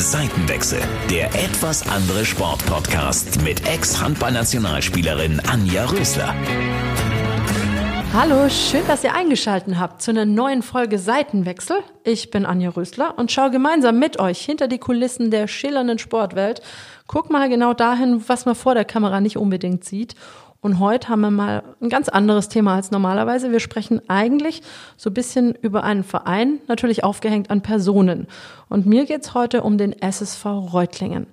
Seitenwechsel, der etwas andere Sportpodcast mit Ex-Handballnationalspielerin Anja Rösler. Hallo, schön, dass ihr eingeschaltet habt zu einer neuen Folge Seitenwechsel. Ich bin Anja Rösler und schaue gemeinsam mit euch hinter die Kulissen der schillernden Sportwelt. Guck mal genau dahin, was man vor der Kamera nicht unbedingt sieht und heute haben wir mal ein ganz anderes Thema als normalerweise. Wir sprechen eigentlich so ein bisschen über einen Verein, natürlich aufgehängt an Personen. Und mir geht's heute um den SSV Reutlingen.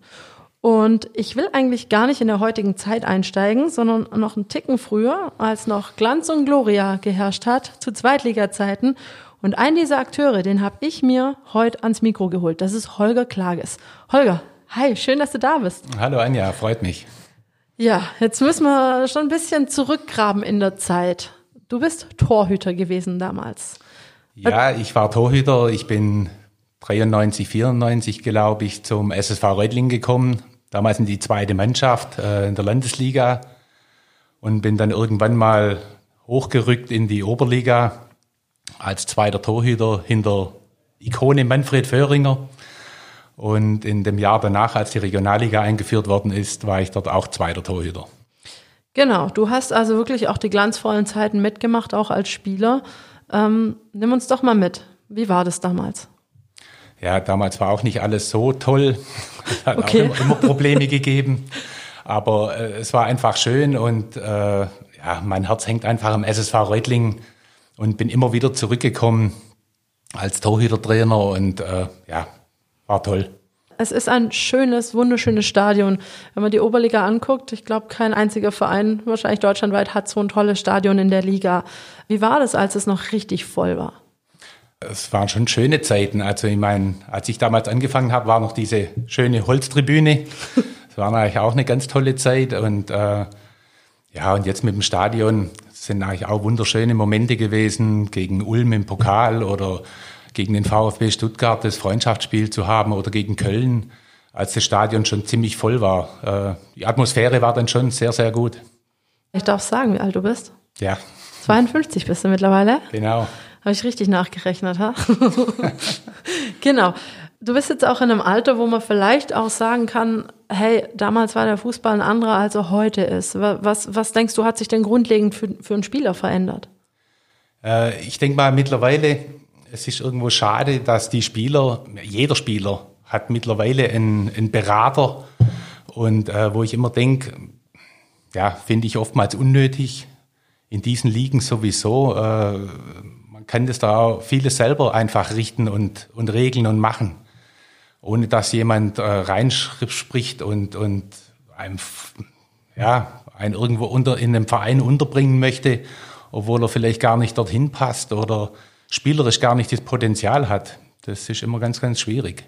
Und ich will eigentlich gar nicht in der heutigen Zeit einsteigen, sondern noch einen Ticken früher, als noch Glanz und Gloria geherrscht hat, zu Zweitliga-Zeiten. Und einen dieser Akteure, den habe ich mir heute ans Mikro geholt. Das ist Holger Klages. Holger, hi, schön, dass du da bist. Hallo Anja, freut mich. Ja, jetzt müssen wir schon ein bisschen zurückgraben in der Zeit. Du bist Torhüter gewesen damals. Ja, ich war Torhüter. Ich bin 93, 94, glaube ich, zum SSV Reutling gekommen. Damals in die zweite Mannschaft äh, in der Landesliga und bin dann irgendwann mal hochgerückt in die Oberliga als zweiter Torhüter hinter Ikone Manfred Föhringer. Und in dem Jahr danach, als die Regionalliga eingeführt worden ist, war ich dort auch zweiter Torhüter. Genau, du hast also wirklich auch die glanzvollen Zeiten mitgemacht, auch als Spieler. Ähm, nimm uns doch mal mit. Wie war das damals? Ja, damals war auch nicht alles so toll. Es hat okay. auch immer, immer Probleme gegeben. Aber äh, es war einfach schön und äh, ja, mein Herz hängt einfach am SSV Reutlingen und bin immer wieder zurückgekommen als Torhütertrainer und äh, ja, war toll. Es ist ein schönes, wunderschönes Stadion. Wenn man die Oberliga anguckt, ich glaube, kein einziger Verein, wahrscheinlich deutschlandweit, hat so ein tolles Stadion in der Liga. Wie war das, als es noch richtig voll war? Es waren schon schöne Zeiten. Also ich meine, als ich damals angefangen habe, war noch diese schöne Holztribüne. Das war eigentlich auch eine ganz tolle Zeit. Und äh, ja, und jetzt mit dem Stadion sind eigentlich auch wunderschöne Momente gewesen gegen Ulm im Pokal oder gegen den VfB Stuttgart das Freundschaftsspiel zu haben oder gegen Köln, als das Stadion schon ziemlich voll war. Äh, die Atmosphäre war dann schon sehr, sehr gut. Ich darf sagen, wie alt du bist? Ja. 52 bist du mittlerweile? Genau. Habe ich richtig nachgerechnet, ha? genau. Du bist jetzt auch in einem Alter, wo man vielleicht auch sagen kann, hey, damals war der Fußball ein anderer, als er heute ist. Was, was denkst du, hat sich denn grundlegend für, für einen Spieler verändert? Äh, ich denke mal, mittlerweile es ist irgendwo schade, dass die Spieler, jeder Spieler hat mittlerweile einen, einen Berater und äh, wo ich immer denke, ja, finde ich oftmals unnötig. In diesen Ligen sowieso. Äh, man kann das da vieles selber einfach richten und, und regeln und machen, ohne dass jemand äh, reinspricht und, und einem, ja, einen irgendwo unter, in einem Verein unterbringen möchte, obwohl er vielleicht gar nicht dorthin passt oder spielerisch gar nicht das Potenzial hat. Das ist immer ganz, ganz schwierig.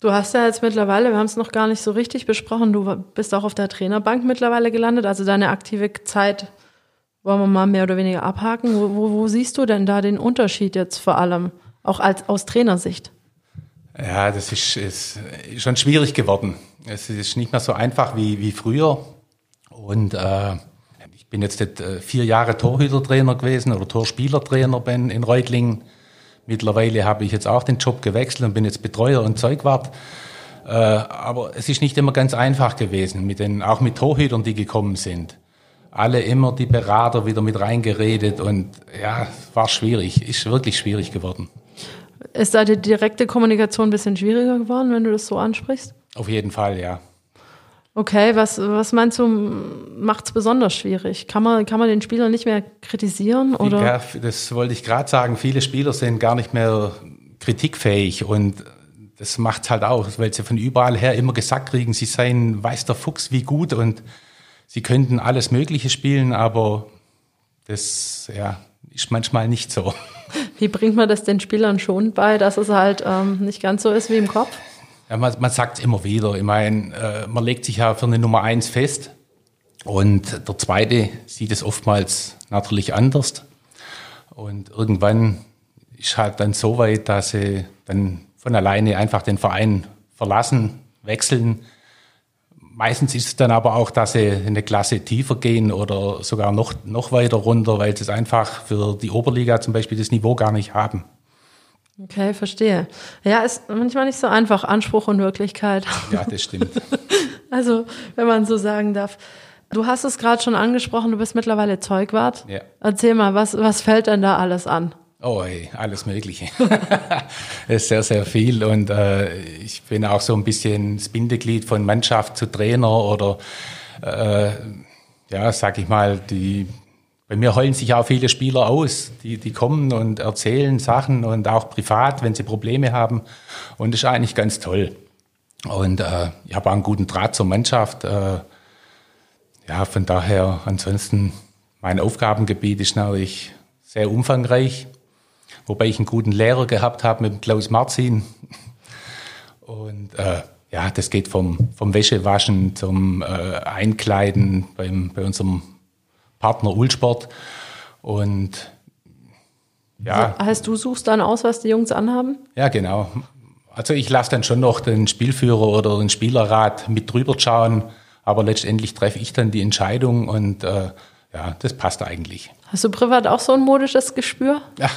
Du hast ja jetzt mittlerweile, wir haben es noch gar nicht so richtig besprochen, du bist auch auf der Trainerbank mittlerweile gelandet, also deine aktive Zeit wollen wir mal mehr oder weniger abhaken. Wo, wo, wo siehst du denn da den Unterschied jetzt vor allem, auch als, aus Trainersicht? Ja, das ist, ist schon schwierig geworden. Es ist nicht mehr so einfach wie, wie früher. Und äh, bin jetzt äh, vier Jahre Torhütertrainer gewesen oder Torspielertrainer bin in Reutlingen. Mittlerweile habe ich jetzt auch den Job gewechselt und bin jetzt Betreuer und Zeugwart. Äh, aber es ist nicht immer ganz einfach gewesen, mit den, auch mit Torhütern, die gekommen sind. Alle immer die Berater wieder mit reingeredet und ja, war schwierig, ist wirklich schwierig geworden. Ist da die direkte Kommunikation ein bisschen schwieriger geworden, wenn du das so ansprichst? Auf jeden Fall, ja. Okay, was, was meinst du, macht es besonders schwierig? Kann man, kann man den Spieler nicht mehr kritisieren? Oder? Ja, das wollte ich gerade sagen. Viele Spieler sind gar nicht mehr kritikfähig und das macht es halt auch, weil sie von überall her immer gesagt kriegen, sie seien weiß der Fuchs wie gut und sie könnten alles Mögliche spielen, aber das ja, ist manchmal nicht so. Wie bringt man das den Spielern schon bei, dass es halt ähm, nicht ganz so ist wie im Kopf? Ja, man, man sagt es immer wieder. Ich meine, äh, man legt sich ja für eine Nummer eins fest. Und der zweite sieht es oftmals natürlich anders. Und irgendwann ist halt dann so weit, dass sie dann von alleine einfach den Verein verlassen, wechseln. Meistens ist es dann aber auch, dass sie eine Klasse tiefer gehen oder sogar noch, noch weiter runter, weil sie es einfach für die Oberliga zum Beispiel das Niveau gar nicht haben. Okay, verstehe. Ja, ist manchmal nicht so einfach, Anspruch und Wirklichkeit. Ja, das stimmt. Also, wenn man so sagen darf. Du hast es gerade schon angesprochen, du bist mittlerweile Zeugwart. Ja. Erzähl mal, was, was fällt denn da alles an? Oh, ey, alles Mögliche. Es ist sehr, sehr viel und äh, ich bin auch so ein bisschen das Bindeglied von Mannschaft zu Trainer oder äh, ja, sag ich mal, die bei mir heulen sich auch viele Spieler aus, die, die kommen und erzählen Sachen und auch privat, wenn sie Probleme haben. Und das ist eigentlich ganz toll. Und äh, ich habe auch einen guten Draht zur Mannschaft. Äh, ja, von daher, ansonsten, mein Aufgabengebiet ist natürlich sehr umfangreich, wobei ich einen guten Lehrer gehabt habe mit Klaus Marzin. Und äh, ja, das geht vom, vom Wäschewaschen zum äh, Einkleiden beim, bei unserem Partner Ulsport. Und ja. Heißt, du suchst dann aus, was die Jungs anhaben? Ja, genau. Also ich lasse dann schon noch den Spielführer oder den Spielerrat mit drüber schauen, aber letztendlich treffe ich dann die Entscheidung und äh, ja, das passt eigentlich. Hast du privat auch so ein modisches Gespür? Ja.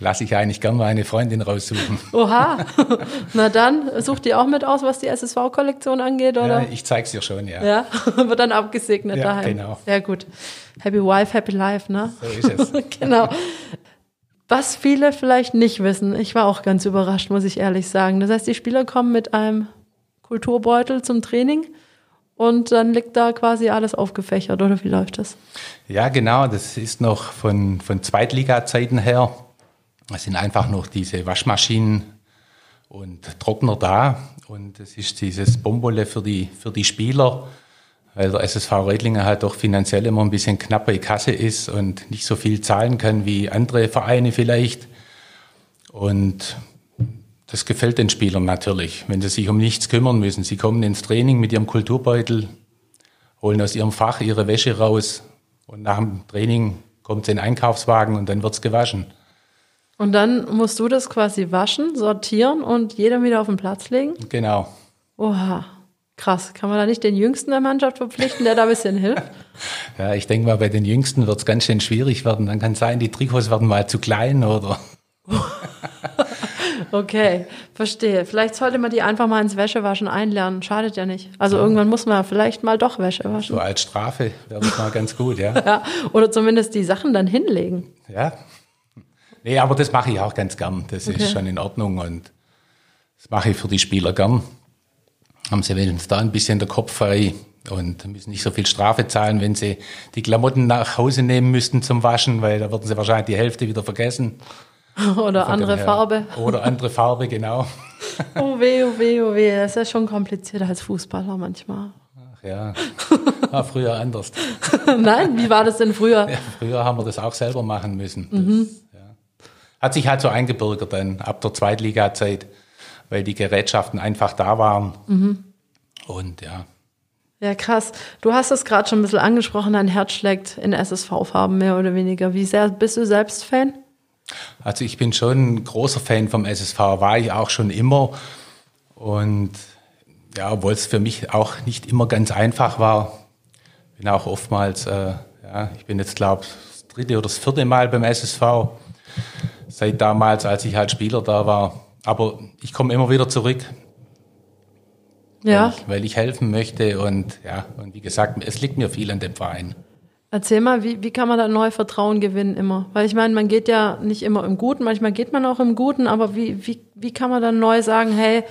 Lasse ich eigentlich gern mal eine Freundin raussuchen. Oha, na dann, sucht die auch mit aus, was die SSV-Kollektion angeht, oder? Ja, ich zeig's dir schon, ja. Ja, wird dann abgesegnet Ja, daheim. genau. Sehr gut. Happy Wife, Happy Life, ne? So ist es. genau. Was viele vielleicht nicht wissen, ich war auch ganz überrascht, muss ich ehrlich sagen. Das heißt, die Spieler kommen mit einem Kulturbeutel zum Training und dann liegt da quasi alles aufgefächert, oder wie läuft das? Ja, genau, das ist noch von, von Zweitliga-Zeiten her. Es sind einfach noch diese Waschmaschinen und Trockner da. Und es ist dieses Bombole für die, für die Spieler, weil der SSV Reutlinger halt doch finanziell immer ein bisschen knapp bei Kasse ist und nicht so viel zahlen kann wie andere Vereine vielleicht. Und das gefällt den Spielern natürlich, wenn sie sich um nichts kümmern müssen. Sie kommen ins Training mit ihrem Kulturbeutel, holen aus ihrem Fach ihre Wäsche raus und nach dem Training kommt sie in den Einkaufswagen und dann wird's gewaschen. Und dann musst du das quasi waschen, sortieren und jeder wieder auf den Platz legen? Genau. Oha, krass. Kann man da nicht den Jüngsten der Mannschaft verpflichten, der da ein bisschen hilft? Ja, ich denke mal, bei den Jüngsten wird's ganz schön schwierig werden. Dann kann sein, die Trikots werden mal zu klein oder. Okay, verstehe. Vielleicht sollte man die einfach mal ins Wäschewaschen einlernen. Schadet ja nicht. Also irgendwann muss man vielleicht mal doch Wäsche waschen. So als Strafe wäre das mal ganz gut, ja. Ja, oder zumindest die Sachen dann hinlegen. Ja. Nee, aber das mache ich auch ganz gern. Das Okay. ist schon in Ordnung und das mache ich für die Spieler gern. Haben sie wenigstens da ein bisschen der Kopf frei und müssen nicht so viel Strafe zahlen, wenn sie die Klamotten nach Hause nehmen müssten zum Waschen, weil da würden sie wahrscheinlich die Hälfte wieder vergessen. Oder Von andere Farbe. Oder andere Farbe, genau. Oh weh, oh weh, oh weh. Das ist ja schon komplizierter als Fußballer manchmal. Ach ja, war früher anders. Nein, wie war das denn früher? Ja, früher haben wir das auch selber machen müssen. Ja. Hat sich halt so eingebürgert dann ab der Zweitliga-Zeit, weil die Gerätschaften einfach da waren. Und ja, Ja, krass. Du hast es gerade schon ein bisschen angesprochen, dein Herz schlägt in SSV-Farben mehr oder weniger. Wie sehr bist du selbst Fan? also ich bin schon ein großer Fan vom SSV, war ich auch schon immer. Und ja, obwohl es für mich auch nicht immer ganz einfach war, bin auch oftmals, äh, ja, ich bin jetzt glaube das dritte oder das vierte Mal beim SSV, seit damals, als ich halt Spieler da war. Aber ich komme immer wieder zurück, Ja. weil, ich, weil ich helfen möchte und ja, und wie gesagt, es liegt mir viel an dem Verein. Erzähl mal, wie, wie kann man da neu Vertrauen gewinnen immer? Weil ich meine, man geht ja nicht immer im Guten, manchmal geht man auch im Guten, aber wie, wie, wie kann man dann neu sagen, hey,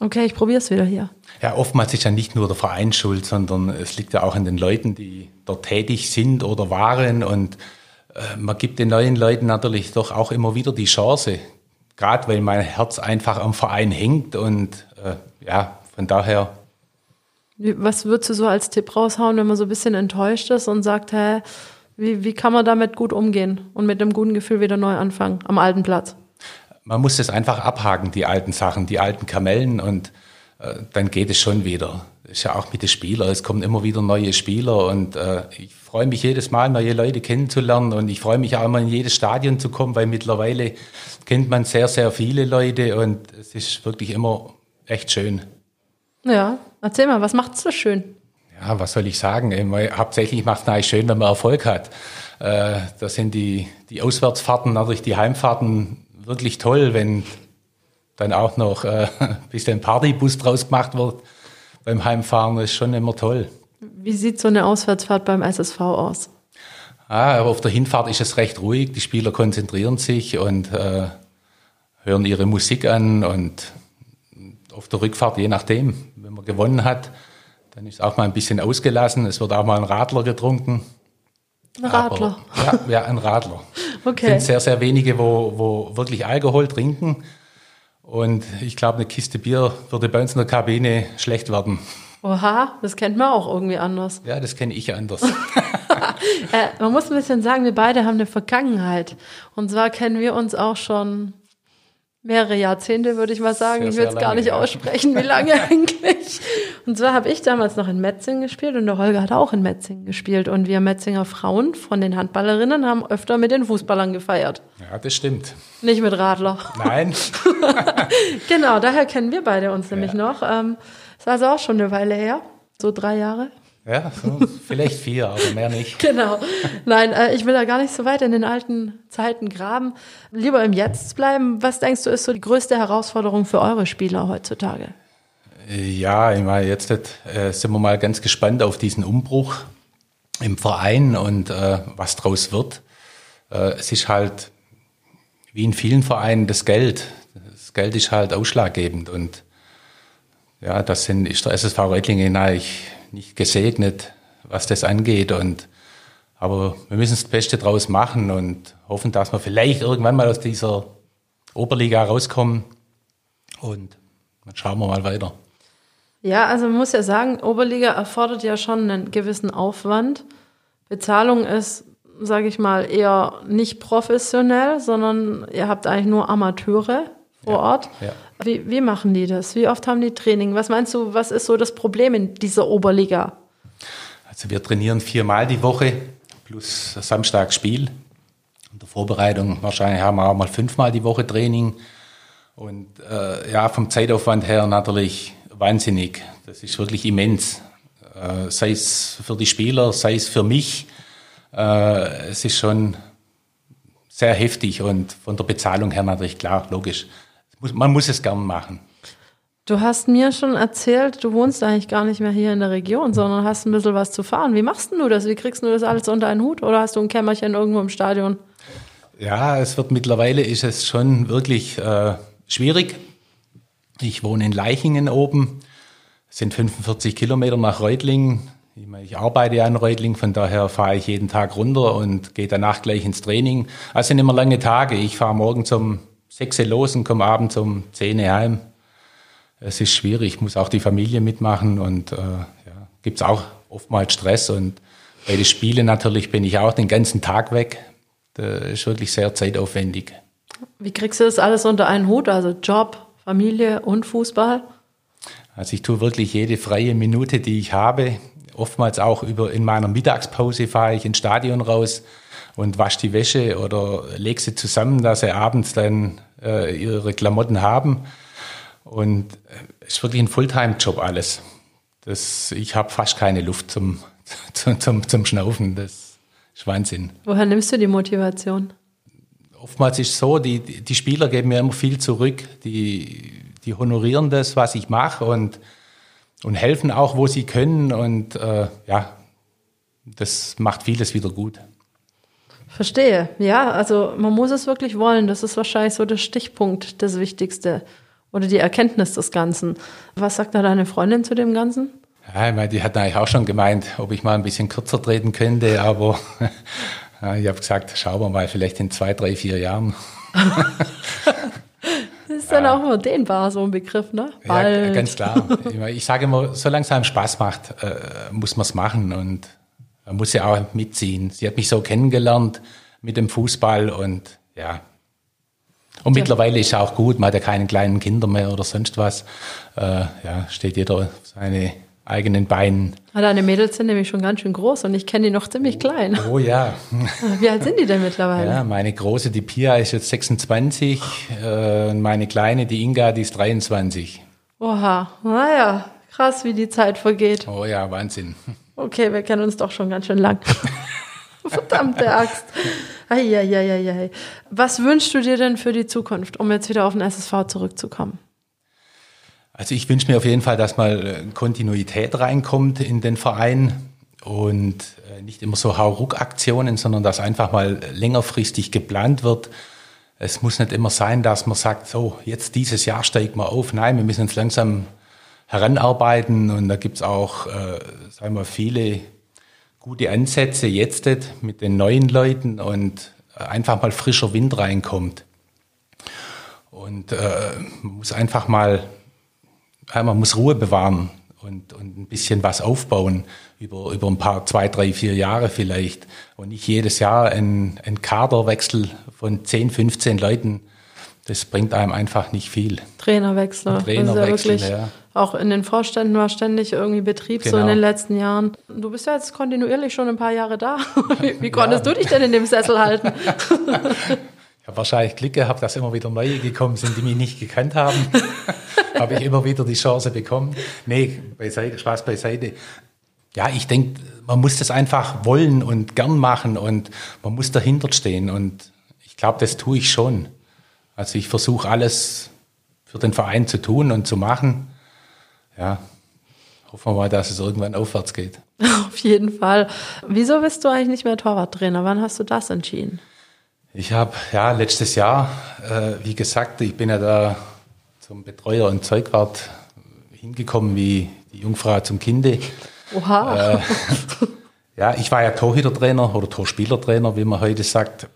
okay, ich probier's wieder hier? Ja, oftmals ist ja nicht nur der Verein schuld, sondern es liegt ja auch an den Leuten, die dort tätig sind oder waren. Und man gibt den neuen Leuten natürlich doch auch immer wieder die Chance, gerade weil mein Herz einfach am Verein hängt. Und äh, ja, von daher, was würdest du so als Tipp raushauen, wenn man so ein bisschen enttäuscht ist und sagt, hä, wie, wie kann man damit gut umgehen und mit einem guten Gefühl wieder neu anfangen am alten Platz? man muss das einfach abhaken, die alten Sachen, die alten Kamellen und äh, dann geht es schon wieder. Das ist ja auch mit den Spielern, es kommen immer wieder neue Spieler und äh, ich freue mich jedes Mal, neue Leute kennenzulernen und ich freue mich auch immer in jedes Stadion zu kommen, weil mittlerweile kennt man sehr, sehr viele Leute und es ist wirklich immer echt schön. Ja, erzähl mal, was macht's so schön? Ja, was soll ich sagen? Hauptsächlich macht es natürlich schön, wenn man Erfolg hat. Äh, das sind die, die Auswärtsfahrten, natürlich die Heimfahrten wirklich toll, wenn dann auch noch äh, ein bisschen Partybus draus gemacht wird beim Heimfahren. Das ist schon immer toll. Wie sieht so eine Auswärtsfahrt beim SSV aus? Ah, auf der Hinfahrt ist es recht ruhig. Die Spieler konzentrieren sich und äh, hören ihre Musik an und auf der Rückfahrt, je nachdem, wenn man gewonnen hat, dann ist auch mal ein bisschen ausgelassen. Es wird auch mal ein Radler getrunken. Ein Radler? Aber, ja, ja, ein Radler. Okay. Es sind sehr, sehr wenige, wo, wo wirklich Alkohol trinken. Und ich glaube, eine Kiste Bier würde bei uns in der Kabine schlecht werden. Oha, das kennt man auch irgendwie anders. Ja, das kenne ich anders. äh, man muss ein bisschen sagen, wir beide haben eine Vergangenheit. Und zwar kennen wir uns auch schon mehrere Jahrzehnte, würde ich mal sagen. Sehr, ich will es gar nicht ja. aussprechen, wie lange eigentlich. Und zwar habe ich damals noch in Metzingen gespielt und der Holger hat auch in Metzingen gespielt. Und wir Metzinger Frauen von den Handballerinnen haben öfter mit den Fußballern gefeiert. Ja, das stimmt. Nicht mit Radler. Nein, Genau, daher kennen wir beide uns nämlich Ja. noch. Ähm, ist also auch schon eine Weile her. So drei Jahre. Ja, vielleicht vier, aber mehr nicht. Genau. Nein, äh, ich will da gar nicht so weit in den alten Zeiten graben. Lieber im Jetzt bleiben. Was denkst du, ist so die größte Herausforderung für eure Spieler heutzutage? Ja, ich meine, jetzt äh, sind wir mal ganz gespannt auf diesen Umbruch im Verein und äh, was draus wird. Äh, es ist halt wie in vielen Vereinen das Geld. Das Geld ist halt ausschlaggebend und ja, das sind, ist der SSV Reutlingen eigentlich nicht gesegnet, was das angeht und aber wir müssen das Beste draus machen und hoffen, dass wir vielleicht irgendwann mal aus dieser Oberliga rauskommen und dann schauen wir mal weiter. Ja, also man muss ja sagen, Oberliga erfordert ja schon einen gewissen Aufwand. Bezahlung ist, sage ich mal, eher nicht professionell, sondern ihr habt eigentlich nur Amateure vor Ja, Ort. ja. Wie, wie machen die das? Wie oft haben die Training? Was meinst du, was ist so das Problem in dieser Oberliga? Also wir trainieren viermal die Woche plus Samstag Spiel. In der Vorbereitung wahrscheinlich haben wir auch mal fünfmal die Woche Training. Und äh, ja, vom Zeitaufwand her natürlich wahnsinnig. Das ist wirklich immens. Äh, sei es für die Spieler, sei es für mich. Äh, es ist schon sehr heftig und von der Bezahlung her natürlich klar, logisch. Man muss es gern machen. Du hast mir schon erzählt, du wohnst eigentlich gar nicht mehr hier in der Region, sondern hast ein bisschen was zu fahren. Wie machst du das? Wie kriegst du das alles unter einen Hut? Oder hast du ein Kämmerchen irgendwo im Stadion? Ja, es wird mittlerweile ist es schon wirklich äh, schwierig. Ich wohne in Leichingen oben, es sind 45 Kilometer nach Reutlingen. Ich, meine, ich arbeite ja in Reutlingen, von daher fahre ich jeden Tag runter und gehe danach gleich ins Training. Also sind immer lange Tage. Ich fahre morgens um 6 Uhr los und komme abends um 10 Uhr heim. Es ist schwierig, muss auch die Familie mitmachen und äh, ja, gibt es auch oftmals Stress. Und bei den Spielen natürlich bin ich auch den ganzen Tag weg. Das ist wirklich sehr zeitaufwendig. Wie kriegst du das alles unter einen Hut? Also Job, Familie und Fußball? Also ich tue wirklich jede freie Minute, die ich habe, oftmals auch über in meiner Mittagspause fahre ich ins Stadion raus und wasche die Wäsche oder lege sie zusammen, dass sie abends dann äh, ihre Klamotten haben. Und äh, es ist wirklich ein Fulltime-Job alles. Das, ich habe fast keine Luft zum, zum, zum, zum Schnaufen. Das ist Wahnsinn. Woher nimmst du die Motivation? oftmals ist es so, die, die Spieler geben mir immer viel zurück. Die, die honorieren das, was ich mache und, und helfen auch, wo sie können. Und äh, ja, das macht vieles wieder gut. Verstehe. Ja, also man muss es wirklich wollen. Das ist wahrscheinlich so der Stichpunkt, das Wichtigste. Oder die Erkenntnis des Ganzen. Was sagt da deine Freundin zu dem Ganzen? Ja, ich meine, die hat eigentlich auch schon gemeint, ob ich mal ein bisschen kürzer treten könnte, aber ja, ich habe gesagt, schauen wir mal, vielleicht in zwei, drei, vier Jahren. Das ist dann auch immer dehnbar, so ein Begriff, ne? Ja, Bald. ganz klar. Ich, meine, ich sage immer, solange es einem Spaß macht, äh, muss man es machen und man muss ja auch mitziehen. Sie hat mich so kennengelernt mit dem Fußball und ja. Und mittlerweile ist es auch gut, man hat ja keine kleinen Kinder mehr oder sonst was. Äh, ja, steht jeder auf seine eigenen Beinen. Ah, Deine Mädels sind nämlich schon ganz schön groß und ich kenne die noch ziemlich klein. Oh ja. Wie alt sind die denn mittlerweile? ja. Meine große, die Pia, ist jetzt 26 äh, und meine kleine, die Inga, die ist 23. Oha, naja, krass, wie die Zeit vergeht. Oh ja, Wahnsinn. Okay, wir kennen uns doch schon ganz schön lang. Verdammte Axt. Eieieiei. Was wünschst du dir denn für die Zukunft, um jetzt wieder auf den SSV zurückzukommen? Also ich wünsche mir auf jeden Fall, dass mal äh, Kontinuität reinkommt in den Verein und äh, nicht immer so Hauruck-Aktionen, sondern dass einfach mal längerfristig geplant wird. Es muss nicht immer sein, dass man sagt, so, jetzt dieses Jahr steigt man auf. Nein, wir müssen uns langsam heranarbeiten und da gibt's auch, äh, sagen wir, viele gute Ansätze jetzt mit den neuen Leuten und einfach mal frischer Wind reinkommt. Und äh, man muss einfach mal, man muss Ruhe bewahren und, und ein bisschen was aufbauen über, über ein paar, zwei, drei, vier Jahre vielleicht. Und nicht jedes Jahr ein, ein Kaderwechsel von 10, 15 Leuten. Das bringt einem einfach nicht viel. Trainerwechsel. Trainerwechsel, ja, ja auch in den Vorständen war ständig irgendwie Betrieb genau. so in den genau. letzten Jahren. Du bist ja jetzt kontinuierlich schon ein paar Jahre da. Wie, wie konntest ja. du dich denn in dem Sessel halten? Ich habe wahrscheinlich Glück gehabt, dass immer wieder neue gekommen sind, die mich nicht gekannt haben. habe ich immer wieder die Chance bekommen. Nee, beiseite, Spaß beiseite. Ja, ich denke, man muss das einfach wollen und gern machen und man muss dahinter stehen. Und ich glaube, das tue ich schon. Also ich versuche alles für den Verein zu tun und zu machen ja, hoffen wir mal, dass es irgendwann aufwärts geht. Auf jeden Fall. Wieso bist du eigentlich nicht mehr Torwarttrainer? Wann hast du das entschieden? Ich habe ja letztes Jahr, äh, wie gesagt, ich bin ja da zum Betreuer und Zeugwart hingekommen wie die Jungfrau zum Kinde. Oha. Äh, ja, ich war ja Torhütertrainer oder Torspielertrainer, wie man heute sagt.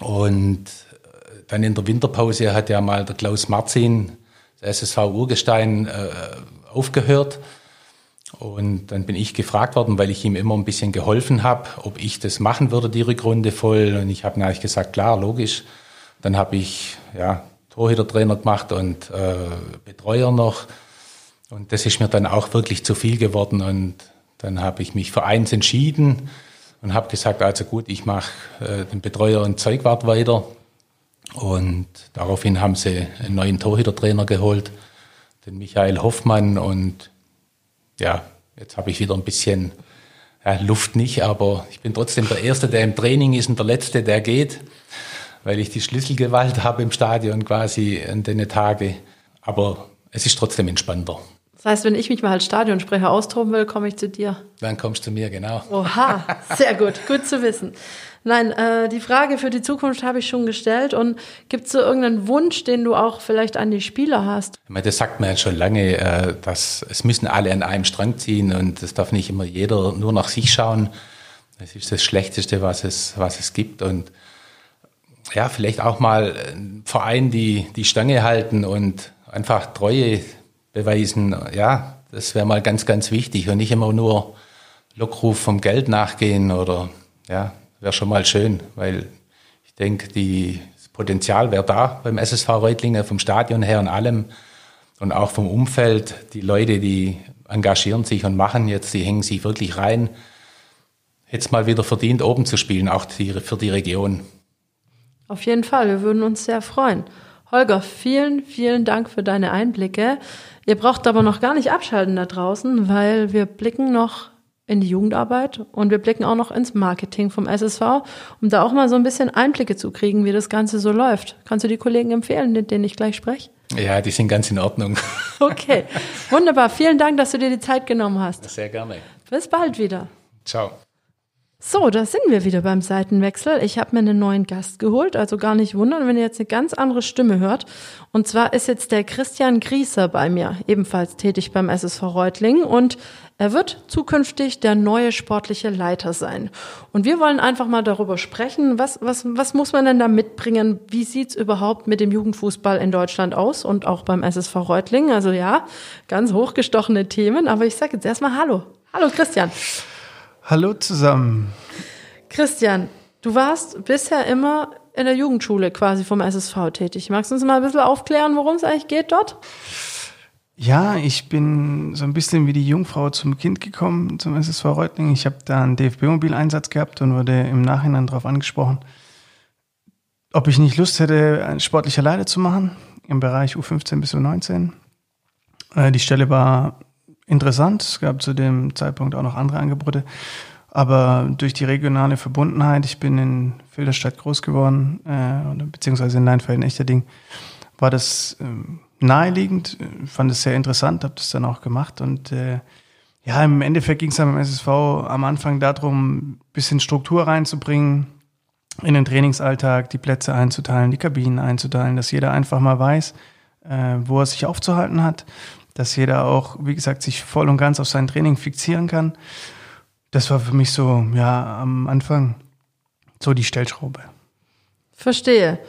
Und dann in der Winterpause hat ja mal der Klaus Marzin, der SSV Urgestein, äh, aufgehört. Und dann bin ich gefragt worden, weil ich ihm immer ein bisschen geholfen habe, ob ich das machen würde, die Rückrunde voll. Und ich habe natürlich gesagt, klar, logisch. Dann habe ich ja, Torhütertrainer gemacht und äh, Betreuer noch. Und das ist mir dann auch wirklich zu viel geworden. Und dann habe ich mich für eins entschieden und habe gesagt, also gut, ich mache äh, den Betreuer und Zeugwart weiter. Und daraufhin haben sie einen neuen Torhütertrainer geholt den Michael Hoffmann und ja, jetzt habe ich wieder ein bisschen ja, Luft nicht, aber ich bin trotzdem der Erste, der im Training ist und der Letzte, der geht, weil ich die Schlüsselgewalt habe im Stadion quasi an den Tage. Aber es ist trotzdem entspannter. Das heißt, wenn ich mich mal als Stadionsprecher austoben will, komme ich zu dir. Dann kommst du zu mir, genau. Oha, sehr gut, gut zu wissen. Nein, äh, die Frage für die Zukunft habe ich schon gestellt. Und gibt es so irgendeinen Wunsch, den du auch vielleicht an die Spieler hast? Das sagt man ja schon lange, äh, dass es müssen alle an einem Strang ziehen und es darf nicht immer jeder nur nach sich schauen. Das ist das Schlechteste, was es, was es gibt. Und ja, vielleicht auch mal ein Verein die, die Stange halten und einfach Treue beweisen. Ja, das wäre mal ganz, ganz wichtig und nicht immer nur Lockruf vom Geld nachgehen oder ja, wäre schon mal schön, weil ich denke, das Potenzial wäre da beim SSV Reutlingen, vom Stadion her und allem und auch vom Umfeld. Die Leute, die engagieren sich und machen jetzt, die hängen sich wirklich rein. Jetzt mal wieder verdient, oben zu spielen, auch für die Region. Auf jeden Fall, wir würden uns sehr freuen. Holger, vielen, vielen Dank für deine Einblicke. Ihr braucht aber noch gar nicht abschalten da draußen, weil wir blicken noch in die Jugendarbeit und wir blicken auch noch ins Marketing vom SSV, um da auch mal so ein bisschen Einblicke zu kriegen, wie das Ganze so läuft. Kannst du die Kollegen empfehlen, mit denen ich gleich spreche? Ja, die sind ganz in Ordnung. Okay, wunderbar. Vielen Dank, dass du dir die Zeit genommen hast. Sehr gerne. Bis bald wieder. Ciao. So, da sind wir wieder beim Seitenwechsel. Ich habe mir einen neuen Gast geholt, also gar nicht wundern, wenn ihr jetzt eine ganz andere Stimme hört. Und zwar ist jetzt der Christian Grieser bei mir, ebenfalls tätig beim SSV Reutlingen und er wird zukünftig der neue sportliche Leiter sein. Und wir wollen einfach mal darüber sprechen, was, was, was muss man denn da mitbringen? Wie sieht's überhaupt mit dem Jugendfußball in Deutschland aus und auch beim SSV Reutlingen? Also ja, ganz hochgestochene Themen, aber ich sage jetzt erstmal Hallo. Hallo Christian. Hallo zusammen. Christian, du warst bisher immer in der Jugendschule quasi vom SSV tätig. Magst du uns mal ein bisschen aufklären, worum es eigentlich geht dort? Ja, ich bin so ein bisschen wie die Jungfrau zum Kind gekommen, zum SSV Reutlingen. Ich habe da einen DFB-Mobil-Einsatz gehabt und wurde im Nachhinein darauf angesprochen, ob ich nicht Lust hätte, ein sportlicher Leiter zu machen im Bereich U15 bis U19. Äh, die Stelle war interessant. Es gab zu dem Zeitpunkt auch noch andere Angebote. Aber durch die regionale Verbundenheit, ich bin in Filderstadt groß geworden, äh, beziehungsweise in Leinfelden-Echterding, war das äh, naheliegend, fand es sehr interessant, habe das dann auch gemacht und äh, ja, im Endeffekt ging es dann beim SSV am Anfang darum, ein bisschen Struktur reinzubringen, in den Trainingsalltag die Plätze einzuteilen, die Kabinen einzuteilen, dass jeder einfach mal weiß, äh, wo er sich aufzuhalten hat, dass jeder auch, wie gesagt, sich voll und ganz auf sein Training fixieren kann. Das war für mich so, ja, am Anfang so die Stellschraube. Verstehe.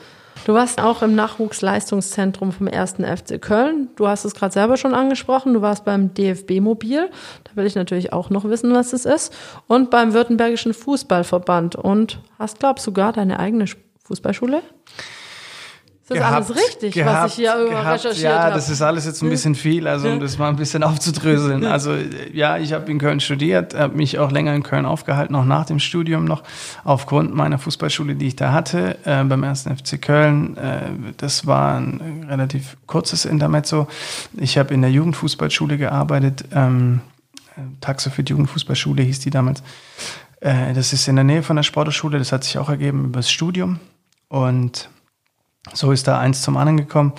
Du warst auch im Nachwuchsleistungszentrum vom 1. FC Köln. Du hast es gerade selber schon angesprochen. Du warst beim DFB Mobil. Da will ich natürlich auch noch wissen, was es ist. Und beim Württembergischen Fußballverband. Und hast, glaubst du, sogar deine eigene Fußballschule? Das ist gehabt, alles richtig, gehabt, was ich hier gehabt, recherchiert ja, habe. Ja, das ist alles jetzt ein bisschen viel, also um das mal ein bisschen aufzudröseln. Also ja, ich habe in Köln studiert, habe mich auch länger in Köln aufgehalten, auch nach dem Studium noch, aufgrund meiner Fußballschule, die ich da hatte, äh, beim ersten FC Köln. Äh, das war ein relativ kurzes Intermezzo. Ich habe in der Jugendfußballschule gearbeitet, ähm, Taxe für die Jugendfußballschule hieß die damals. Äh, das ist in der Nähe von der Sportschule, das hat sich auch ergeben über das Studium. Und so ist da eins zum anderen gekommen.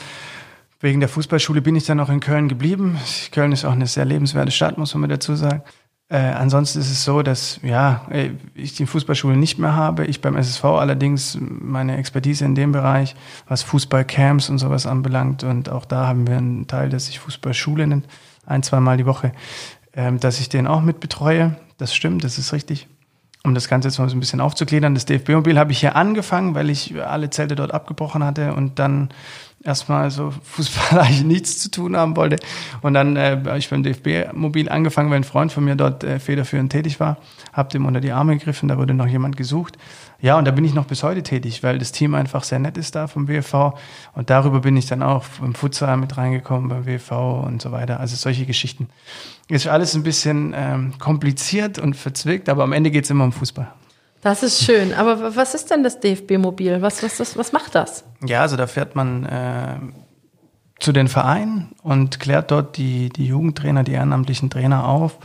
Wegen der Fußballschule bin ich dann auch in Köln geblieben. Köln ist auch eine sehr lebenswerte Stadt, muss man mir dazu sagen. Äh, ansonsten ist es so, dass ja, äh, ich die Fußballschule nicht mehr habe. Ich beim SSV allerdings meine Expertise in dem Bereich, was Fußballcamps und sowas anbelangt. Und auch da haben wir einen Teil, der sich Fußballschule nennt, ein, zweimal die Woche, ähm, dass ich den auch mit betreue. Das stimmt, das ist richtig um das Ganze jetzt mal so ein bisschen aufzugliedern, das DFB-Mobil habe ich hier angefangen, weil ich alle Zelte dort abgebrochen hatte und dann erstmal so Fußball eigentlich nichts zu tun haben wollte. Und dann äh, habe ich beim DFB-Mobil angefangen, weil ein Freund von mir dort äh, federführend tätig war, habe dem unter die Arme gegriffen, da wurde noch jemand gesucht. Ja, und da bin ich noch bis heute tätig, weil das Team einfach sehr nett ist da vom WV. Und darüber bin ich dann auch im Futsal mit reingekommen beim WV und so weiter. Also solche Geschichten. Ist alles ein bisschen ähm, kompliziert und verzwickt, aber am Ende geht es immer um Fußball. Das ist schön. Aber was ist denn das DFB-Mobil? Was, was, was, was macht das? Ja, also da fährt man äh, zu den Vereinen und klärt dort die, die Jugendtrainer, die ehrenamtlichen Trainer auf,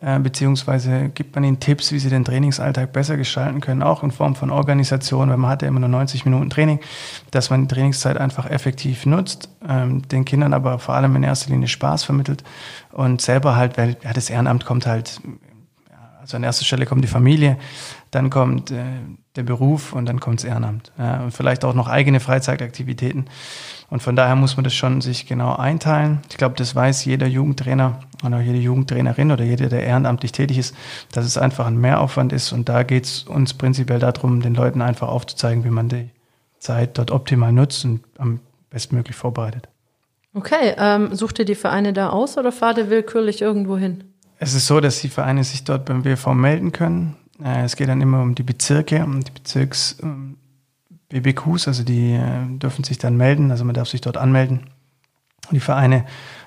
äh, beziehungsweise gibt man ihnen Tipps, wie sie den Trainingsalltag besser gestalten können, auch in Form von Organisation, weil man hat ja immer nur 90 Minuten Training, dass man die Trainingszeit einfach effektiv nutzt, ähm, den Kindern aber vor allem in erster Linie Spaß vermittelt und selber halt, weil ja, das Ehrenamt kommt halt also an erster Stelle kommt die Familie, dann kommt äh, der Beruf und dann kommt das Ehrenamt. Ja, und vielleicht auch noch eigene Freizeitaktivitäten. Und von daher muss man das schon sich genau einteilen. Ich glaube, das weiß jeder Jugendtrainer und auch jede Jugendtrainerin oder jeder, der ehrenamtlich tätig ist, dass es einfach ein Mehraufwand ist. Und da geht es uns prinzipiell darum, den Leuten einfach aufzuzeigen, wie man die Zeit dort optimal nutzt und am bestmöglich vorbereitet. Okay, ähm, sucht ihr die Vereine da aus oder fahrt ihr willkürlich irgendwo hin? Es ist so, dass die Vereine sich dort beim WV melden können. Äh, es geht dann immer um die Bezirke, um die Bezirks ähm, BBQs, also die äh, dürfen sich dann melden, also man darf sich dort anmelden. Die Vereine,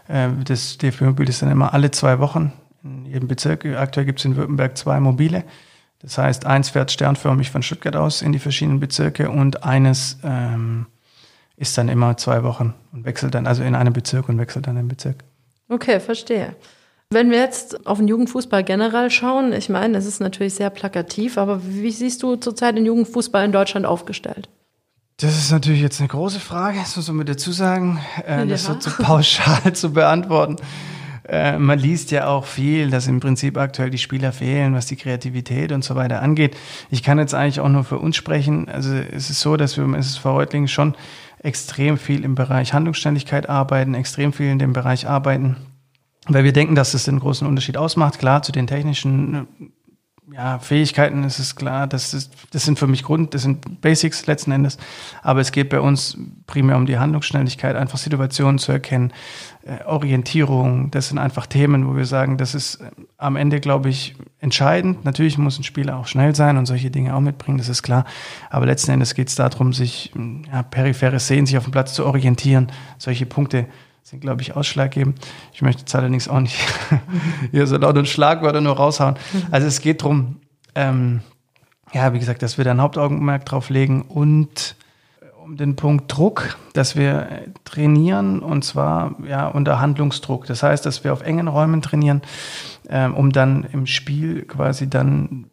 äh, das DFB-Mobil ist dann immer alle zwei Wochen in jedem Bezirk. Aktuell gibt es in Württemberg zwei Mobile. Das heißt, eins fährt sternförmig von Stuttgart aus in die verschiedenen Bezirke und eines ähm, ist dann immer zwei Wochen und wechselt dann also in einem Bezirk und wechselt dann im Bezirk. Okay, verstehe. Wenn wir jetzt auf den Jugendfußball generell schauen, ich meine, es ist natürlich sehr plakativ, aber wie siehst du zurzeit den Jugendfußball in Deutschland aufgestellt? Das ist natürlich jetzt eine große Frage, das muss man dazu sagen, äh, ja. das so zu pauschal zu beantworten. Äh, man liest ja auch viel, dass im Prinzip aktuell die Spieler fehlen, was die Kreativität und so weiter angeht. Ich kann jetzt eigentlich auch nur für uns sprechen. Also es ist so, dass wir im SSV Reutlingen schon extrem viel im Bereich Handlungsständigkeit arbeiten, extrem viel in dem Bereich arbeiten, weil wir denken, dass es den großen Unterschied ausmacht. Klar, zu den technischen ja, Fähigkeiten ist es klar, das, ist, das sind für mich Grund, das sind Basics letzten Endes. Aber es geht bei uns primär um die Handlungsschnelligkeit, einfach Situationen zu erkennen, äh, Orientierung. Das sind einfach Themen, wo wir sagen, das ist äh, am Ende, glaube ich, entscheidend. Natürlich muss ein Spieler auch schnell sein und solche Dinge auch mitbringen, das ist klar. Aber letzten Endes geht es darum, sich ja, periphere Szenen, sich auf dem Platz zu orientieren, solche Punkte sind, glaube ich, ausschlaggebend. Ich möchte jetzt allerdings auch nicht hier so laut und Schlagwörter nur raushauen. Also es geht darum, ähm, ja, wie gesagt, dass wir da ein Hauptaugenmerk drauf legen und äh, um den Punkt Druck, dass wir trainieren und zwar ja unter Handlungsdruck. Das heißt, dass wir auf engen Räumen trainieren, ähm, um dann im Spiel quasi dann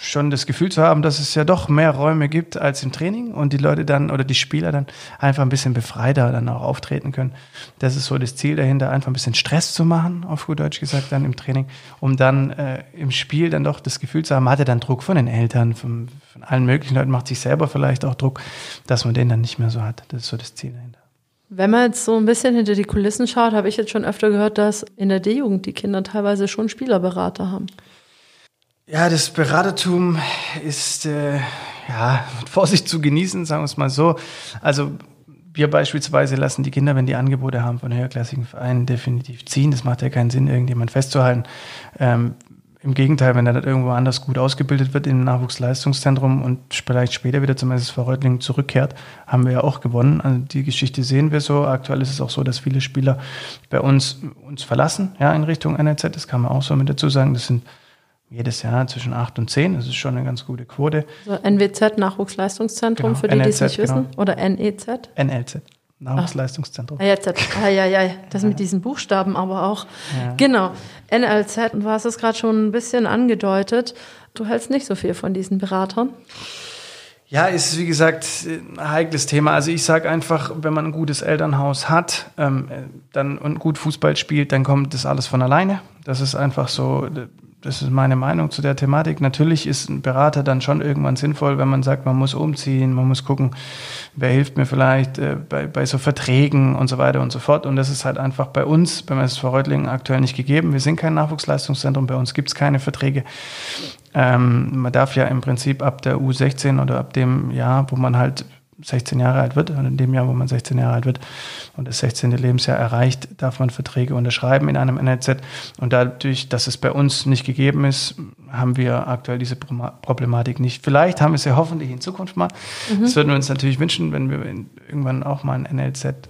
schon das Gefühl zu haben, dass es ja doch mehr Räume gibt als im Training und die Leute dann oder die Spieler dann einfach ein bisschen befreiter dann auch auftreten können. Das ist so das Ziel dahinter, einfach ein bisschen Stress zu machen, auf gut Deutsch gesagt, dann im Training, um dann äh, im Spiel dann doch das Gefühl zu haben, man hatte dann Druck von den Eltern, von, von allen möglichen Leuten, macht sich selber vielleicht auch Druck, dass man den dann nicht mehr so hat. Das ist so das Ziel dahinter. Wenn man jetzt so ein bisschen hinter die Kulissen schaut, habe ich jetzt schon öfter gehört, dass in der D-Jugend die Kinder teilweise schon Spielerberater haben. Ja, das Beratertum ist äh, ja mit Vorsicht zu genießen, sagen wir es mal so. Also wir beispielsweise lassen die Kinder, wenn die Angebote haben von höherklassigen Vereinen, definitiv ziehen. Das macht ja keinen Sinn, irgendjemand festzuhalten. Ähm, Im Gegenteil, wenn er dann irgendwo anders gut ausgebildet wird im Nachwuchsleistungszentrum und vielleicht später wieder zum SSV Reutlingen zurückkehrt, haben wir ja auch gewonnen. Also die Geschichte sehen wir so. Aktuell ist es auch so, dass viele Spieler bei uns uns verlassen, ja, in Richtung NLZ. Das kann man auch so mit dazu sagen. Das sind jedes Jahr zwischen 8 und 10. Das ist schon eine ganz gute Quote. Also NWZ, Nachwuchsleistungszentrum, Genau, für die, die es NLZ, nicht wissen. genau. Oder NEZ. NLZ, Nachwuchsleistungszentrum. Ah, jetzt, ah, ja, ja, das mit diesen Buchstaben aber auch. Ja. Genau. NLZ, und du hast es gerade schon ein bisschen angedeutet. Du hältst nicht so viel von diesen Beratern. Ja, ist wie gesagt ein heikles Thema. Also ich sage einfach, wenn man ein gutes Elternhaus hat ähm, dann, und gut Fußball spielt, dann kommt das alles von alleine. Das ist einfach so, das ist meine Meinung zu der Thematik. Natürlich ist ein Berater dann schon irgendwann sinnvoll, wenn man sagt, man muss umziehen, man muss gucken, wer hilft mir vielleicht äh, bei, bei so Verträgen und so weiter und so fort. Und das ist halt einfach bei uns, beim SV Reutlingen aktuell nicht gegeben. Wir sind kein Nachwuchsleistungszentrum, bei uns gibt es keine Verträge. Ähm, man darf ja im Prinzip ab der U16 oder ab dem Jahr, wo man halt 16 Jahre alt wird, oder in dem Jahr, wo man 16 Jahre alt wird und das 16. Lebensjahr erreicht, darf man Verträge unterschreiben in einem NLZ. Und dadurch, dass es bei uns nicht gegeben ist, haben wir aktuell diese Problematik nicht. Vielleicht haben wir es ja hoffentlich in Zukunft mal. Das würden wir uns natürlich wünschen, wenn wir irgendwann auch mal ein NLZ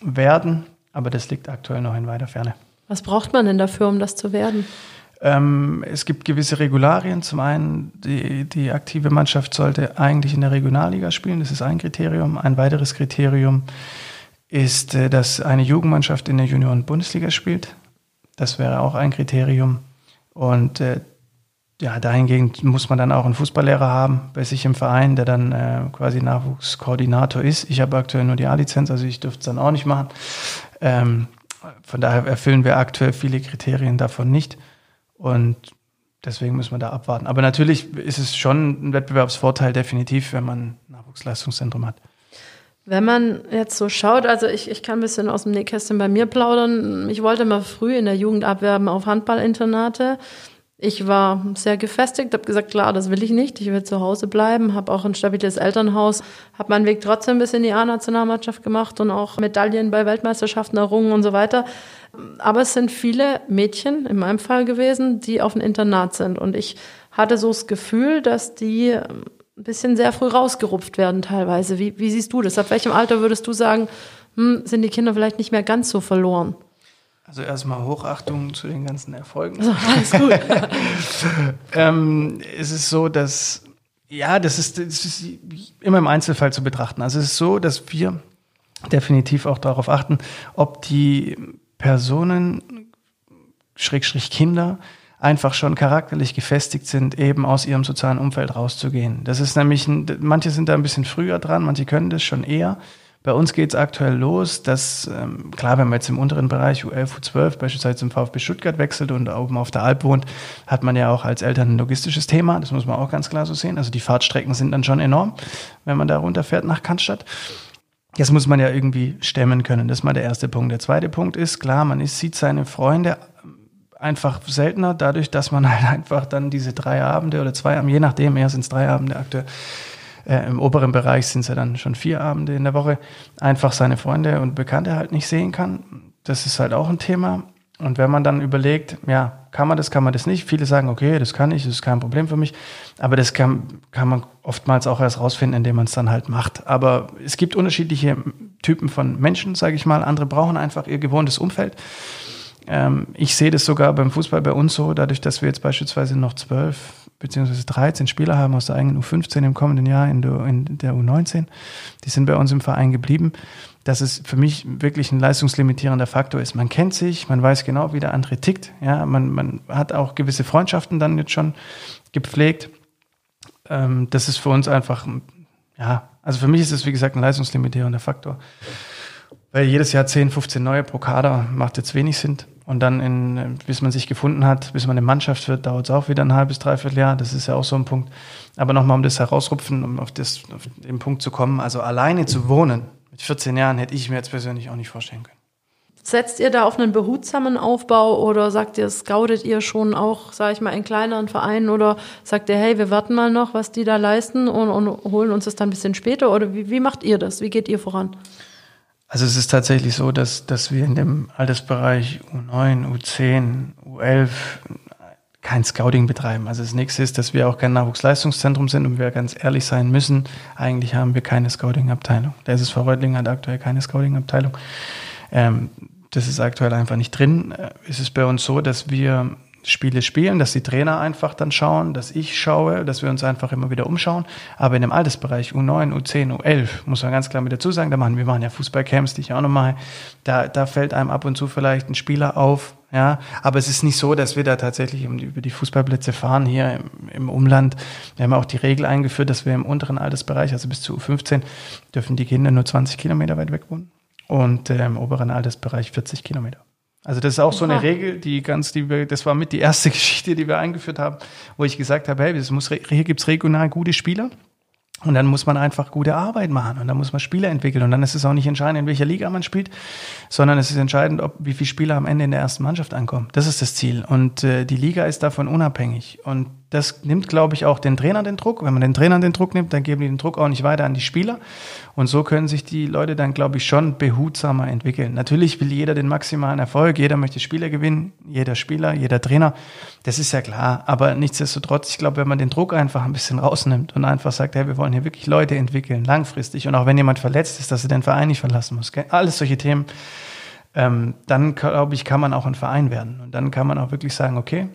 werden. Aber das liegt aktuell noch in weiter Ferne. Was braucht man denn dafür, um das zu werden? Ähm, es gibt gewisse Regularien. Zum einen, die, die aktive Mannschaft sollte eigentlich in der Regionalliga spielen. Das ist ein Kriterium. Ein weiteres Kriterium ist, äh, dass eine Jugendmannschaft in der Junioren-Bundesliga spielt. Das wäre auch ein Kriterium. Und äh, ja, dahingehend muss man dann auch einen Fußballlehrer haben bei sich im Verein, der dann äh, quasi Nachwuchskoordinator ist. Ich habe aktuell nur die A-Lizenz, also ich dürfte es dann auch nicht machen. Ähm, von daher erfüllen wir aktuell viele Kriterien davon nicht. Und deswegen müssen wir da abwarten. Aber natürlich ist es schon ein Wettbewerbsvorteil, definitiv, wenn man ein Nachwuchsleistungszentrum hat. Wenn man jetzt so schaut, also ich, ich kann ein bisschen aus dem Nähkästchen bei mir plaudern. Ich wollte mal früh in der Jugend abwerben auf Handballinternate. Ich war sehr gefestigt, habe gesagt, klar, das will ich nicht. Ich will zu Hause bleiben, habe auch ein stabiles Elternhaus, habe meinen Weg trotzdem bis in die A-Nationalmannschaft gemacht und auch Medaillen bei Weltmeisterschaften errungen und so weiter. Aber es sind viele Mädchen in meinem Fall gewesen, die auf ein Internat sind. Und ich hatte so das Gefühl, dass die ein bisschen sehr früh rausgerupft werden teilweise. Wie, wie siehst du das? Ab welchem Alter würdest du sagen, hm, sind die Kinder vielleicht nicht mehr ganz so verloren? Also erstmal Hochachtung zu den ganzen Erfolgen. Also, alles gut. ähm, es ist so, dass, ja, das ist, das ist immer im Einzelfall zu betrachten. Also es ist so, dass wir definitiv auch darauf achten, ob die Personen, Schrägstrich Kinder, einfach schon charakterlich gefestigt sind, eben aus ihrem sozialen Umfeld rauszugehen. Das ist nämlich, ein, manche sind da ein bisschen früher dran, manche können das schon eher. Bei uns geht es aktuell los, dass, ähm, klar, wenn man jetzt im unteren Bereich U11, U12 beispielsweise zum VfB Stuttgart wechselt und oben auf der Alp wohnt, hat man ja auch als Eltern ein logistisches Thema. Das muss man auch ganz klar so sehen. Also die Fahrtstrecken sind dann schon enorm, wenn man da runterfährt nach Cannstatt. Das muss man ja irgendwie stemmen können. Das ist mal der erste Punkt. Der zweite Punkt ist, klar, man ist, sieht seine Freunde einfach seltener, dadurch, dass man halt einfach dann diese drei Abende oder zwei Abende, je nachdem, eher sind es drei Abende aktuell, äh, Im oberen Bereich sind es ja dann schon vier Abende in der Woche, einfach seine Freunde und Bekannte halt nicht sehen kann. Das ist halt auch ein Thema. Und wenn man dann überlegt, ja, kann man das, kann man das nicht? Viele sagen, okay, das kann ich, das ist kein Problem für mich. Aber das kann, kann man oftmals auch erst rausfinden, indem man es dann halt macht. Aber es gibt unterschiedliche Typen von Menschen, sage ich mal. Andere brauchen einfach ihr gewohntes Umfeld. Ähm, ich sehe das sogar beim Fußball bei uns so, dadurch, dass wir jetzt beispielsweise noch zwölf beziehungsweise 13 Spieler haben aus der eigenen U15 im kommenden Jahr in der, in der U19. Die sind bei uns im Verein geblieben. Dass es für mich wirklich ein leistungslimitierender Faktor ist. Man kennt sich, man weiß genau, wie der andere tickt. Ja, man, man hat auch gewisse Freundschaften dann jetzt schon gepflegt. ähm, das ist für uns einfach, ja, also für mich ist es wie gesagt ein leistungslimitierender Faktor. Weil jedes Jahr 10, 15 neue pro Kader macht jetzt wenig Sinn. Und dann, in, bis man sich gefunden hat, bis man eine Mannschaft wird, dauert es auch wieder ein halbes, dreiviertel Jahr. Das ist ja auch so ein Punkt. Aber nochmal, um das herausrupfen, um auf, das, auf den Punkt zu kommen. Also alleine zu wohnen, mit 14 Jahren, hätte ich mir jetzt persönlich auch nicht vorstellen können. Setzt ihr da auf einen behutsamen Aufbau oder sagt ihr, scoutet ihr schon auch, sage ich mal, in kleineren Vereinen oder sagt ihr, hey, wir warten mal noch, was die da leisten und, und holen uns das dann ein bisschen später? Oder wie, wie macht ihr das? Wie geht ihr voran? Also es ist tatsächlich so, dass, dass wir in dem Altersbereich U9, U10, U11 kein Scouting betreiben. Also das nächste ist, dass wir auch kein Nachwuchsleistungszentrum sind und wir ganz ehrlich sein müssen. Eigentlich haben wir keine Scouting-Abteilung. Der SSV Reutlingen hat aktuell keine Scouting-Abteilung. Ähm, das ist aktuell einfach nicht drin. Äh, es ist bei uns so, dass wir Spiele spielen, dass die Trainer einfach dann schauen, dass ich schaue, dass wir uns einfach immer wieder umschauen. Aber in dem Altersbereich U9, U10, U11, muss man ganz klar mit dazu sagen, da machen wir machen ja Fußballcamps, die ich auch noch mache. Da, da fällt einem ab und zu vielleicht ein Spieler auf, ja. Aber es ist nicht so, dass wir da tatsächlich über die Fußballplätze fahren hier im, im Umland. Wir haben auch die Regel eingeführt, dass wir im unteren Altersbereich, also bis zu U15, dürfen die Kinder nur 20 Kilometer weit weg wohnen und äh, im oberen Altersbereich 40 Kilometer. Also das ist auch so eine Regel, die ganz, die wir, das war mit die erste Geschichte, die wir eingeführt haben, wo ich gesagt habe, hey, es muss, hier gibt's regional gute Spieler. Und dann muss man einfach gute Arbeit machen und dann muss man Spieler entwickeln. Und dann ist es auch nicht entscheidend, in welcher Liga man spielt, sondern es ist entscheidend, ob, wie viele Spieler am Ende in der ersten Mannschaft ankommen. Das ist das Ziel. Und äh, die Liga ist davon unabhängig. Und das nimmt, glaube ich, auch den Trainern den Druck. Wenn man den Trainern den Druck nimmt, dann geben die den Druck auch nicht weiter an die Spieler. Und so können sich die Leute dann, glaube ich, schon behutsamer entwickeln. Natürlich will jeder den maximalen Erfolg, jeder möchte Spieler gewinnen, jeder Spieler, jeder Trainer. Das ist ja klar. Aber nichtsdestotrotz, ich glaube, wenn man den Druck einfach ein bisschen rausnimmt und einfach sagt, hey, wir wollen hier wirklich Leute entwickeln, langfristig. Und auch wenn jemand verletzt ist, dass er den Verein nicht verlassen muss. Alles solche Themen. Ähm, dann, glaube ich, kann man auch ein Verein werden. Und dann kann man auch wirklich sagen, okay,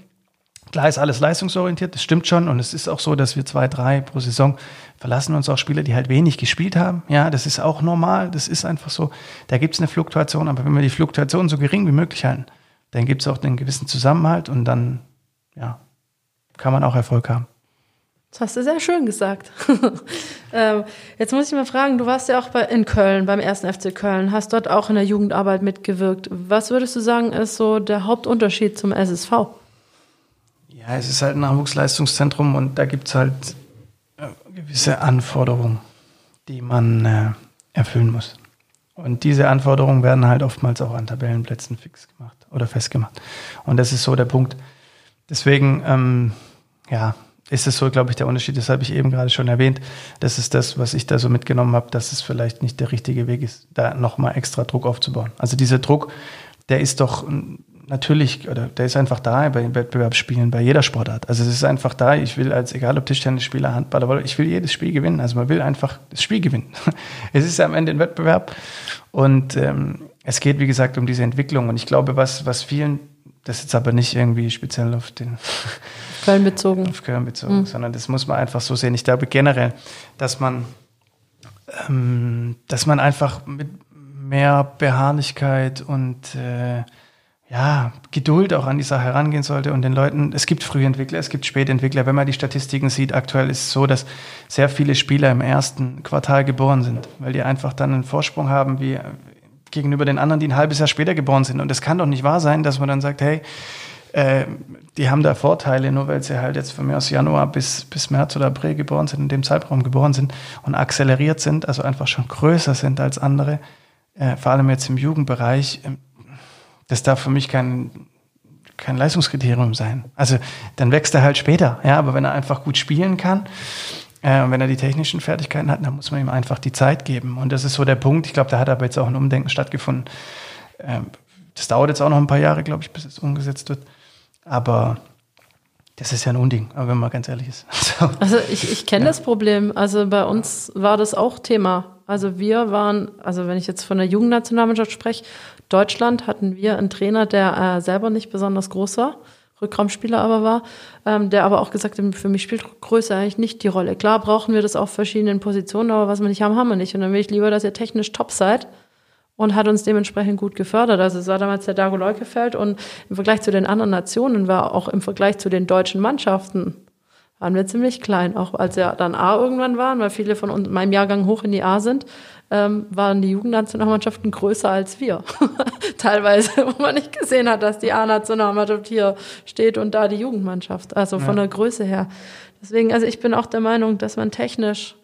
Klar ist alles leistungsorientiert, das stimmt schon. Und es ist auch so, dass wir zwei, drei pro Saison verlassen uns auch Spieler, die halt wenig gespielt haben. Ja, das ist auch normal. Das ist einfach so. Da gibt es eine Fluktuation. Aber wenn wir die Fluktuation so gering wie möglich halten, dann gibt es auch einen gewissen Zusammenhalt und dann, ja, kann man auch Erfolg haben. Das hast du sehr schön gesagt. ähm, jetzt muss ich mal fragen, du warst ja auch bei, in Köln, beim ersten FC Köln, hast dort auch in der Jugendarbeit mitgewirkt. Was würdest du sagen, ist so der Hauptunterschied zum SSV? Ja, es ist halt ein Nachwuchsleistungszentrum und da gibt es halt äh, gewisse Anforderungen, die man äh, erfüllen muss. Und diese Anforderungen werden halt oftmals auch an Tabellenplätzen fix gemacht oder festgemacht. Und das ist so der Punkt. Deswegen, ähm, ja, ist es so, glaube ich, der Unterschied. Das habe ich eben gerade schon erwähnt. Das ist das, was ich da so mitgenommen habe, dass es vielleicht nicht der richtige Weg ist, da nochmal extra Druck aufzubauen. Also dieser Druck, der ist doch natürlich, oder der ist einfach da bei den Wettbewerbsspielen, bei jeder Sportart. Also es ist einfach da, ich will als, egal ob Tischtennisspieler, Handballer, ich will jedes Spiel gewinnen. Also man will einfach das Spiel gewinnen. es ist am Ende ein Wettbewerb und ähm, es geht, wie gesagt, um diese Entwicklung. Und ich glaube, was, was vielen, das ist jetzt aber nicht irgendwie speziell auf den Köln bezogen, auf Köln bezogen, mhm. sondern das muss man einfach so sehen. Ich glaube generell, dass man, ähm, dass man einfach mit mehr Beharrlichkeit und äh, ja, Geduld auch an die Sache herangehen sollte und den Leuten, es gibt Frühentwickler, es gibt Spätentwickler. Wenn man die Statistiken sieht, aktuell ist es so, dass sehr viele Spieler im ersten Quartal geboren sind, weil die einfach dann einen Vorsprung haben wie gegenüber den anderen, die ein halbes Jahr später geboren sind. Und es kann doch nicht wahr sein, dass man dann sagt, hey, äh, die haben da Vorteile, nur weil sie halt jetzt von mir aus Januar bis, bis März oder April geboren sind, in dem Zeitraum geboren sind und akzeleriert sind, also einfach schon größer sind als andere, äh, vor allem jetzt im Jugendbereich das darf für mich kein, kein Leistungskriterium sein. Also dann wächst er halt später, ja, aber wenn er einfach gut spielen kann, äh, wenn er die technischen Fertigkeiten hat, dann muss man ihm einfach die Zeit geben. Und das ist so der Punkt. Ich glaube, da hat aber jetzt auch ein Umdenken stattgefunden. Ähm, das dauert jetzt auch noch ein paar Jahre, glaube ich, bis es umgesetzt wird. Aber das ist ja ein Unding, aber wenn man ganz ehrlich ist. So. Also ich, ich kenne ja. das Problem. Also bei uns war das auch Thema. Also wir waren, also wenn ich jetzt von der Jugendnationalmannschaft spreche, Deutschland hatten wir einen Trainer, der äh, selber nicht besonders groß war, Rückraumspieler aber war, ähm, der aber auch gesagt hat, für mich spielt Größe eigentlich nicht die Rolle. Klar brauchen wir das auf verschiedenen Positionen, aber was wir nicht haben, haben wir nicht. Und dann will ich lieber, dass ihr technisch top seid und hat uns dementsprechend gut gefördert. Also es war damals der Dago Leukefeld und im Vergleich zu den anderen Nationen war auch im Vergleich zu den deutschen Mannschaften waren wir ziemlich klein. Auch als wir dann A irgendwann waren, weil viele von uns, meinem Jahrgang hoch in die A sind, ähm, waren die Jugendnationalmannschaften größer als wir. Teilweise, wo man nicht gesehen hat, dass die A-Nationalmannschaft hier steht und da die Jugendmannschaft. Also von ja. der Größe her. Deswegen, also ich bin auch der Meinung, dass man technisch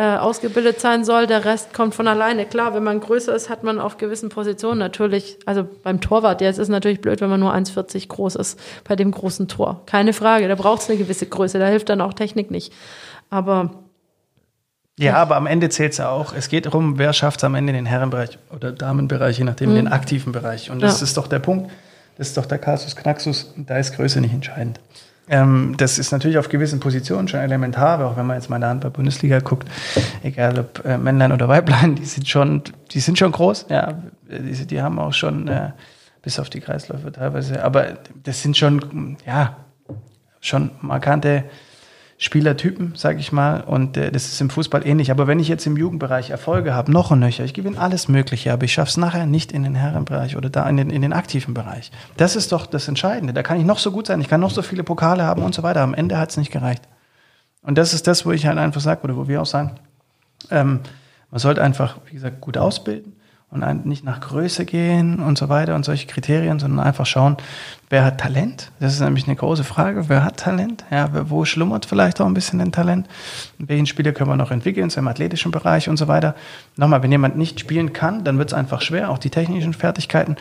äh, ausgebildet sein soll. Der Rest kommt von alleine. Klar, wenn man größer ist, hat man auf gewissen Positionen natürlich, also beim Torwart, jetzt ist natürlich blöd, wenn man nur 1,40 groß ist bei dem großen Tor. Keine Frage, da braucht es eine gewisse Größe, da hilft dann auch Technik nicht. Aber ja, aber am Ende zählt es ja auch. Es geht darum, wer schafft es am Ende in den Herrenbereich oder Damenbereich, je nachdem, mhm. den aktiven Bereich. Und das ja. ist doch der Punkt. Das ist doch der Kasus Knaxus. Da ist Größe nicht entscheidend. Ähm, das ist natürlich auf gewissen Positionen schon elementar, aber auch wenn man jetzt mal in der Handball-Bundesliga guckt, egal ob äh, Männlein oder Weiblein, die sind schon, die sind schon groß, ja, die, die haben auch schon, äh, bis auf die Kreisläufe teilweise, aber das sind schon, ja, schon markante Spielertypen, sage ich mal. Und äh, das ist im Fußball ähnlich. Aber wenn ich jetzt im Jugendbereich Erfolge habe, noch und nöcher, ich gewinne alles Mögliche, aber ich schaffe es nachher nicht in den Herrenbereich oder da in den, in den aktiven Bereich. Das ist doch das Entscheidende. Da kann ich noch so gut sein, ich kann noch so viele Pokale haben und so weiter. Am Ende hat es nicht gereicht. Und das ist das, wo ich halt einfach sage, oder wo wir auch sagen, ähm, man sollte einfach, wie gesagt, gut ausbilden und nicht nach Größe gehen und so weiter und solche Kriterien, sondern einfach schauen, wer hat Talent? Das ist nämlich eine große Frage. Wer hat Talent? Ja, wo schlummert vielleicht auch ein bisschen ein Talent? Welchen Spieler können wir noch entwickeln, so im athletischen Bereich und so weiter? Nochmal, wenn jemand nicht spielen kann, dann wird es einfach schwer. Auch die technischen Fertigkeiten,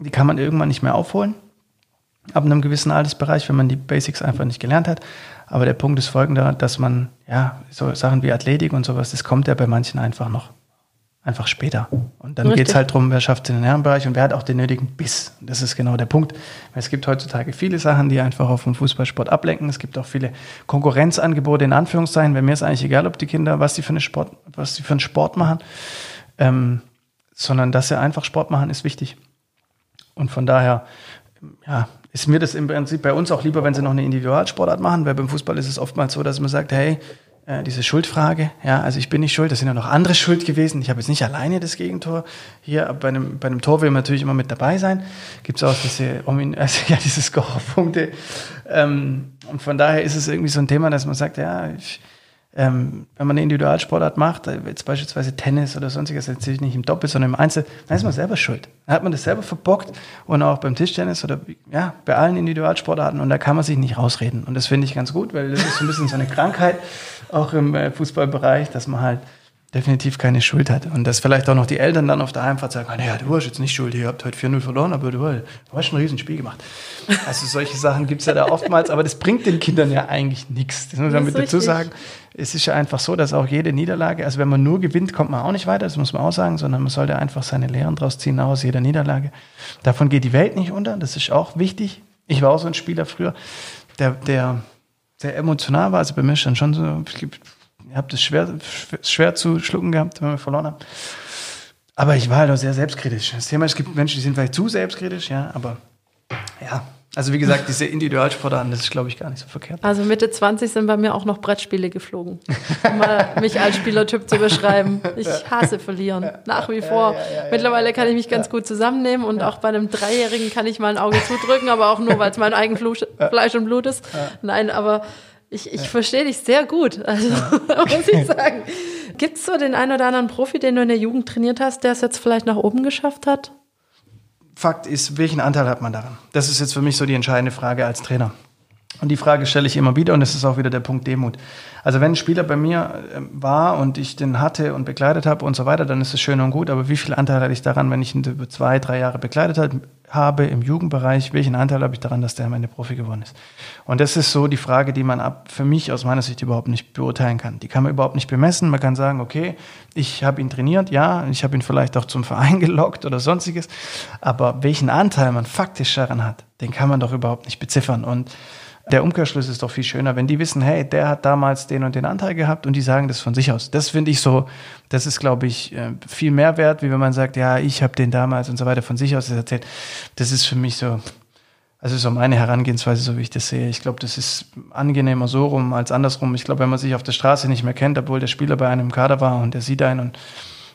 die kann man irgendwann nicht mehr aufholen. Ab einem gewissen Altersbereich, wenn man die Basics einfach nicht gelernt hat. Aber der Punkt ist folgender, dass man, ja, so Sachen wie Athletik und sowas, das kommt ja bei manchen einfach noch einfach später. Und dann geht es halt darum, wer schafft es in den Herrenbereich und wer hat auch den nötigen Biss. Das ist genau der Punkt. Es gibt heutzutage viele Sachen, die einfach auf den Fußballsport ablenken. Es gibt auch viele Konkurrenzangebote in Anführungszeichen. Wenn mir ist eigentlich egal, ob die Kinder, was die für, eine Sport, was die für einen Sport machen, ähm, sondern dass sie einfach Sport machen, ist wichtig. Und von daher, ja, ist mir das im Prinzip bei uns auch lieber, wenn sie noch eine Individualsportart machen, weil beim Fußball ist es oftmals so, dass man sagt, hey, äh, diese Schuldfrage. Ja, also ich bin nicht schuld, das sind ja noch andere schuld gewesen. Ich habe jetzt nicht alleine das Gegentor hier. Bei einem, bei einem Tor will man natürlich immer mit dabei sein. Gibt es auch diese, also, ja, diese Scorerpunkte. Ähm, und von daher ist es irgendwie so ein Thema, dass man sagt, ja, ich, ähm, wenn man eine Individualsportart macht, äh, jetzt beispielsweise Tennis oder sonstiges, jetzt nicht im Doppel, sondern im Einzel, dann ist man selber schuld. Dann hat man das selber verbockt und auch beim Tischtennis oder ja, bei allen Individualsportarten und da kann man sich nicht rausreden. Und das finde ich ganz gut, weil das ist so ein bisschen so eine Krankheit, auch im äh, Fußballbereich, dass man halt definitiv keine Schuld hat. Und dass vielleicht auch noch die Eltern dann auf der Heimfahrt sagen, naja, du hast jetzt nicht Schuld, ihr habt heute 4-0 verloren, aber du, du hast schon ein Riesenspiel gemacht. Also solche Sachen gibt es ja da oftmals, aber das bringt den Kindern ja eigentlich nichts. Das muss man mit dazu sagen. Es ist ja einfach so, dass auch jede Niederlage, also wenn man nur gewinnt, kommt man auch nicht weiter, das muss man auch sagen, sondern man sollte einfach seine Lehren draus ziehen aus jeder Niederlage. Davon geht die Welt nicht unter, das ist auch wichtig. Ich war auch so ein Spieler früher, der, der sehr emotional war. Also bei mir stand schon so, ich habe das schwer, schwer zu schlucken gehabt, wenn wir verloren haben. Aber ich war halt auch sehr selbstkritisch. Das Thema, es gibt Menschen, die sind vielleicht zu selbstkritisch, ja, aber ja, also wie gesagt, diese Individualsportarten, das ist, glaube ich, gar nicht so verkehrt. Also Mitte 20 sind bei mir auch noch Brettspiele geflogen, um mal mich als Spielertyp zu beschreiben. Ich hasse verlieren, nach wie vor. Ja, ja, ja, Mittlerweile kann ich mich ganz gut zusammennehmen und auch bei einem Dreijährigen kann ich mal ein Auge zudrücken, aber auch nur, weil es mein eigen Fleisch und Blut ist. Nein, aber ich, ich verstehe dich sehr gut, also muss ich sagen. Gibt es so den einen oder anderen Profi, den du in der Jugend trainiert hast, der es jetzt vielleicht nach oben geschafft hat? Fakt ist, welchen Anteil hat man daran? Das ist jetzt für mich so die entscheidende Frage als Trainer. Und die Frage stelle ich immer wieder und das ist auch wieder der Punkt Demut. Also wenn ein Spieler bei mir ähm, war und ich den hatte und begleitet habe und so weiter, dann ist es schön und gut. Aber wie viel Anteil hatte ich daran, wenn ich ihn über zwei, drei Jahre begleitet habe im Jugendbereich? Welchen Anteil habe ich daran, dass der am Ende Profi geworden ist? Und das ist so die Frage, die man ab, für mich aus meiner Sicht überhaupt nicht beurteilen kann. Die kann man überhaupt nicht bemessen. Man kann sagen, okay, ich habe ihn trainiert, ja, ich habe ihn vielleicht auch zum Verein gelockt oder sonstiges. Aber welchen Anteil man faktisch daran hat, den kann man doch überhaupt nicht beziffern. Und der Umkehrschluss ist doch viel schöner, wenn die wissen, hey, der hat damals den und den Anteil gehabt und die sagen das von sich aus. Das finde ich so, das ist, glaube ich, äh, viel mehr wert, wie wenn man sagt, ja, ich habe den damals und so weiter von sich aus erzählt. Das ist für mich so, also so meine Herangehensweise, so wie ich das sehe. Ich glaube, das ist angenehmer so rum als andersrum. Ich glaube, wenn man sich auf der Straße nicht mehr kennt, obwohl der Spieler bei einem Kader war und der sieht einen und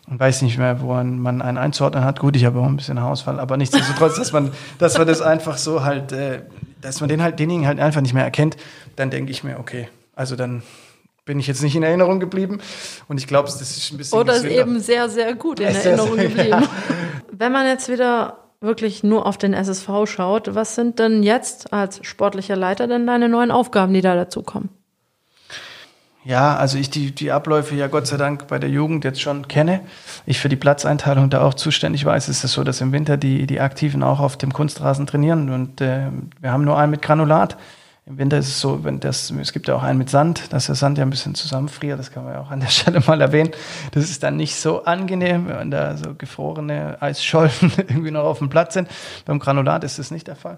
und weiß nicht mehr, wo man einen einzuordnen hat. Gut, ich habe auch ein bisschen Haarausfall, aber nichtsdestotrotz, dass man, dass man das einfach so halt, äh, dass man den halt, denjenigen halt einfach nicht mehr erkennt, dann denke ich mir, okay, also dann bin ich jetzt nicht in Erinnerung geblieben. Und ich glaube, das ist ein bisschen. Oder ist eben sehr, sehr gut in Erinnerung geblieben. Ja. Wenn man jetzt wieder wirklich nur auf den SSV schaut, was sind denn jetzt als sportlicher Leiter denn deine neuen Aufgaben, die da dazukommen? Ja, also ich die, die Abläufe ja Gott sei Dank bei der Jugend jetzt schon kenne. Ich für die Platzeinteilung da auch zuständig weiß. Es ist so, dass im Winter die, die Aktiven auch auf dem Kunstrasen trainieren und äh, wir haben nur einen mit Granulat. Im Winter ist es so, wenn das, es gibt ja auch einen mit Sand, dass der Sand ja ein bisschen zusammenfriert, das kann man ja auch an der Stelle mal erwähnen. Das ist dann nicht so angenehm, wenn da so gefrorene Eisschollen irgendwie noch auf dem Platz sind. Beim Granulat ist das nicht der Fall.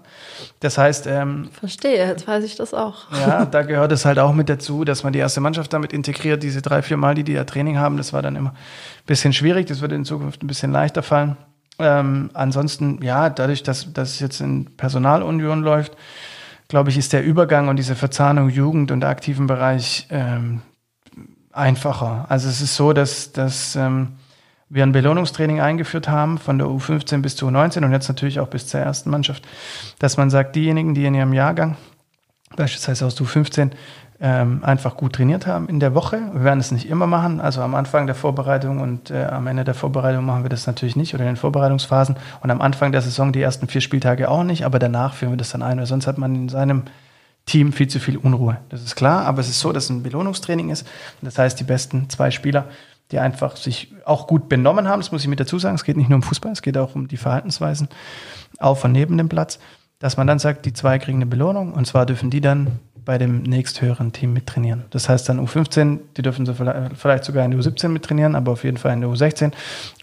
Das heißt, ähm, Verstehe, jetzt weiß ich das auch. Ja, da gehört es halt auch mit dazu, dass man die erste Mannschaft damit integriert, diese drei, vier Mal, die die ja Training haben, das war dann immer ein bisschen schwierig, das wird in Zukunft ein bisschen leichter fallen. Ähm, ansonsten, ja, dadurch, dass, dass es jetzt in Personalunion läuft, glaube ich, ist der Übergang und diese Verzahnung Jugend und aktiven Bereich ähm, einfacher. Also es ist so, dass, dass ähm, wir ein Belohnungstraining eingeführt haben von der U15 bis zur U19 und jetzt natürlich auch bis zur ersten Mannschaft, dass man sagt, diejenigen, die in ihrem Jahrgang, beispielsweise aus U15, ähm, einfach gut trainiert haben in der Woche. Wir werden es nicht immer machen. Also am Anfang der Vorbereitung und äh, am Ende der Vorbereitung machen wir das natürlich nicht oder in den Vorbereitungsphasen. Und am Anfang der Saison die ersten vier Spieltage auch nicht, aber danach führen wir das dann ein, weil sonst hat man in seinem Team viel zu viel Unruhe. Das ist klar, aber es ist so, dass es ein Belohnungstraining ist. Das heißt, die besten zwei Spieler, die einfach sich auch gut benommen haben, das muss ich mit dazu sagen, es geht nicht nur um Fußball, es geht auch um die Verhaltensweisen auf und neben dem Platz, dass man dann sagt, die zwei kriegen eine Belohnung und zwar dürfen die dann bei dem nächsthöheren Team mittrainieren. Das heißt dann U15, die dürfen sie vielleicht sogar in der U17 mittrainieren, aber auf jeden Fall in der U16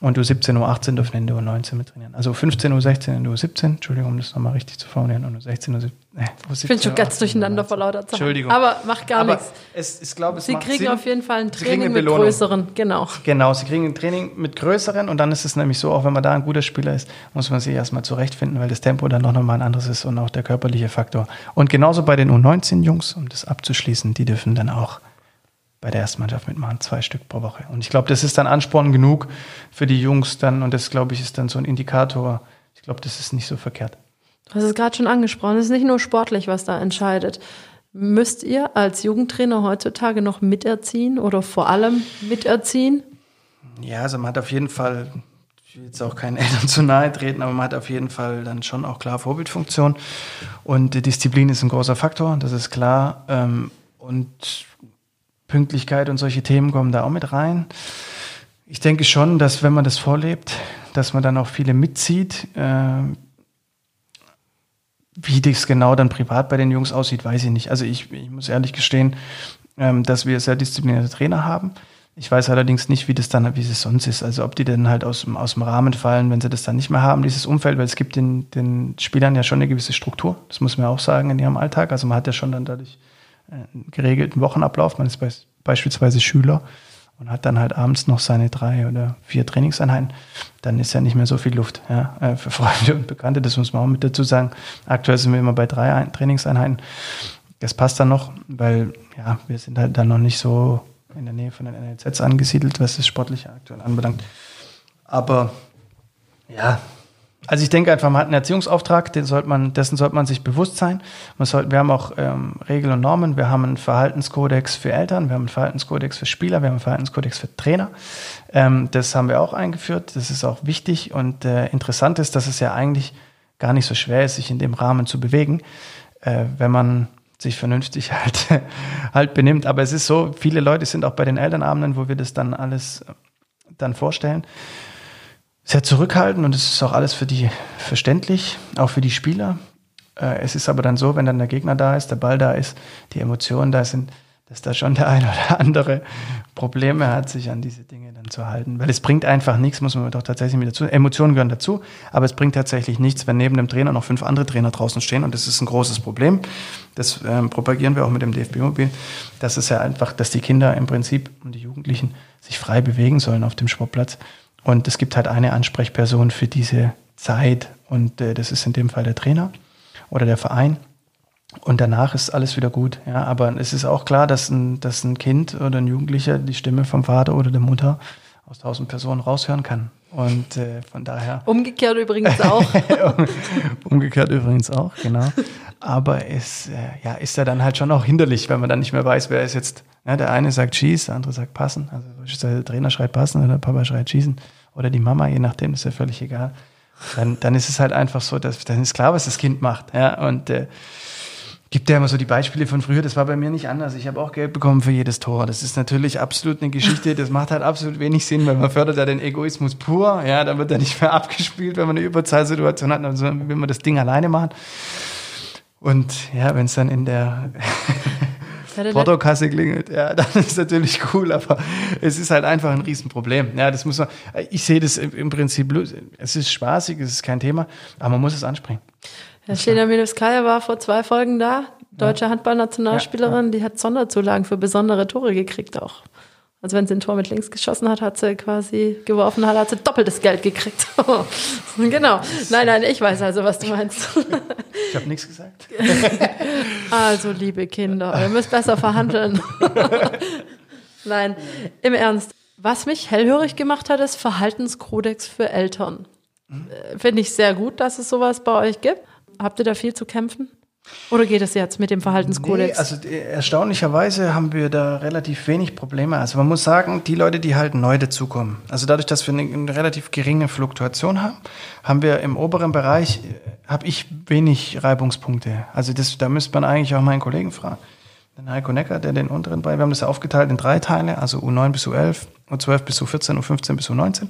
und U17, U18 dürfen in der U19 mittrainieren. Also U15, U16 in der U17, Entschuldigung, um das nochmal richtig zu formulieren, und U16, U17. Nee, ich bin schon ganz durcheinander vor lauter Zeit. Entschuldigung. Aber macht gar aber nichts. Es, ich glaube, es Sie macht kriegen Sinn. auf jeden Fall ein Training mit Belohnung. größeren, genau. Genau, sie kriegen ein Training mit größeren und dann ist es nämlich so, auch wenn man da ein guter Spieler ist, muss man sich erstmal zurechtfinden, weil das Tempo dann noch mal ein anderes ist und auch der körperliche Faktor. Und genauso bei den U19-Jungs, um das abzuschließen, die dürfen dann auch bei der Erstmannschaft mitmachen, zwei Stück pro Woche. Und ich glaube, das ist dann Ansporn genug für die Jungs dann und das, glaube ich, ist dann so ein Indikator. Ich glaube, das ist nicht so verkehrt. Du hast es gerade schon angesprochen, es ist nicht nur sportlich, was da entscheidet. Müsst ihr als Jugendtrainer heutzutage noch miterziehen oder vor allem miterziehen? Ja, also man hat auf jeden Fall, ich will jetzt auch keinen Eltern zu nahe treten, aber man hat auf jeden Fall dann schon auch klar Vorbildfunktion. Und Disziplin ist ein großer Faktor, das ist klar. Ähm, Und Pünktlichkeit und solche Themen kommen da auch mit rein. Ich denke schon, dass wenn man das vorlebt, dass man dann auch viele mitzieht. Wie das genau dann privat bei den Jungs aussieht, weiß ich nicht. Also ich, ich muss ehrlich gestehen, ähm, dass wir sehr disziplinierte Trainer haben. Ich weiß allerdings nicht, wie das dann, wie es sonst ist. Also ob die dann halt aus, dem- aus dem Rahmen fallen, wenn sie das dann nicht mehr haben, dieses Umfeld, weil es gibt den, den Spielern ja schon eine gewisse Struktur. Das muss man auch sagen in ihrem Alltag. Also man hat ja schon dann dadurch äh, einen geregelten Wochenablauf. Man ist be beispielsweise Schüler und hat dann halt abends noch seine drei oder vier Trainingseinheiten. Dann ist ja nicht mehr so viel Luft ja, äh, für Freunde und Bekannte. Das muss man auch mit dazu sagen. Aktuell sind wir immer bei drei Ein Trainingseinheiten. Das passt dann noch, weil ja, wir sind halt dann noch nicht so in der Nähe von den NLZs angesiedelt, was das Sportliche aktuell anbelangt. Aber ja, also ich denke einfach, man hat einen Erziehungsauftrag, den sollte man, dessen sollte man sich bewusst sein. Man sollte, wir haben auch ähm, Regeln und Normen, wir haben einen Verhaltenskodex für Eltern, wir haben einen Verhaltenskodex für Spieler, wir haben einen Verhaltenskodex für Trainer. Ähm, das haben wir auch eingeführt, das ist auch wichtig und äh, interessant ist, dass es ja eigentlich gar nicht so schwer ist, sich in dem Rahmen zu bewegen, äh, wenn man sich vernünftig halt, halt benimmt. Aber es ist so, viele Leute sind auch bei den Elternabenden, wo wir das dann alles äh, dann vorstellen, sehr zurückhaltend und es ist auch alles für die verständlich, auch für die Spieler. Äh, Es ist aber dann so, wenn dann der Gegner da ist, der Ball da ist, die Emotionen da sind, dass da schon der eine oder andere Probleme hat, sich an diese Dinge dann zu halten. Weil es bringt einfach nichts, muss man doch tatsächlich mit dazu. Emotionen gehören dazu, aber es bringt tatsächlich nichts, wenn neben dem Trainer noch fünf andere Trainer draußen stehen und das ist ein großes Problem. Das ähm, propagieren wir auch mit dem DFB-Mobil. Das ist ja einfach, dass die Kinder im Prinzip und die Jugendlichen sich frei bewegen sollen auf dem Sportplatz. Und es gibt halt eine Ansprechperson für diese Zeit und äh, das ist in dem Fall der Trainer oder der Verein. Und danach ist alles wieder gut. Ja, aber es ist auch klar, dass ein, dass ein Kind oder ein Jugendlicher die Stimme vom Vater oder der Mutter aus tausend Personen raushören kann. Und äh, von daher. Umgekehrt übrigens auch. Umgekehrt übrigens auch, genau. Aber es äh, ja, ist ja dann halt schon auch hinderlich, wenn man dann nicht mehr weiß, wer ist jetzt. Ja, der eine sagt schieß, der andere sagt passen. Also der Trainer schreit passen oder der Papa schreit schießen. Oder die Mama, je nachdem, ist ja völlig egal. Dann, dann ist es halt einfach so, dass dann ist klar, was das Kind macht. Ja, und äh, gibt ja immer so die Beispiele von früher, das war bei mir nicht anders. Ich habe auch Geld bekommen für jedes Tor. Das ist natürlich absolut eine Geschichte, das macht halt absolut wenig Sinn, weil man fördert ja den Egoismus pur. Ja, da wird er nicht mehr abgespielt, wenn man eine Überzahlsituation hat, dann will man das Ding alleine machen. Und ja, wenn es dann in der Portokasse klingelt, ja, dann ist natürlich cool, aber es ist halt einfach ein Riesenproblem. Ja, das muss man, ich sehe das im Prinzip, es ist spaßig, es ist kein Thema, aber man muss es ansprechen. Herr Stena Milewskaja war vor zwei Folgen da, deutsche ja. Handballnationalspielerin, ja, die hat Sonderzulagen für besondere Tore gekriegt auch. Also wenn sie ein Tor mit links geschossen hat, hat sie quasi geworfen hat, hat sie doppeltes Geld gekriegt. genau. Nein, nein, ich weiß also, was du meinst. ich habe nichts gesagt. also, liebe Kinder, ihr müsst besser verhandeln. nein, im Ernst. Was mich hellhörig gemacht hat, ist Verhaltenskodex für Eltern. Äh, finde ich sehr gut, dass es sowas bei euch gibt. Habt ihr da viel zu kämpfen? Oder geht es jetzt mit dem Verhaltenskodex? Nee, also erstaunlicherweise haben wir da relativ wenig Probleme. Also man muss sagen, die Leute, die halt neu dazukommen, also dadurch, dass wir eine, eine relativ geringe Fluktuation haben, haben wir im oberen Bereich, äh, habe ich wenig Reibungspunkte. Also das, da müsste man eigentlich auch meinen Kollegen fragen. Den Heiko Necker, der den unteren Bereich, wir haben das ja aufgeteilt in drei Teile, also U9 bis U11, U12 bis U14, U15 bis U19.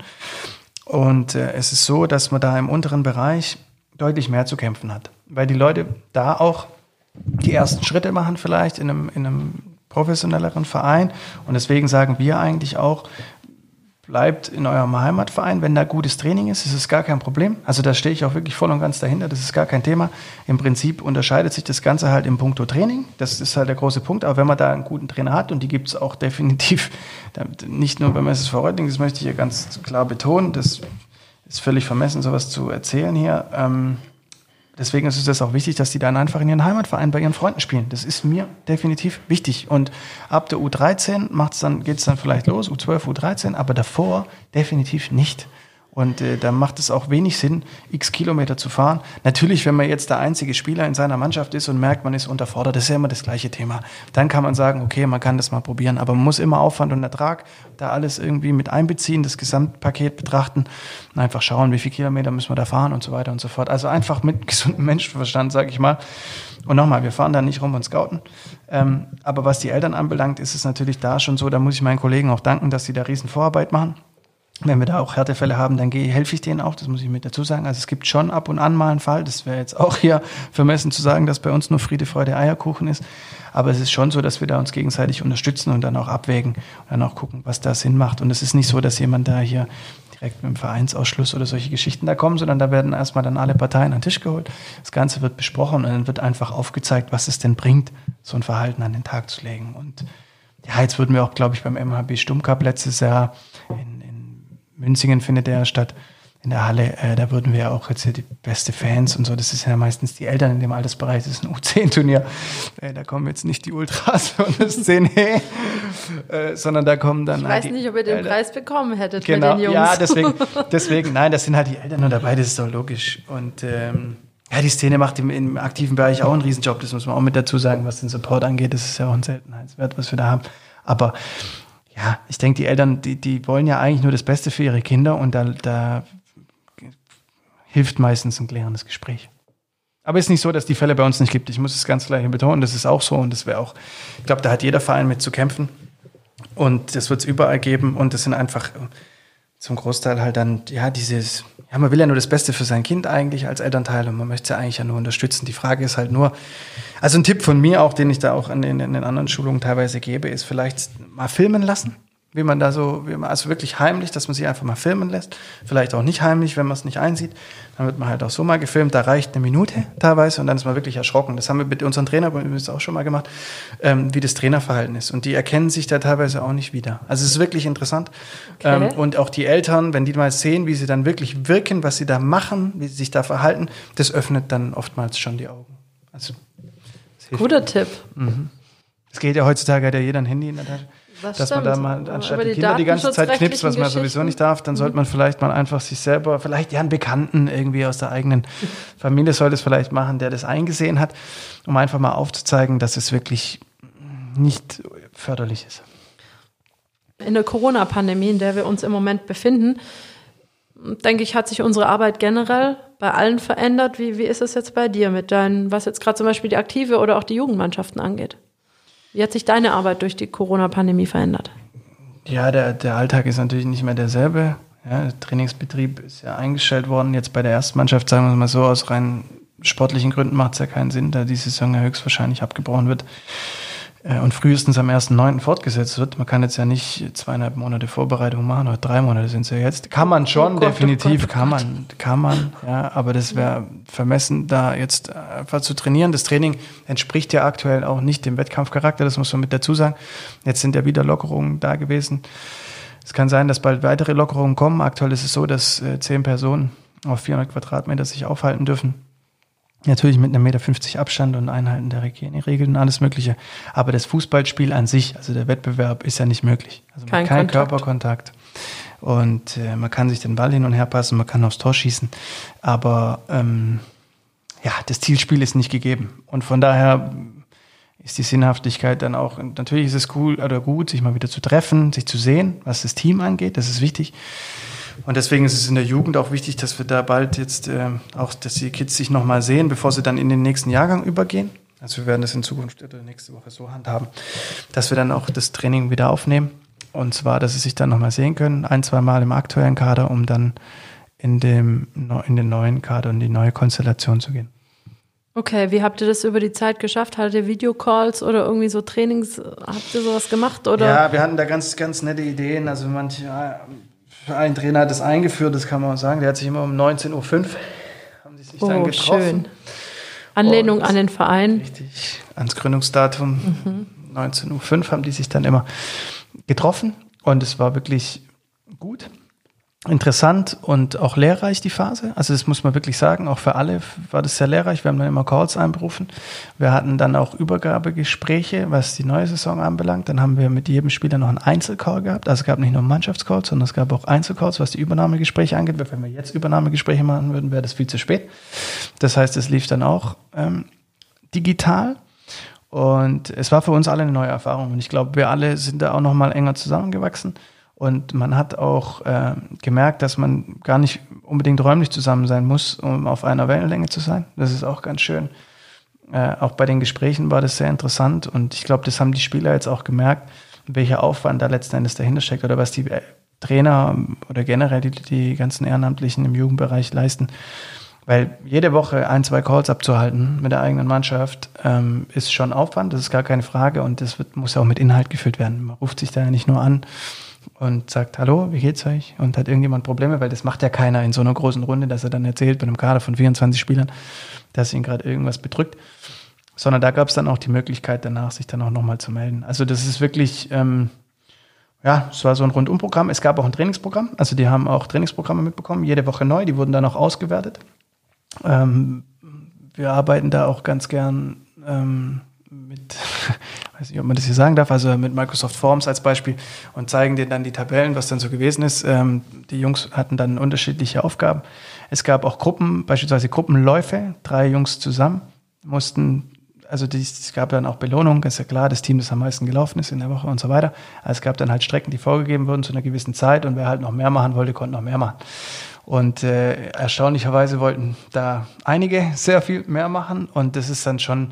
Und äh, es ist so, dass man da im unteren Bereich deutlich mehr zu kämpfen hat. Weil die Leute da auch die ersten Schritte machen vielleicht in einem, in einem professionelleren Verein. Und deswegen sagen wir eigentlich auch, bleibt in eurem Heimatverein. Wenn da gutes Training ist, ist es gar kein Problem. Also da stehe ich auch wirklich voll und ganz dahinter. Das ist gar kein Thema. Im Prinzip unterscheidet sich das Ganze halt im Punkto Training. Das ist halt der große Punkt. Aber wenn man da einen guten Trainer hat, und die gibt es auch definitiv, nicht nur beim SSV Reutlingen, das möchte ich hier ganz klar betonen, das ist völlig vermessen, sowas zu erzählen hier. Ähm, deswegen ist es auch wichtig, dass die dann einfach in ihren Heimatverein bei ihren Freunden spielen. Das ist mir definitiv wichtig. Und ab der U13 macht's dann, geht's dann vielleicht los, U12, U13, aber davor definitiv nicht. Und äh, da macht es auch wenig Sinn, x Kilometer zu fahren. Natürlich, wenn man jetzt der einzige Spieler in seiner Mannschaft ist und merkt, man ist unterfordert, das ist ja immer das gleiche Thema. Dann kann man sagen, okay, man kann das mal probieren. Aber man muss immer Aufwand und Ertrag da alles irgendwie mit einbeziehen, das Gesamtpaket betrachten und einfach schauen, wie viele Kilometer müssen wir da fahren und so weiter und so fort. Also einfach mit gesundem Menschenverstand, sage ich mal. Und nochmal, wir fahren da nicht rum und scouten. Ähm, aber was die Eltern anbelangt, ist es natürlich da schon so, da muss ich meinen Kollegen auch danken, dass sie da riesen Vorarbeit machen. Wenn wir da auch Härtefälle haben, dann helfe ich denen auch, das muss ich mit dazu sagen. Also es gibt schon ab und an mal einen Fall, das wäre jetzt auch hier vermessen zu sagen, dass bei uns nur Friede, Freude, Eierkuchen ist. Aber es ist schon so, dass wir da uns gegenseitig unterstützen und dann auch abwägen und dann auch gucken, was da Sinn macht. Und es ist nicht so, dass jemand da hier direkt mit dem Vereinsausschluss oder solche Geschichten da kommen, sondern da werden erstmal dann alle Parteien an den Tisch geholt. Das Ganze wird besprochen und dann wird einfach aufgezeigt, was es denn bringt, so ein Verhalten an den Tag zu legen. Und ja, jetzt würden wir auch, glaube ich, beim MHB Stummcup letztes Jahr Münzingen findet der statt in der Halle, äh, da würden wir ja auch jetzt hier die beste Fans und so, das ist ja meistens die Eltern in dem Altersbereich, das ist ein U10-Turnier, äh, da kommen jetzt nicht die Ultras und das Szene, äh, sondern da kommen dann. Ich halt weiß nicht, ob ihr den Eltern. Preis bekommen hättet genau, mit den Jungs. Ja, deswegen, deswegen, nein, das sind halt die Eltern nur dabei, das ist doch logisch. Und ähm, ja, die Szene macht im, im aktiven Bereich auch einen Riesenjob, das muss man auch mit dazu sagen, was den Support angeht, das ist ja auch ein Seltenheitswert, was wir da haben. Aber ja, ich denke, die Eltern, die, die wollen ja eigentlich nur das Beste für ihre Kinder und da, da hilft meistens ein klärendes Gespräch. Aber es ist nicht so, dass die Fälle bei uns nicht gibt. Ich muss es ganz hier betonen, das ist auch so und das wäre auch, ich glaube, da hat jeder Verein mit zu kämpfen und das wird es überall geben und das sind einfach zum Großteil halt dann, ja, dieses, ja, man will ja nur das Beste für sein Kind eigentlich als Elternteil und man möchte es ja eigentlich ja nur unterstützen. Die Frage ist halt nur, also ein Tipp von mir auch, den ich da auch in den, in den anderen Schulungen teilweise gebe, ist vielleicht mal filmen lassen wie man da so, wie man, also wirklich heimlich, dass man sich einfach mal filmen lässt. Vielleicht auch nicht heimlich, wenn man es nicht einsieht. Dann wird man halt auch so mal gefilmt. Da reicht eine Minute teilweise und dann ist man wirklich erschrocken. Das haben wir mit unseren Trainern übrigens auch schon mal gemacht, ähm, wie das Trainerverhalten ist. Und die erkennen sich da teilweise auch nicht wieder. Also es ist wirklich interessant. Okay. Ähm, und auch die Eltern, wenn die mal sehen, wie sie dann wirklich wirken, was sie da machen, wie sie sich da verhalten, das öffnet dann oftmals schon die Augen. Also, Guter Tipp. Mhm. Es geht ja heutzutage, hat ja jeder ein Handy in der Tasche. Das dass man stimmt. da mal anstatt die die Kinder die ganze Zeit knipst, was man sowieso nicht darf, dann sollte man vielleicht mal einfach sich selber, vielleicht ja einen Bekannten irgendwie aus der eigenen Familie sollte es vielleicht machen, der das eingesehen hat, um einfach mal aufzuzeigen, dass es wirklich nicht förderlich ist. In der Corona-Pandemie, in der wir uns im Moment befinden, denke ich, hat sich unsere Arbeit generell bei allen verändert. Wie, wie ist es jetzt bei dir mit deinen, was jetzt gerade zum Beispiel die aktive oder auch die Jugendmannschaften angeht? Wie hat sich deine Arbeit durch die Corona-Pandemie verändert? Ja, der, der Alltag ist natürlich nicht mehr derselbe. Ja, der Trainingsbetrieb ist ja eingestellt worden. Jetzt bei der ersten Mannschaft, sagen wir es mal so, aus rein sportlichen Gründen macht es ja keinen Sinn, da die Saison ja höchstwahrscheinlich abgebrochen wird und frühestens am 1.9. fortgesetzt wird. Man kann jetzt ja nicht zweieinhalb Monate Vorbereitung machen oder drei Monate sind es ja jetzt. Kann man schon, Oh Gott, oh definitiv, Gott, oh kann Gott. man, kann man, ja, aber das wäre vermessen, da jetzt einfach zu trainieren. Das Training entspricht ja aktuell auch nicht dem Wettkampfcharakter, das muss man mit dazu sagen. Jetzt sind ja wieder Lockerungen da gewesen. Es kann sein, dass bald weitere Lockerungen kommen. Aktuell ist es so, dass äh, zehn Personen auf 400 Quadratmeter sich aufhalten dürfen. Natürlich mit einem Meter 50 Abstand und Einhalten der Hygieneregeln und alles Mögliche. Aber das Fußballspiel an sich, also der Wettbewerb, ist ja nicht möglich. Also Kein kein Kontakt. Körperkontakt. Und äh, man kann sich den Ball hin und her passen, man kann aufs Tor schießen. Aber ähm, ja, das Zielspiel ist nicht gegeben. Und von daher ist die Sinnhaftigkeit dann auch, natürlich ist es cool oder gut, sich mal wieder zu treffen, sich zu sehen, was das Team angeht, das ist wichtig. Und deswegen ist es in der Jugend auch wichtig, dass wir da bald jetzt äh, auch, dass die Kids sich nochmal sehen, bevor sie dann in den nächsten Jahrgang übergehen. Also wir werden das in Zukunft oder nächste Woche so handhaben, dass wir dann auch das Training wieder aufnehmen. Und zwar, dass sie sich dann nochmal sehen können, ein, zwei Mal im aktuellen Kader, um dann in, dem, in den neuen Kader und die neue Konstellation zu gehen. Okay, wie habt ihr das über die Zeit geschafft? Hattet ihr Videocalls oder irgendwie so Trainings? Habt ihr sowas gemacht? Oder? Ja, wir hatten da ganz, ganz nette Ideen. Also manche, ein Trainer hat das eingeführt, das kann man sagen. Der hat sich immer um 19.05 Uhr haben die sich dann oh, getroffen. schön. Anlehnung Und- an den Verein. Richtig, ans Gründungsdatum 19.05 Uhr haben die sich dann immer getroffen und es war wirklich gut, interessant und auch lehrreich die Phase. Also das muss man wirklich sagen, auch für alle war das sehr lehrreich. Wir haben dann immer Calls einberufen. Wir hatten dann auch Übergabegespräche, was die neue Saison anbelangt. Dann haben wir mit jedem Spieler noch einen Einzelcall gehabt. Also es gab nicht nur Mannschaftscalls, sondern es gab auch Einzelcalls, was die Übernahmegespräche angeht. Wenn wir jetzt Übernahmegespräche machen würden, wäre das viel zu spät. Das heißt, es lief dann auch ähm, digital. Und es war für uns alle eine neue Erfahrung. Und ich glaube, wir alle sind da auch noch mal enger zusammengewachsen. Und man hat auch äh, gemerkt, dass man gar nicht unbedingt räumlich zusammen sein muss, um auf einer Wellenlänge zu sein. Das ist auch ganz schön. Äh, auch bei den Gesprächen war das sehr interessant. Und ich glaube, das haben die Spieler jetzt auch gemerkt, welcher Aufwand da letzten Endes dahinter steckt oder was die äh, Trainer oder generell die, die ganzen Ehrenamtlichen im Jugendbereich leisten. Weil jede Woche ein, zwei Calls abzuhalten mit der eigenen Mannschaft ähm, ist schon Aufwand, das ist gar keine Frage und das wird, muss ja auch mit Inhalt gefüllt werden. Man ruft sich da ja nicht nur an und sagt, hallo, wie geht's euch? Und hat irgendjemand Probleme, weil das macht ja keiner in so einer großen Runde, dass er dann erzählt bei einem Kader von 24 Spielern, dass ihn gerade irgendwas bedrückt. Sondern da gab es dann auch die Möglichkeit danach, sich dann auch nochmal zu melden. Also das ist wirklich, ähm, ja, es war so ein Rundumprogramm. Es gab auch ein Trainingsprogramm. Also die haben auch Trainingsprogramme mitbekommen, jede Woche neu. Die wurden dann auch ausgewertet. Ähm, wir arbeiten da auch ganz gern ähm, mit, weiß nicht, ob man das hier sagen darf, also mit Microsoft Forms als Beispiel und zeigen denen dann die Tabellen, was dann so gewesen ist. Ähm, die Jungs hatten dann unterschiedliche Aufgaben. Es gab auch Gruppen, beispielsweise Gruppenläufe, drei Jungs zusammen mussten, also es gab dann auch Belohnung, ist ja klar, das Team, das am meisten gelaufen ist in der Woche und so weiter. Also es gab dann halt Strecken, die vorgegeben wurden zu einer gewissen Zeit und wer halt noch mehr machen wollte, konnte noch mehr machen. Und äh, erstaunlicherweise wollten da einige sehr viel mehr machen und das ist dann schon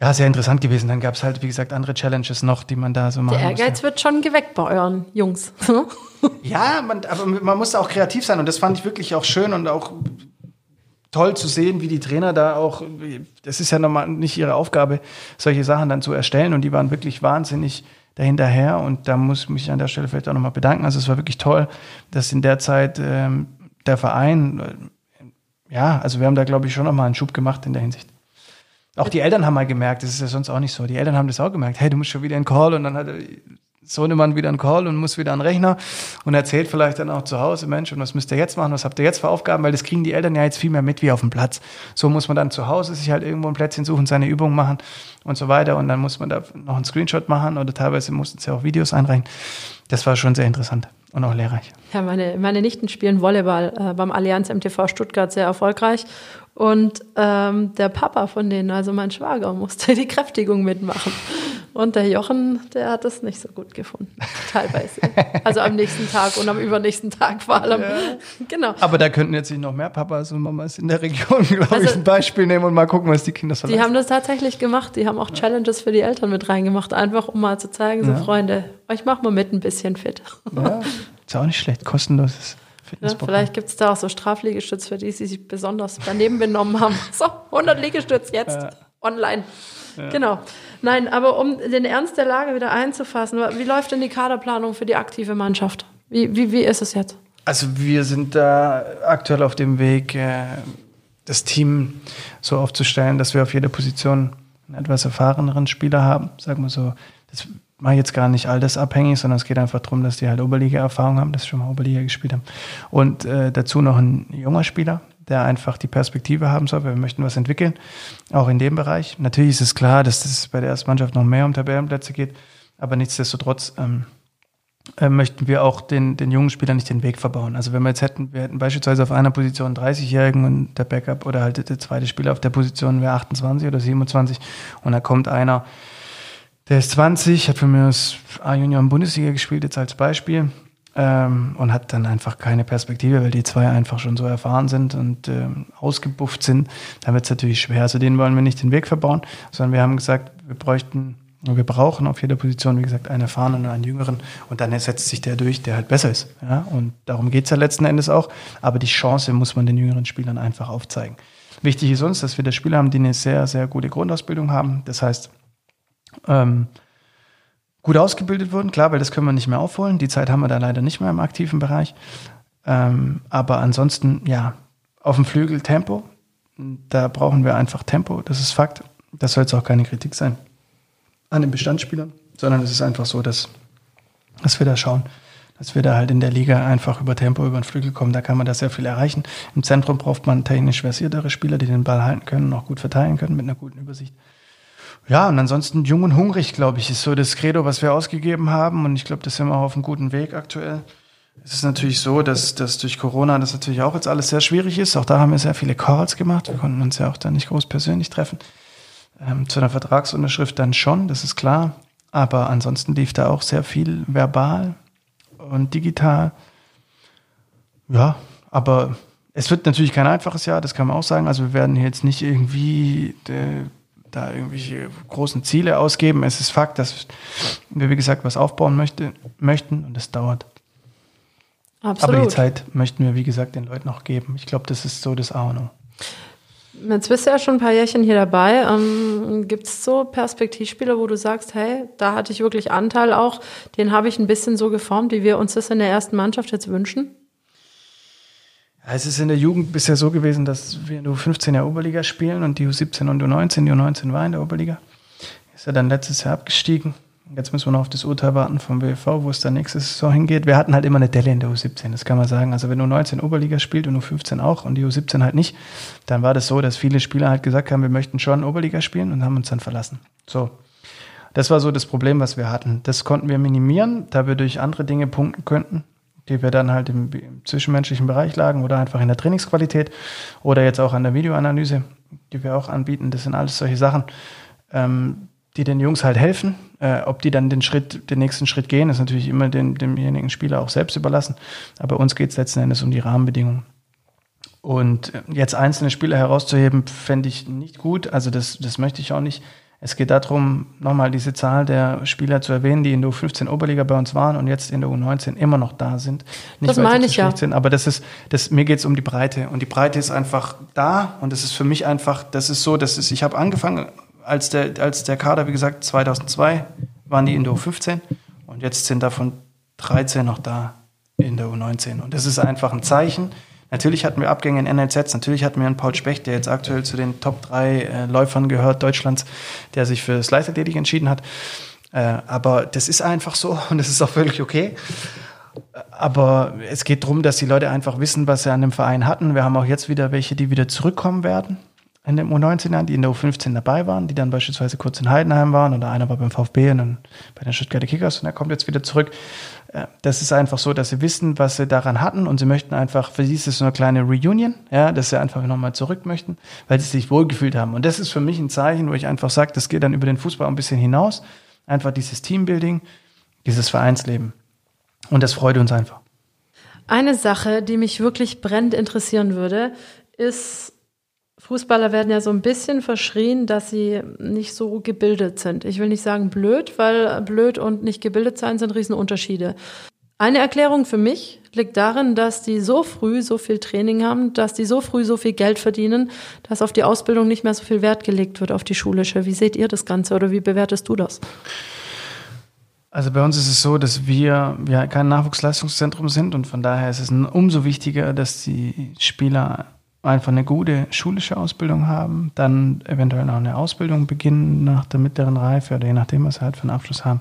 ja, sehr interessant gewesen. Dann gab es halt, wie gesagt, andere Challenges noch, die man da so machen Der. Ehrgeiz wird schon geweckt bei euren Jungs. Ja, man, aber man musste auch kreativ sein und das fand ich wirklich auch schön und auch toll zu sehen, wie die Trainer da auch, das ist ja normal nicht ihre Aufgabe, solche Sachen dann zu erstellen und die waren wirklich wahnsinnig dahinterher und da muss ich mich an der Stelle vielleicht auch nochmal bedanken. Also es war wirklich toll, dass in der Zeit ähm, der Verein, äh, ja, also wir haben da glaube ich schon nochmal einen Schub gemacht in der Hinsicht. Auch die Eltern haben mal gemerkt, das ist ja sonst auch nicht so. Die Eltern haben das auch gemerkt, hey, du musst schon wieder in Call und dann hat er Sohnemann wieder einen Call und muss wieder den Rechner und erzählt vielleicht dann auch zu Hause, Mensch, und was müsst ihr jetzt machen, was habt ihr jetzt für Aufgaben, weil das kriegen die Eltern ja jetzt viel mehr mit wie auf dem Platz. So muss man dann zu Hause sich halt irgendwo ein Plätzchen suchen, seine Übungen machen und so weiter und dann muss man da noch einen Screenshot machen oder teilweise mussten sie auch Videos einreichen. Das war schon sehr interessant und auch lehrreich. Ja, meine, meine Nichten spielen Volleyball äh, beim Allianz MTV Stuttgart sehr erfolgreich. Und ähm, der Papa von denen, also mein Schwager, musste die Kräftigung mitmachen. Und der Jochen, der hat das nicht so gut gefunden, teilweise. Also am nächsten Tag und am übernächsten Tag vor allem. Ja. Genau. Aber da könnten jetzt nicht noch mehr Papas und Mamas in der Region, glaube also, ich, ein Beispiel nehmen und mal gucken, was die Kinder so Die haben das tatsächlich gemacht. Die haben auch Challenges für die Eltern mit reingemacht, einfach um mal zu zeigen, so ja. Freunde, euch machen wir mit ein bisschen fit. Ja, ist auch nicht schlecht, kostenloses. Ja, vielleicht gibt es da auch so Strafliegestütz für die, die sich besonders daneben benommen haben. So, 100 Liegestütz jetzt ja. online. Ja. Genau. Nein, aber um den Ernst der Lage wieder einzufassen, wie läuft denn die Kaderplanung für die aktive Mannschaft? Wie, wie, wie ist es jetzt? Also wir sind da aktuell auf dem Weg, äh, das Team so aufzustellen, dass wir auf jeder Position einen etwas erfahreneren Spieler haben. Sagen wir so, das mache jetzt gar nicht all das abhängig, sondern es geht einfach darum, dass die halt Oberliga-Erfahrung haben, dass sie schon mal Oberliga gespielt haben. Und äh, dazu noch ein junger Spieler, der einfach die Perspektive haben soll, weil wir möchten was entwickeln, auch in dem Bereich. Natürlich ist es klar, dass es bei der ersten Mannschaft noch mehr um Tabellenplätze geht, aber nichtsdestotrotz ähm, äh, möchten wir auch den, den jungen Spielern nicht den Weg verbauen. Also wenn wir jetzt hätten, wir hätten beispielsweise auf einer Position 30-Jährigen und der Backup oder halt der zweite Spieler auf der Position wäre 28 oder 27 und da kommt einer, der ist 20, hat für mich das A-Junior in Bundesliga gespielt, jetzt als Beispiel. Ähm, und hat dann einfach keine Perspektive, weil die zwei einfach schon so erfahren sind und ähm, ausgebufft sind. Da wird es natürlich schwer. Also denen wollen wir nicht den Weg verbauen, sondern wir haben gesagt, wir bräuchten, wir brauchen auf jeder Position, wie gesagt, einen erfahrenen und einen jüngeren. Und dann setzt sich der durch, der halt besser ist. Ja? Und darum geht es ja letzten Endes auch. Aber die Chance muss man den jüngeren Spielern einfach aufzeigen. Wichtig ist uns, dass wir da Spieler haben, die eine sehr, sehr gute Grundausbildung haben. Das heißt, ähm, gut ausgebildet wurden, klar, weil das können wir nicht mehr aufholen. Die Zeit haben wir da leider nicht mehr im aktiven Bereich. Ähm, aber ansonsten, ja, auf dem Flügel Tempo. Da brauchen wir einfach Tempo, das ist Fakt. Das soll jetzt auch keine Kritik sein an den Bestandsspielern, sondern es ist einfach so, dass, dass wir da schauen, dass wir da halt in der Liga einfach über Tempo über den Flügel kommen. Da kann man da sehr viel erreichen. Im Zentrum braucht man technisch versiertere Spieler, die den Ball halten können und auch gut verteilen können mit einer guten Übersicht. Ja, und ansonsten jung und hungrig, glaube ich, ist so das Credo, was wir ausgegeben haben. Und ich glaube, das sind wir auch auf einem guten Weg aktuell. Es ist natürlich so, dass, dass durch Corona das natürlich auch jetzt alles sehr schwierig ist. Auch da haben wir sehr viele Calls gemacht. Wir konnten uns ja auch da nicht groß persönlich treffen. Ähm, zu einer Vertragsunterschrift dann schon, das ist klar. Aber ansonsten lief da auch sehr viel verbal und digital. Ja, aber es wird natürlich kein einfaches Jahr, das kann man auch sagen. Also wir werden jetzt nicht irgendwie äh, da irgendwelche großen Ziele ausgeben. Es ist Fakt, dass wir, wie gesagt, was aufbauen möchte, möchten und es dauert. Absolut. Aber die Zeit möchten wir, wie gesagt, den Leuten auch geben. Ich glaube, das ist so das A und O. Jetzt bist du ja schon ein paar Jährchen hier dabei. Ähm, Gibt es so Perspektivspieler, wo du sagst, hey, da hatte ich wirklich Anteil auch, den habe ich ein bisschen so geformt, wie wir uns das in der ersten Mannschaft jetzt wünschen? Es ist in der Jugend bisher so gewesen, dass wir nur 15 Jahre Oberliga spielen und die U17 und U19, die U19 war in der Oberliga. Ist ja dann letztes Jahr abgestiegen. Jetzt müssen wir noch auf das Urteil warten vom WV, wo es dann nächste Saison hingeht. Wir hatten halt immer eine Delle in der U17, das kann man sagen. Also wenn U19 Oberliga spielt und U15 auch und die U17 halt nicht, dann war das so, dass viele Spieler halt gesagt haben, wir möchten schon Oberliga spielen und haben uns dann verlassen. So. Das war so das Problem, was wir hatten. Das konnten wir minimieren, da wir durch andere Dinge punkten könnten die wir dann halt im, im, zwischenmenschlichen Bereich lagen oder einfach in der Trainingsqualität oder jetzt auch an der Videoanalyse, die wir auch anbieten. Das sind alles solche Sachen, ähm, die den Jungs halt helfen. Äh, ob die dann den Schritt, den nächsten Schritt gehen, ist natürlich immer den, demjenigen Spieler auch selbst überlassen. Aber uns geht es letzten Endes um die Rahmenbedingungen. Und jetzt einzelne Spieler herauszuheben, fände ich nicht gut. Also das, das möchte ich auch nicht. Es geht darum, nochmal diese Zahl der Spieler zu erwähnen, die in der U15 Oberliga bei uns waren und jetzt in der U19 immer noch da sind. Nicht, das meine ich ja. Sind, aber das ist, das, mir geht es um die Breite. Und die Breite ist einfach da und das ist für mich einfach, das ist so, das ist, ich habe angefangen, als der, als der Kader, wie gesagt, 2002 waren die in der U15 und jetzt sind davon 13 noch da in der U19. Und das ist einfach ein Zeichen, Natürlich hatten wir Abgänge in NLZs, natürlich hatten wir einen Paul Specht, der jetzt aktuell zu den Top 3 äh, Läufern gehört Deutschlands, der sich für das Leichtathletik entschieden hat. Äh, aber das ist einfach so und das ist auch völlig okay. Aber es geht darum, dass die Leute einfach wissen, was sie an dem Verein hatten. Wir haben auch jetzt wieder welche, die wieder zurückkommen werden in den U19ern, die in der U15 dabei waren, die dann beispielsweise kurz in Heidenheim waren oder einer war beim VfB und dann bei den Stuttgarter Kickers und er kommt jetzt wieder zurück. Äh, das ist einfach so, dass sie wissen, was sie daran hatten und sie möchten einfach, für sie ist es so eine kleine Reunion, ja, dass sie einfach nochmal zurück möchten, weil sie sich wohlgefühlt haben. Und das ist für mich ein Zeichen, wo ich einfach sage, das geht dann über den Fußball ein bisschen hinaus. Einfach dieses Teambuilding, dieses Vereinsleben. Und das freut uns einfach. Eine Sache, die mich wirklich brennend interessieren würde, ist, Fußballer werden ja so ein bisschen verschrien, dass sie nicht so gebildet sind. Ich will nicht sagen blöd, weil blöd und nicht gebildet sein sind Riesenunterschiede. Eine Erklärung für mich liegt darin, dass die so früh so viel Training haben, dass die so früh so viel Geld verdienen, dass auf die Ausbildung nicht mehr so viel Wert gelegt wird, auf die schulische. Wie seht ihr das Ganze oder wie bewertest du das? Also bei uns ist es so, dass wir ja kein Nachwuchsleistungszentrum sind und von daher ist es umso wichtiger, dass die Spieler einfach eine gute schulische Ausbildung haben, dann eventuell noch eine Ausbildung beginnen nach der mittleren Reife oder je nachdem, was sie halt für einen Abschluss haben.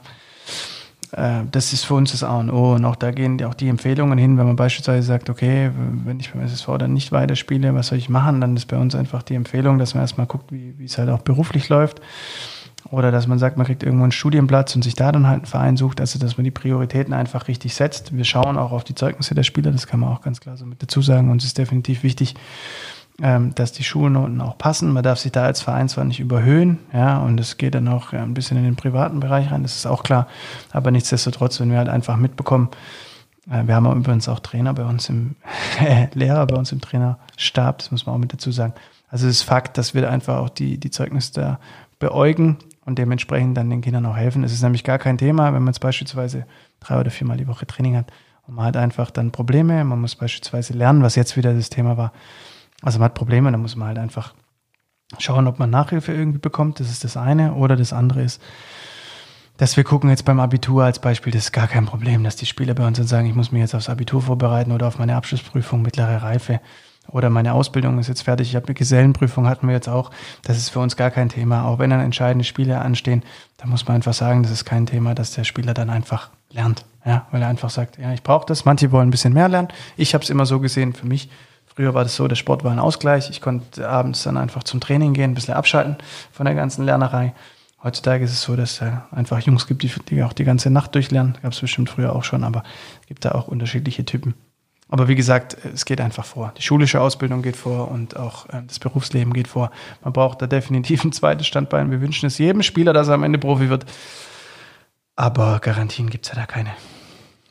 Äh, das ist für uns das A und O. Und auch da gehen auch die Empfehlungen hin, wenn man beispielsweise sagt, okay, wenn ich beim SSV dann nicht weiterspiele, was soll ich machen? Dann ist bei uns einfach die Empfehlung, dass man erstmal guckt, wie, wie es halt auch beruflich läuft. Oder dass man sagt, man kriegt irgendwo einen Studienplatz und sich da dann halt einen Verein sucht, also dass man die Prioritäten einfach richtig setzt. Wir schauen auch auf die Zeugnisse der Spieler, das kann man auch ganz klar so mit dazu sagen. Uns ist definitiv wichtig, ähm, dass die Schulnoten auch passen. Man darf sich da als Verein zwar nicht überhöhen, ja, und es geht dann auch ein bisschen in den privaten Bereich rein, das ist auch klar. Aber nichtsdestotrotz, wenn wir halt einfach mitbekommen, äh, wir haben übrigens auch Trainer bei uns im, äh, Lehrer bei uns im Trainerstab, das muss man auch mit dazu sagen. Also es ist Fakt, dass wir einfach auch die, die Zeugnisse da beäugen und dementsprechend dann den Kindern auch helfen. Es ist nämlich gar kein Thema, wenn man jetzt beispielsweise drei oder viermal die Woche Training hat und man hat einfach dann Probleme. Man muss beispielsweise lernen, was jetzt wieder das Thema war. Also man hat Probleme, dann muss man halt einfach schauen, ob man Nachhilfe irgendwie bekommt. Das ist das eine. Oder das andere ist, dass wir gucken jetzt beim Abitur als Beispiel, das ist gar kein Problem, dass die Spieler bei uns dann sagen, ich muss mich jetzt aufs Abitur vorbereiten oder auf meine Abschlussprüfung mittlere Reife oder meine Ausbildung ist jetzt fertig, ich habe eine Gesellenprüfung, hatten wir jetzt auch. Das ist für uns gar kein Thema. Auch wenn dann entscheidende Spiele anstehen, da muss man einfach sagen, das ist kein Thema, dass der Spieler dann einfach lernt. Ja, weil er einfach sagt, ja, ich brauche das. Manche wollen ein bisschen mehr lernen. Ich habe es immer so gesehen für mich. Früher war das so, der Sport war ein Ausgleich. Ich konnte abends dann einfach zum Training gehen, ein bisschen abschalten von der ganzen Lernerei. Heutzutage ist es so, dass es einfach Jungs gibt, die, die auch die ganze Nacht durchlernen. Gab es bestimmt früher auch schon, aber es gibt da auch unterschiedliche Typen. Aber wie gesagt, es geht einfach vor. Die schulische Ausbildung geht vor und auch äh, das Berufsleben geht vor. Man braucht da definitiv ein zweites Standbein. Wir wünschen es jedem Spieler, dass er am Ende Profi wird. Aber Garantien gibt es ja da keine.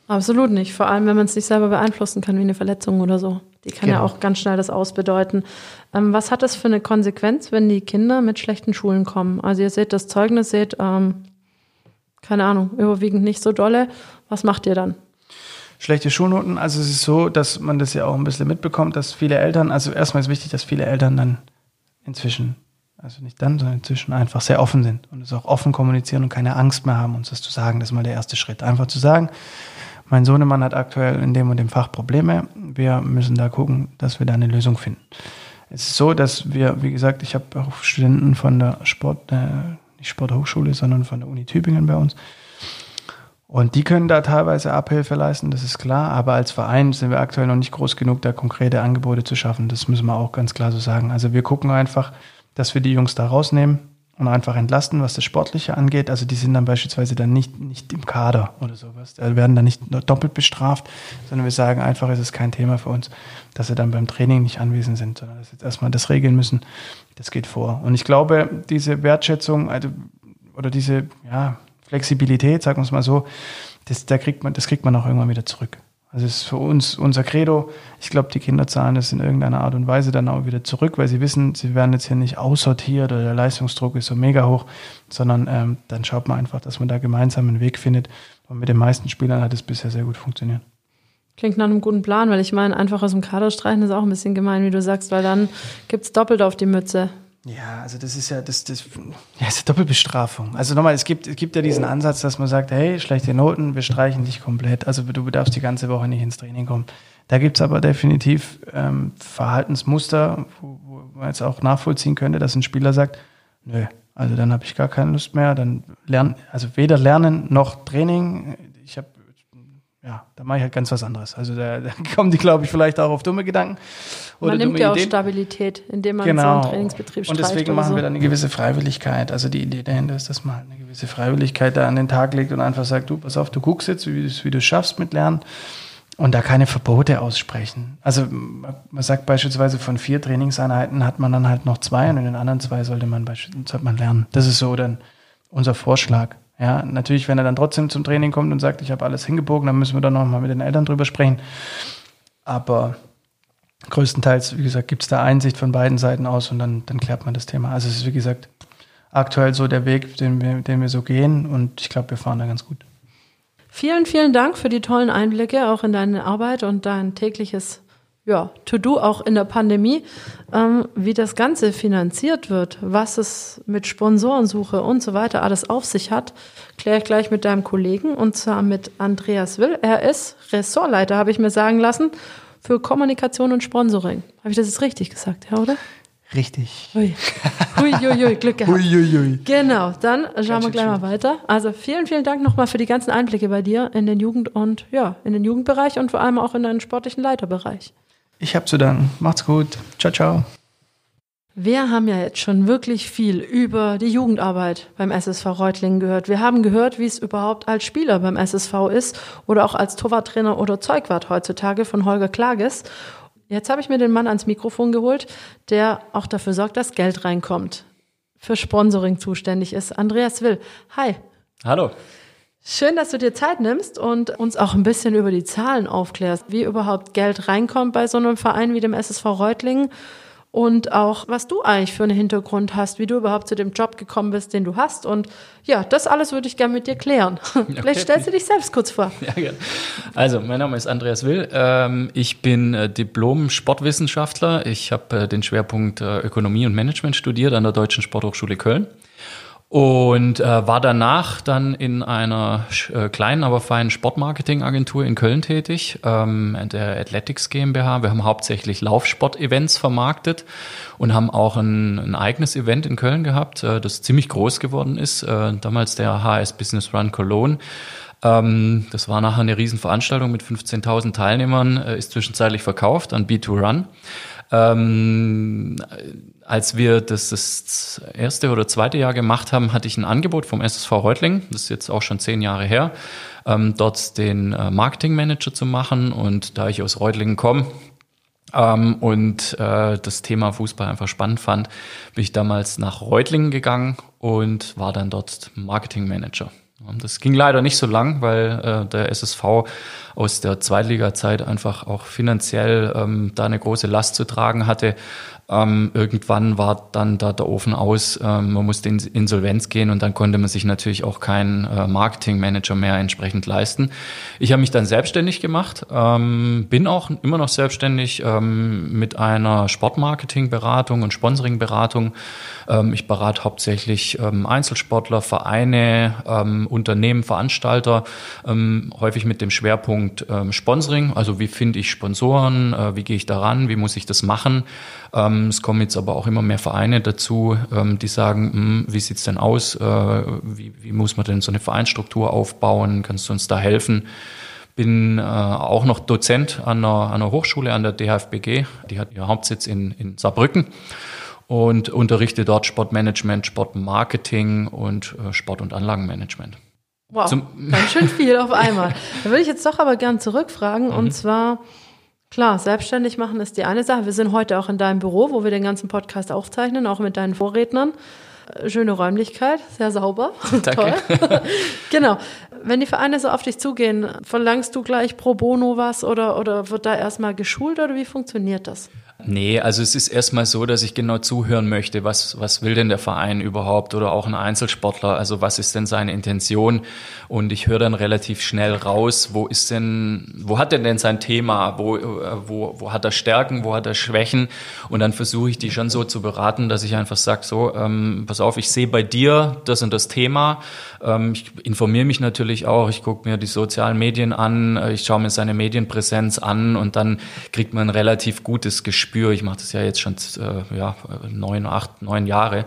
Absolut nicht. Vor allem, wenn man es nicht selber beeinflussen kann, wie eine Verletzung oder so. Die kann genau. ja auch ganz schnell das ausbedeuten. Ähm, was hat das für eine Konsequenz, wenn die Kinder mit schlechten Schulen kommen? Also ihr seht das Zeugnis, seht, ähm, keine Ahnung, überwiegend nicht so dolle. Was macht ihr dann? Schlechte Schulnoten. Also es ist so, dass man das ja auch ein bisschen mitbekommt, dass viele Eltern, also erstmal ist wichtig, dass viele Eltern dann inzwischen, also nicht dann, sondern inzwischen einfach sehr offen sind und es auch offen kommunizieren und keine Angst mehr haben, uns das zu sagen. Das ist mal der erste Schritt. Einfach zu sagen, mein Sohnemann hat aktuell in dem und dem Fach Probleme. Wir müssen da gucken, dass wir da eine Lösung finden. Es ist so, dass wir, wie gesagt, ich habe auch Studenten von der Sport, äh, nicht Sporthochschule, sondern von der Uni Tübingen bei uns. Und die können da teilweise Abhilfe leisten, das ist klar. Aber als Verein sind wir aktuell noch nicht groß genug, da konkrete Angebote zu schaffen. Das müssen wir auch ganz klar so sagen. Also wir gucken einfach, dass wir die Jungs da rausnehmen und einfach entlasten, was das Sportliche angeht. Also die sind dann beispielsweise dann nicht, nicht im Kader oder sowas. Die werden dann nicht doppelt bestraft, sondern wir sagen einfach, es ist kein Thema für uns, dass sie dann beim Training nicht anwesend sind, sondern dass sie jetzt erstmal das regeln müssen. Das geht vor. Und ich glaube, diese Wertschätzung, also, oder diese, ja, Flexibilität, sagen wir es mal so, das, da kriegt man, das kriegt man auch irgendwann wieder zurück. Also es ist für uns unser Credo. Ich glaube, die Kinder zahlen das in irgendeiner Art und Weise dann auch wieder zurück, weil sie wissen, sie werden jetzt hier nicht aussortiert oder der Leistungsdruck ist so mega hoch, sondern ähm, dann schaut man einfach, dass man da gemeinsam einen Weg findet. Und mit den meisten Spielern hat es bisher sehr gut funktioniert. Klingt nach einem guten Plan, weil ich meine, einfach aus dem Kader streichen ist auch ein bisschen gemein, wie du sagst, weil dann gibt es doppelt auf die Mütze. Ja, also das ist ja das, das ja, ist Doppelbestrafung. Also nochmal, es gibt, es gibt ja diesen Ansatz, dass man sagt, hey, schlechte Noten, wir streichen dich komplett. Also du darfst die ganze Woche nicht ins Training kommen. Da gibt's aber definitiv ähm, Verhaltensmuster, wo, wo man jetzt auch nachvollziehen könnte, dass ein Spieler sagt, nö, Also dann habe ich gar keine Lust mehr. Dann lernen, also weder Lernen noch Training. Ich habe, ja, da mache ich halt ganz was anderes. Also da, da kommen die, glaube ich, vielleicht auch auf dumme Gedanken. Oder man nimmt ja auch Ideen. Stabilität, indem man genau. so einen Trainingsbetrieb. Und deswegen machen so. wir dann eine gewisse Freiwilligkeit. Also die Idee dahinter ist, dass man halt eine gewisse Freiwilligkeit da an den Tag legt und einfach sagt, du, pass auf, du guckst jetzt, wie, wie du es schaffst mit Lernen und da keine Verbote aussprechen. Also man sagt beispielsweise von vier Trainingseinheiten hat man dann halt noch zwei und in den anderen zwei sollte man sollte man lernen. Das ist so dann unser Vorschlag. Ja, natürlich, wenn er dann trotzdem zum Training kommt und sagt, ich habe alles hingebogen, dann müssen wir dann nochmal mit den Eltern drüber sprechen. Aber größtenteils, wie gesagt, gibt es da Einsicht von beiden Seiten aus und dann, dann klärt man das Thema. Also es ist, wie gesagt, aktuell so der Weg, den wir, den wir so gehen und ich glaube, wir fahren da ganz gut. Vielen, vielen Dank für die tollen Einblicke auch in deine Arbeit und dein tägliches ja, To-Do auch in der Pandemie. Ähm, wie das Ganze finanziert wird, was es mit Sponsorensuche und so weiter alles auf sich hat, kläre ich gleich mit deinem Kollegen und zwar mit Andreas Will. Er ist Ressortleiter, habe ich mir sagen lassen, für Kommunikation und Sponsoring. Habe ich das jetzt richtig gesagt, ja, oder? Richtig. Hui. Hui, hui, hui, Glück gehabt. Hui, hui, hui. Genau, dann schauen wir gleich mal weiter. Also vielen, vielen Dank nochmal für die ganzen Einblicke bei dir in den Jugend- und ja, in den Jugendbereich und vor allem auch in deinen sportlichen Leiterbereich. Ich habe zu danken. Macht's gut. Ciao, ciao. Wir haben ja jetzt schon wirklich viel über die Jugendarbeit beim SSV Reutlingen gehört. Wir haben gehört, wie es überhaupt als Spieler beim SSV ist oder auch als Torwarttrainer oder Zeugwart heutzutage von Holger Klages. Jetzt habe ich mir den Mann ans Mikrofon geholt, der auch dafür sorgt, dass Geld reinkommt. Für Sponsoring zuständig ist. Andreas Will. Hi. Hallo. Schön, dass du dir Zeit nimmst und uns auch ein bisschen über die Zahlen aufklärst, wie überhaupt Geld reinkommt bei so einem Verein wie dem SSV Reutlingen und auch, was du eigentlich für einen Hintergrund hast, wie du überhaupt zu dem Job gekommen bist, den du hast. Und ja, das alles würde ich gerne mit dir klären. Okay. Vielleicht stellst du dich selbst kurz vor. Ja, gerne. Also, mein Name ist Andreas Will. Ähm, ich bin äh, Diplom-Sportwissenschaftler. Ich habe äh, den Schwerpunkt äh, Ökonomie und Management studiert an der Deutschen Sporthochschule Köln und äh, war danach dann in einer äh, kleinen, aber feinen Sportmarketingagentur in Köln tätig, ähm, der Athletics GmbH. Wir haben hauptsächlich Laufsport-Events vermarktet und haben auch ein, ein eigenes Event in Köln gehabt, äh, das ziemlich groß geworden ist, äh, damals der HS Business Run Cologne. Ähm, das war nachher eine Riesenveranstaltung mit 15.000 Teilnehmern, äh, ist zwischenzeitlich verkauft an B2 Run. Ähm, als wir das, das erste oder zweite Jahr gemacht haben, hatte ich ein Angebot vom SSV Reutling, das ist jetzt auch schon zehn Jahre her, ähm, dort den äh, Marketingmanager zu machen. Und da ich aus Reutlingen komme, ähm, und äh, das Thema Fußball einfach spannend fand, bin ich damals nach Reutlingen gegangen und war dann dort Marketingmanager. Das ging leider nicht so lang, weil äh, der SSV aus der Zweitliga-Zeit einfach auch finanziell ähm, da eine große Last zu tragen hatte. Ähm, irgendwann war dann da der Ofen aus, ähm, man musste in Insolvenz gehen und dann konnte man sich natürlich auch keinen äh, Marketingmanager mehr entsprechend leisten. Ich habe mich dann selbstständig gemacht, ähm, bin auch immer noch selbstständig ähm, mit einer Sportmarketingberatung und Sponsoringberatung. Ähm, ich berate hauptsächlich ähm, Einzelsportler, Vereine, Unternehmen, Veranstalter, häufig mit dem Schwerpunkt Sponsoring. Also wie finde ich Sponsoren, äh, wie gehe ich daran, wie muss ich das machen? Ähm, es kommen jetzt aber auch immer mehr Vereine dazu, ähm, die sagen, hm, wie sieht's denn aus? Äh, wie, wie muss man denn so eine Vereinsstruktur aufbauen? Kannst du uns da helfen? Bin äh, auch noch Dozent an einer, an einer Hochschule, an der DHFBG. Die hat ihren Hauptsitz in, in Saarbrücken und unterrichte dort Sportmanagement, Sportmarketing und äh, Sport- und Anlagenmanagement. Wow, Zum ganz schön viel auf einmal. Da würde ich jetzt doch aber gern zurückfragen mhm. und zwar Klar, selbstständig machen ist die eine Sache. Wir sind heute auch in deinem Büro, wo wir den ganzen Podcast aufzeichnen, auch mit deinen Vorrednern. Äh, schöne Räumlichkeit, sehr sauber. Danke. Toll. genau. Wenn die Vereine so auf dich zugehen, verlangst du gleich pro bono was oder, oder wird da erstmal geschult oder wie funktioniert das? Nee, also es ist erstmal so, dass ich genau zuhören möchte, was, was will denn der Verein überhaupt oder auch ein Einzelsportler, also was ist denn seine Intention? Und ich höre dann relativ schnell raus, wo ist denn, wo hat er denn sein Thema, wo, wo, wo hat er Stärken, wo hat er Schwächen? Und dann versuche ich die schon so zu beraten, dass ich einfach sage, so, ähm, pass auf, ich sehe bei dir das und das Thema. Ähm, ich informiere mich natürlich auch, ich gucke mir die sozialen Medien an, ich schaue mir seine Medienpräsenz an und dann kriegt man ein relativ gutes Gespür Gespür, ich mache das ja jetzt schon äh, ja, neun, acht, neun Jahre,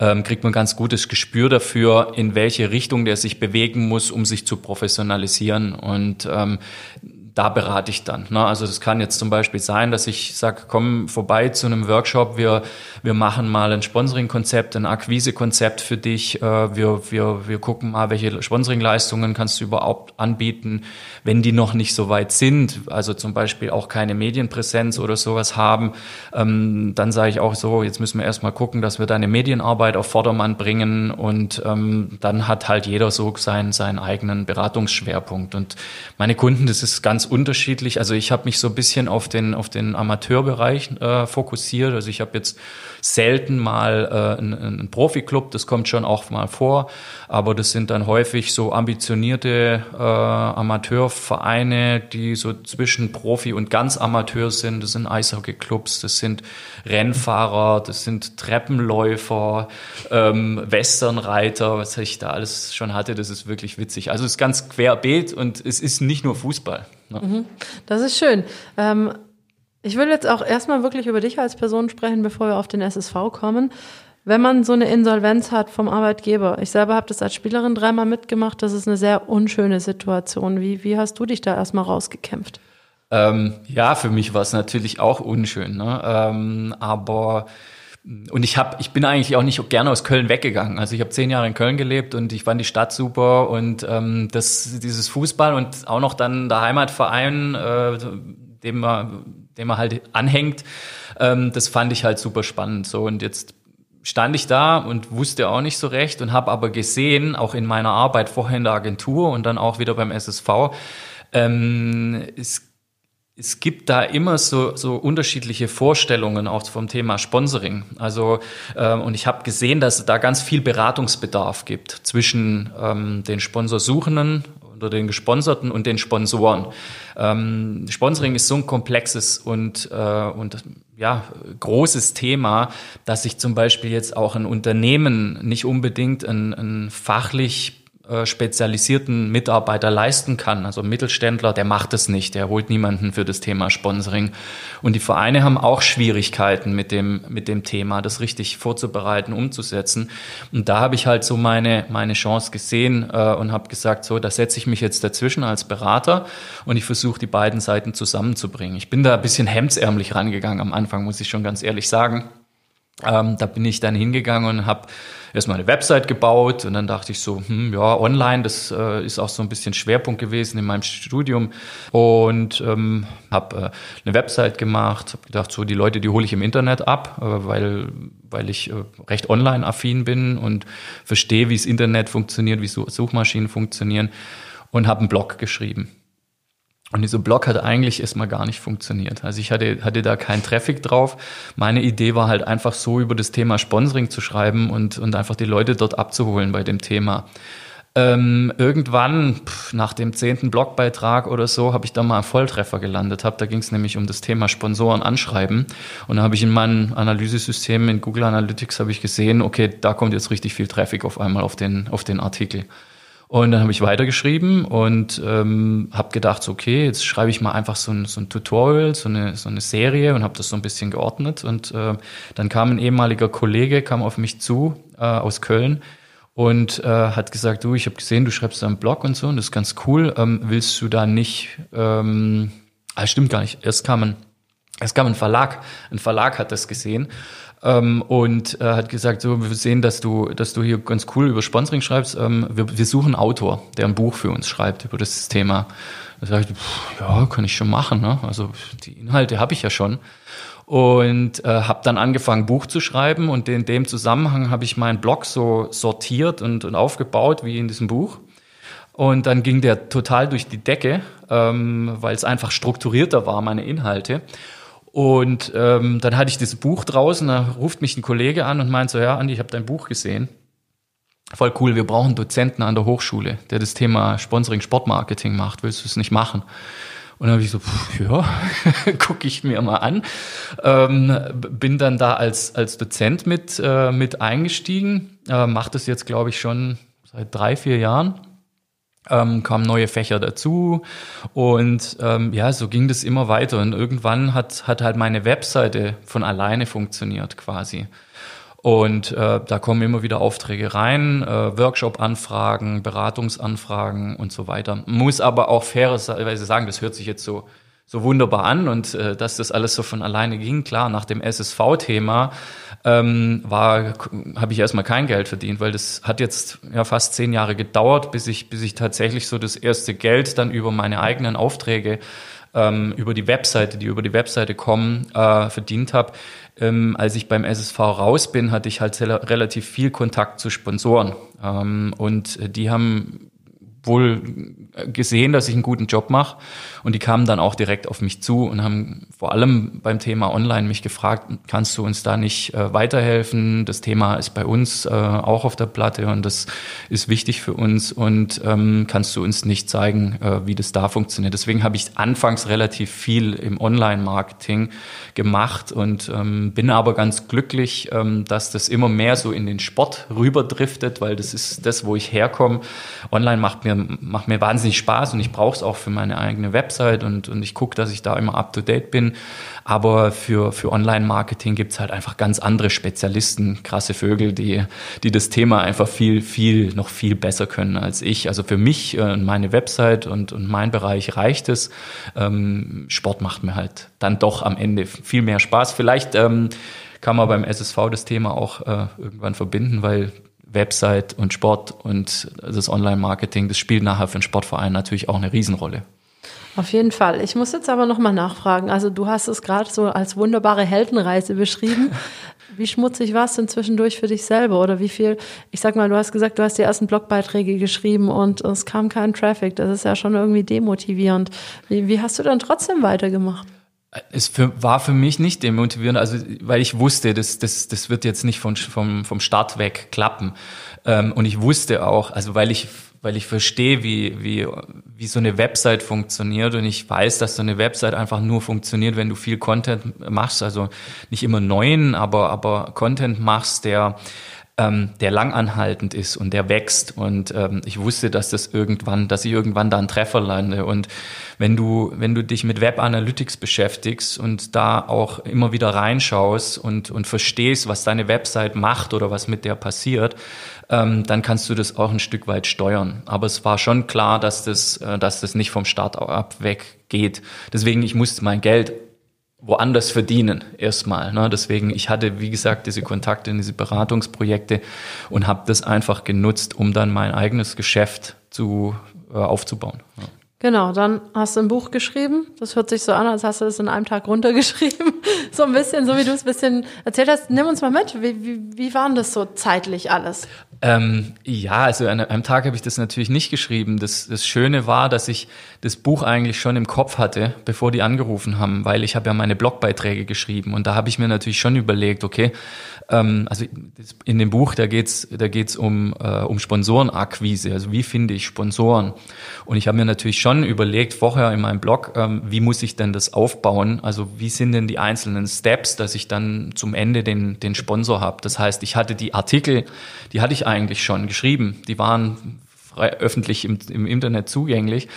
ähm, kriegt man ganz gutes Gespür dafür, in welche Richtung der sich bewegen muss, um sich zu professionalisieren. Und ähm, da berate ich dann. Ne? Also das kann jetzt zum Beispiel sein, dass ich sage, komm vorbei zu einem Workshop, wir, wir machen mal ein Sponsoring-Konzept, ein Akquise-Konzept für dich, äh, wir, wir, wir gucken mal, welche Sponsoring-Leistungen kannst du überhaupt anbieten, wenn die noch nicht so weit sind, also zum Beispiel auch keine Medienpräsenz oder sowas haben, ähm, dann sage ich auch so, jetzt müssen wir erstmal gucken, dass wir deine Medienarbeit auf Vordermann bringen und ähm, dann hat halt jeder so seinen, seinen eigenen Beratungsschwerpunkt und meine Kunden, das ist ganz unterschiedlich. Also ich habe mich so ein bisschen auf den, auf den Amateurbereich äh, fokussiert. Also ich habe jetzt selten mal äh, einen, einen Profi-Club, das kommt schon auch mal vor, aber das sind dann häufig so ambitionierte äh, Amateurvereine, die so zwischen Profi und ganz Amateur sind. Das sind Eishockey-Clubs, das sind Rennfahrer, das sind Treppenläufer, ähm, Westernreiter, was ich da alles schon hatte, das ist wirklich witzig. Also es ist ganz querbeet und es ist nicht nur Fußball. Mhm. Das ist schön. Ähm ich will jetzt auch erstmal wirklich über dich als Person sprechen, bevor wir auf den SSV kommen. Wenn man so eine Insolvenz hat vom Arbeitgeber, ich selber habe das als Spielerin dreimal mitgemacht, das ist eine sehr unschöne Situation. Wie, wie hast du dich da erstmal rausgekämpft? Ähm, ja, für mich war es natürlich auch unschön, ne? ähm, aber und ich habe, ich bin eigentlich auch nicht gerne aus Köln weggegangen. Also ich habe zehn Jahre in Köln gelebt und ich fand die Stadt super und ähm, das, dieses Fußball und auch noch dann der Heimatverein, äh, dem man dem er halt anhängt. Ähm, das fand ich halt super spannend. So und jetzt stand ich da und wusste auch nicht so recht und habe aber gesehen, auch in meiner Arbeit vorher in der Agentur und dann auch wieder beim SSV, ähm, es es gibt da immer so, so unterschiedliche Vorstellungen auch vom Thema Sponsoring. Also ähm, und ich habe gesehen, dass es da ganz viel Beratungsbedarf gibt zwischen ähm, den Sponsorsuchenden oder den Gesponserten und den Sponsoren. Ähm, Sponsoring ist so ein komplexes und, äh, und ja, großes Thema, dass sich zum Beispiel jetzt auch ein Unternehmen nicht unbedingt ein, ein fachlich äh, spezialisierten Mitarbeiter leisten kann. Also ein Mittelständler, der macht es nicht, der holt niemanden für das Thema Sponsoring. Und die Vereine haben auch Schwierigkeiten mit dem, mit dem Thema, das richtig vorzubereiten, umzusetzen. Und da habe ich halt so meine, meine Chance gesehen äh, und habe gesagt, so, da setze ich mich jetzt dazwischen als Berater und ich versuche die beiden Seiten zusammenzubringen. Ich bin da ein bisschen hemdsärmlich rangegangen am Anfang, muss ich schon ganz ehrlich sagen. Ähm, da bin ich dann hingegangen und habe erstmal eine Website gebaut und dann dachte ich so, hm, ja, online, das äh, ist auch so ein bisschen Schwerpunkt gewesen in meinem Studium und ähm, habe äh, eine Website gemacht, habe gedacht, so die Leute, die hole ich im Internet ab, äh, weil, weil ich äh, recht online-affin bin und verstehe, wie das Internet funktioniert, wie Suchmaschinen funktionieren und habe einen Blog geschrieben. Und dieser Blog hat eigentlich erstmal gar nicht funktioniert. Also ich hatte, hatte da keinen Traffic drauf. Meine Idee war halt einfach so über das Thema Sponsoring zu schreiben und, und einfach die Leute dort abzuholen bei dem Thema. Ähm, irgendwann, pff, nach dem zehnten Blogbeitrag oder so, habe ich da mal einen Volltreffer gelandet. Hab. Da ging es nämlich um das Thema Sponsoren anschreiben. Und da habe ich in meinem Analysesystem in Google Analytics habe ich gesehen, okay, da kommt jetzt richtig viel Traffic auf einmal auf den, auf den Artikel. Und dann habe ich weitergeschrieben und ähm, habe gedacht, okay, jetzt schreibe ich mal einfach so ein, so ein Tutorial, so eine, so eine Serie und habe das so ein bisschen geordnet. Und äh, dann kam ein ehemaliger Kollege, kam auf mich zu äh, aus Köln und äh, hat gesagt, du, ich habe gesehen, du schreibst da einen Blog und so und das ist ganz cool. Ähm, willst du da nicht, ähm, ah, stimmt gar nicht, erst kam ein, erst kam ein Verlag, ein Verlag hat das gesehen ähm, und äh, hat gesagt, so, wir sehen, dass du, dass du hier ganz cool über Sponsoring schreibst. Ähm, wir, wir suchen einen Autor, der ein Buch für uns schreibt über das Thema. Da sage ich, pff, ja, kann ich schon machen. Ne? Also die Inhalte habe ich ja schon. Und äh, habe dann angefangen, Buch zu schreiben. Und in dem Zusammenhang habe ich meinen Blog so sortiert und, und aufgebaut wie in diesem Buch. Und dann ging der total durch die Decke, ähm, weil es einfach strukturierter war, meine Inhalte. Und ähm, dann hatte ich das Buch draußen, da ruft mich ein Kollege an und meint so, ja, Andi, ich habe dein Buch gesehen. Voll cool, wir brauchen Dozenten an der Hochschule, der das Thema Sponsoring, Sportmarketing macht. Willst du es nicht machen? Und dann habe ich so, pff, ja, gucke ich mir mal an. Ähm, bin dann da als, als Dozent mit, äh, mit eingestiegen, äh, mache das jetzt, glaube ich, schon seit drei, vier Jahren ähm, kamen neue Fächer dazu und ähm, ja, so ging das immer weiter und irgendwann hat, hat halt meine Webseite von alleine funktioniert quasi. Und äh, da kommen immer wieder Aufträge rein, äh, Workshop-Anfragen, Beratungsanfragen und so weiter. Muss aber auch fairerweise sagen, das hört sich jetzt so so wunderbar an und äh, dass das alles so von alleine ging. Klar, nach dem SSV-Thema ähm, war habe ich erstmal kein Geld verdient, weil das hat jetzt ja fast zehn Jahre gedauert, bis ich bis ich tatsächlich so das erste Geld dann über meine eigenen Aufträge ähm, über die Webseite, die über die Webseite kommen, äh, verdient habe. Ähm, als ich beim SSV raus bin, hatte ich halt relativ viel Kontakt zu Sponsoren. Ähm, und die haben wohl gesehen, dass ich einen guten Job mache. Und die kamen dann auch direkt auf mich zu und haben vor allem beim Thema Online mich gefragt, kannst du uns da nicht äh, weiterhelfen? Das Thema ist bei uns äh, auch auf der Platte und das ist wichtig für uns. Und ähm, kannst du uns nicht zeigen, äh, wie das da funktioniert? Deswegen habe ich anfangs relativ viel im Online-Marketing gemacht und ähm, bin aber ganz glücklich, ähm, dass das immer mehr so in den Sport rüberdriftet, weil das ist das, wo ich herkomme. Online macht mir, macht mir wahnsinnig Spaß und ich brauche es auch für meine eigene Website und, und ich gucke, dass ich da immer up-to-date bin. Aber für, für Online-Marketing gibt's halt einfach ganz andere Spezialisten, krasse Vögel, die, die das Thema einfach viel, viel, noch viel besser können als ich. Also für mich und äh, meine Website und, und mein Bereich reicht es. Ähm, Sport macht mir halt dann doch am Ende viel mehr Spaß. Vielleicht ähm, kann man beim SSV das Thema auch äh, irgendwann verbinden, weil Website und Sport und das Online-Marketing, das spielt nachher für einen Sportverein natürlich auch eine Riesenrolle. Auf jeden Fall. Ich muss jetzt aber nochmal nachfragen. Also du hast es gerade so als wunderbare Heldenreise beschrieben. Wie schmutzig war es denn zwischendurch für dich selber? Oder wie viel, ich sag mal, du hast gesagt, du hast die ersten Blogbeiträge geschrieben und es kam kein Traffic. Das ist ja schon irgendwie demotivierend. Wie, wie hast du dann trotzdem weitergemacht? Es für, war für mich nicht demotivierend, also weil ich wusste, das, das, das wird jetzt nicht von, vom, vom Start weg klappen. Ähm, und ich wusste auch, also weil ich weil ich verstehe, wie, wie, wie so eine Website funktioniert und ich weiß, dass so eine Website einfach nur funktioniert, wenn du viel Content machst, also nicht immer neuen, aber, aber Content machst, der ähm, der langanhaltend ist und der wächst. Und ähm, ich wusste, dass das irgendwann, dass ich irgendwann da einen Treffer lande. Und wenn du, wenn du dich mit Web Analytics beschäftigst und da auch immer wieder reinschaust und, und verstehst, was deine Website macht oder was mit der passiert, ähm, dann kannst du das auch ein Stück weit steuern. Aber es war schon klar, dass das, äh, dass das nicht vom Start ab weggeht. Deswegen, ich musste mein Geld woanders verdienen erstmal. Ne? Deswegen, ich hatte, wie gesagt, diese Kontakte in diese Beratungsprojekte und habe das einfach genutzt, um dann mein eigenes Geschäft zu, äh, aufzubauen. Ja. Genau, dann hast du ein Buch geschrieben. Das hört sich so an, als hast du es in einem Tag runtergeschrieben. so ein bisschen, so wie du es ein bisschen erzählt hast. Nimm uns mal mit. Wie, wie, wie war das so zeitlich alles? Ähm, ja, also an einem Tag habe ich das natürlich nicht geschrieben. Das, das Schöne war, dass ich das Buch eigentlich schon im Kopf hatte, bevor die angerufen haben, weil ich habe ja meine Blogbeiträge geschrieben und da habe ich mir natürlich schon überlegt, okay, ähm, also in dem Buch, da geht's da geht's um, äh, um Sponsorenakquise, also wie finde ich Sponsoren. Und ich habe mir natürlich schon überlegt, vorher in meinem Blog, ähm, wie muss ich denn das aufbauen? Also wie sind denn die einzelnen Steps, dass ich dann zum Ende den, den Sponsor habe? Das heißt, ich hatte die Artikel, die hatte ich eigentlich schon geschrieben. Die waren frei, öffentlich im, im Internet zugänglich.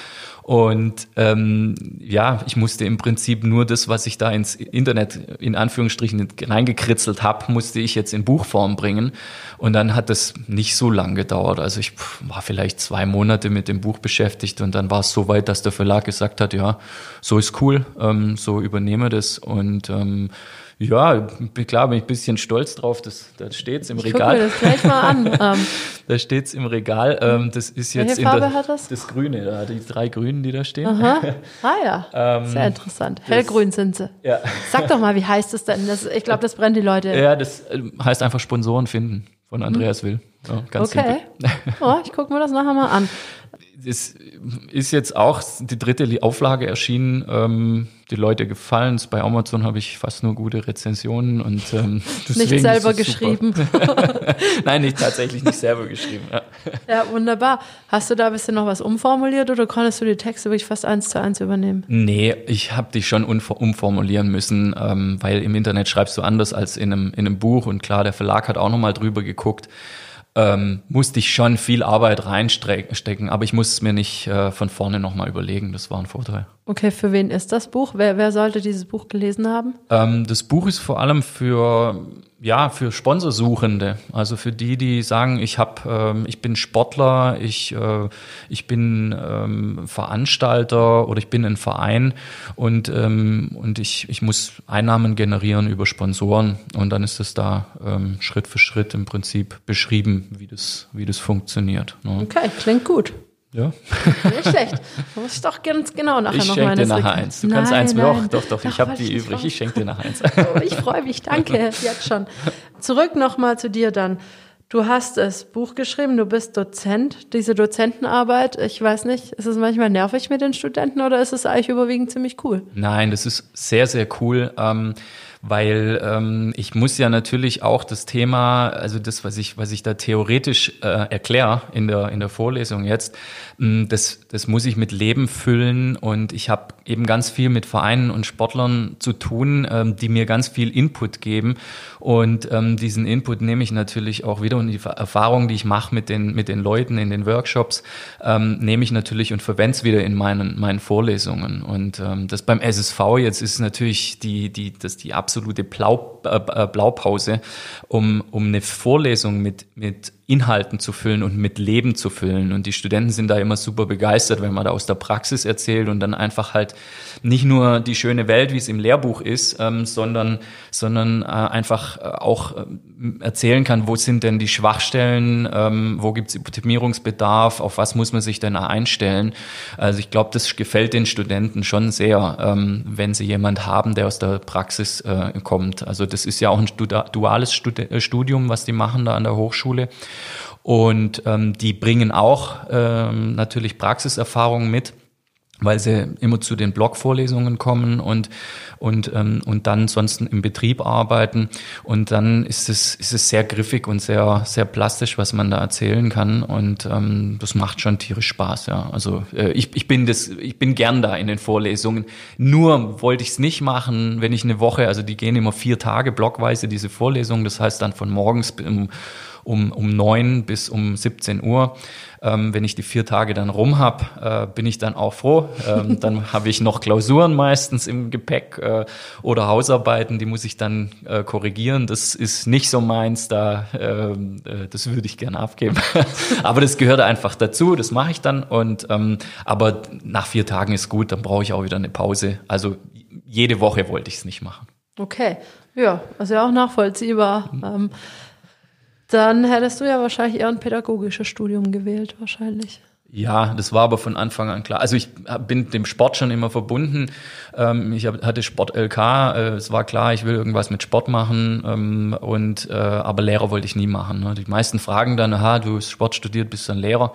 Und ähm, ja, ich musste im Prinzip nur das, was ich da ins Internet in Anführungsstrichen reingekritzelt habe, musste ich jetzt in Buchform bringen. Und dann hat das nicht so lang gedauert. Also ich war vielleicht zwei Monate mit dem Buch beschäftigt und dann war es so weit, dass der Verlag gesagt hat, ja, so ist cool, ähm, so übernehme das. Und ähm, ja, klar bin ich ein bisschen stolz drauf. Das, da steht's im ich Regal. Guck mir das gleich mal an. Ähm. da steht's im Regal. Ähm, das ist jetzt Welche Farbe der, hat das? Das Grüne, da die drei Grünen, die da stehen. Aha. Ah ja, Ähm, sehr interessant. Hellgrün sind sie. Ja. Sag doch mal, wie heißt es denn? Das, ich glaube, das brennt die Leute. ja, das äh, heißt einfach Sponsoren finden von Andreas Will. Ja, ganz okay. Oh, ich gucke mir das nachher mal an. Es ist jetzt auch die dritte Auflage erschienen. Ähm, die Leute gefallen es. Bei Amazon habe ich fast nur gute Rezensionen und ähm, Nicht selber geschrieben. Nein, nicht tatsächlich nicht selber geschrieben. Ja. Ja, wunderbar. Hast du da ein bisschen noch was umformuliert oder konntest du die Texte wirklich fast eins zu eins übernehmen? Nee, ich habe die schon umformulieren müssen, ähm, weil im Internet schreibst du anders als in einem, in einem Buch und klar, der Verlag hat auch nochmal drüber geguckt. Ähm, musste ich schon viel Arbeit reinstecken, aber ich musste es mir nicht äh, von vorne nochmal überlegen. Das war ein Vorteil. Okay, für wen ist das Buch? Wer, wer sollte dieses Buch gelesen haben? Ähm, das Buch ist vor allem für ja für Sponsorsuchende, also für die, die sagen, ich habe, ähm, ich bin Sportler, ich äh, ich bin ähm, Veranstalter oder ich bin ein Verein und ähm, und ich ich muss Einnahmen generieren über Sponsoren und dann ist es da ähm, Schritt für Schritt im Prinzip beschrieben, wie das wie das funktioniert. Ne? Okay, klingt gut. Ja. Nicht schlecht. Muss ich doch ganz genau nachher ich noch schenke mal dir nachher eins. Du nein, kannst eins, nein. doch, doch, doch, ich habe die übrig. Raus. Ich schenke dir nachher eins. Oh, ich freue mich, danke, jetzt schon. Zurück nochmal zu dir dann. Du hast das Buch geschrieben, du bist Dozent. Diese Dozentenarbeit, ich weiß nicht, ist es manchmal nervig mit den Studenten oder ist es eigentlich überwiegend ziemlich cool? Nein, das ist sehr, sehr cool. Ähm, weil ähm, ich muss ja natürlich auch das Thema, also das, was ich, was ich da theoretisch äh, erkläre in der, in der Vorlesung jetzt, mh, das, das muss ich mit Leben füllen und ich habe eben ganz viel mit Vereinen und Sportlern zu tun, ähm, die mir ganz viel Input geben. Und ähm, diesen Input nehme ich natürlich auch wieder. Und die Erfahrungen, die ich mache mit den, mit den Leuten in den Workshops, ähm, nehme ich natürlich und verwende es wieder in meinen, meinen Vorlesungen. Und ähm, das beim SSV jetzt ist natürlich die, die, das die absolute Blau, äh, Blaupause, um, um eine Vorlesung mit, mit Inhalten zu füllen und mit Leben zu füllen. Und die Studenten sind da immer super begeistert, wenn man da aus der Praxis erzählt und dann einfach halt nicht nur die schöne Welt, wie es im Lehrbuch ist, ähm, sondern, sondern äh, einfach äh, auch äh, erzählen kann, wo sind denn die Schwachstellen, ähm, wo gibt es Optimierungsbedarf, auf was muss man sich denn einstellen. Also ich glaube, das gefällt den Studenten schon sehr, ähm, wenn sie jemand haben, der aus der Praxis äh, kommt. Also das ist ja auch ein duales äh, Studium, was die machen da an der Hochschule. Und ähm, die bringen auch ähm, natürlich Praxiserfahrungen mit weil sie immer zu den Blogvorlesungen kommen und und ähm, und dann ansonsten im Betrieb arbeiten und dann ist es ist es sehr griffig und sehr sehr plastisch, was man da erzählen kann und ähm, das macht schon tierisch Spaß, ja. Also äh, ich ich bin das ich bin gern da in den Vorlesungen. Nur wollte ich es nicht machen, wenn ich eine Woche, also die gehen immer vier Tage blockweise diese Vorlesungen, das heißt dann von morgens um um, um neun bis um 17 Uhr. Ähm, wenn ich die vier Tage dann rum habe, äh, bin ich dann auch froh. Ähm, dann habe ich noch Klausuren meistens im Gepäck äh, oder Hausarbeiten, die muss ich dann äh, korrigieren. Das ist nicht so meins, da ähm, äh, das würde ich gerne abgeben. aber das gehört einfach dazu, das mache ich dann. Und ähm, aber nach vier Tagen ist gut, dann brauche ich auch wieder eine Pause. Also jede Woche wollte ich es nicht machen. Okay, ja, also ja auch nachvollziehbar. Ähm, dann hättest du ja wahrscheinlich eher ein pädagogisches Studium gewählt, wahrscheinlich. Ja, das war aber von Anfang an klar. Also ich bin dem Sport schon immer verbunden. Ähm, ich hatte Sport LK, äh, es war klar, ich will irgendwas mit Sport machen. Ähm, und äh, aber Lehrer wollte ich nie machen. Ne? Die meisten fragen dann, aha, du hast Sport studiert, bist dann Lehrer.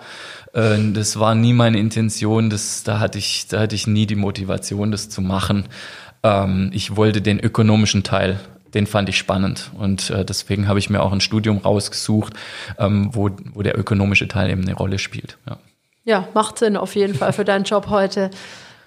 Äh, das war nie meine Intention. Das, da hatte ich, da hatte ich nie die Motivation, das zu machen. Ähm, ich wollte den ökonomischen Teil den fand ich spannend. Und äh, deswegen habe ich mir auch ein Studium rausgesucht, ähm, wo, wo der ökonomische Teil eben eine Rolle spielt. Ja. ja, macht Sinn auf jeden Fall für deinen Job heute.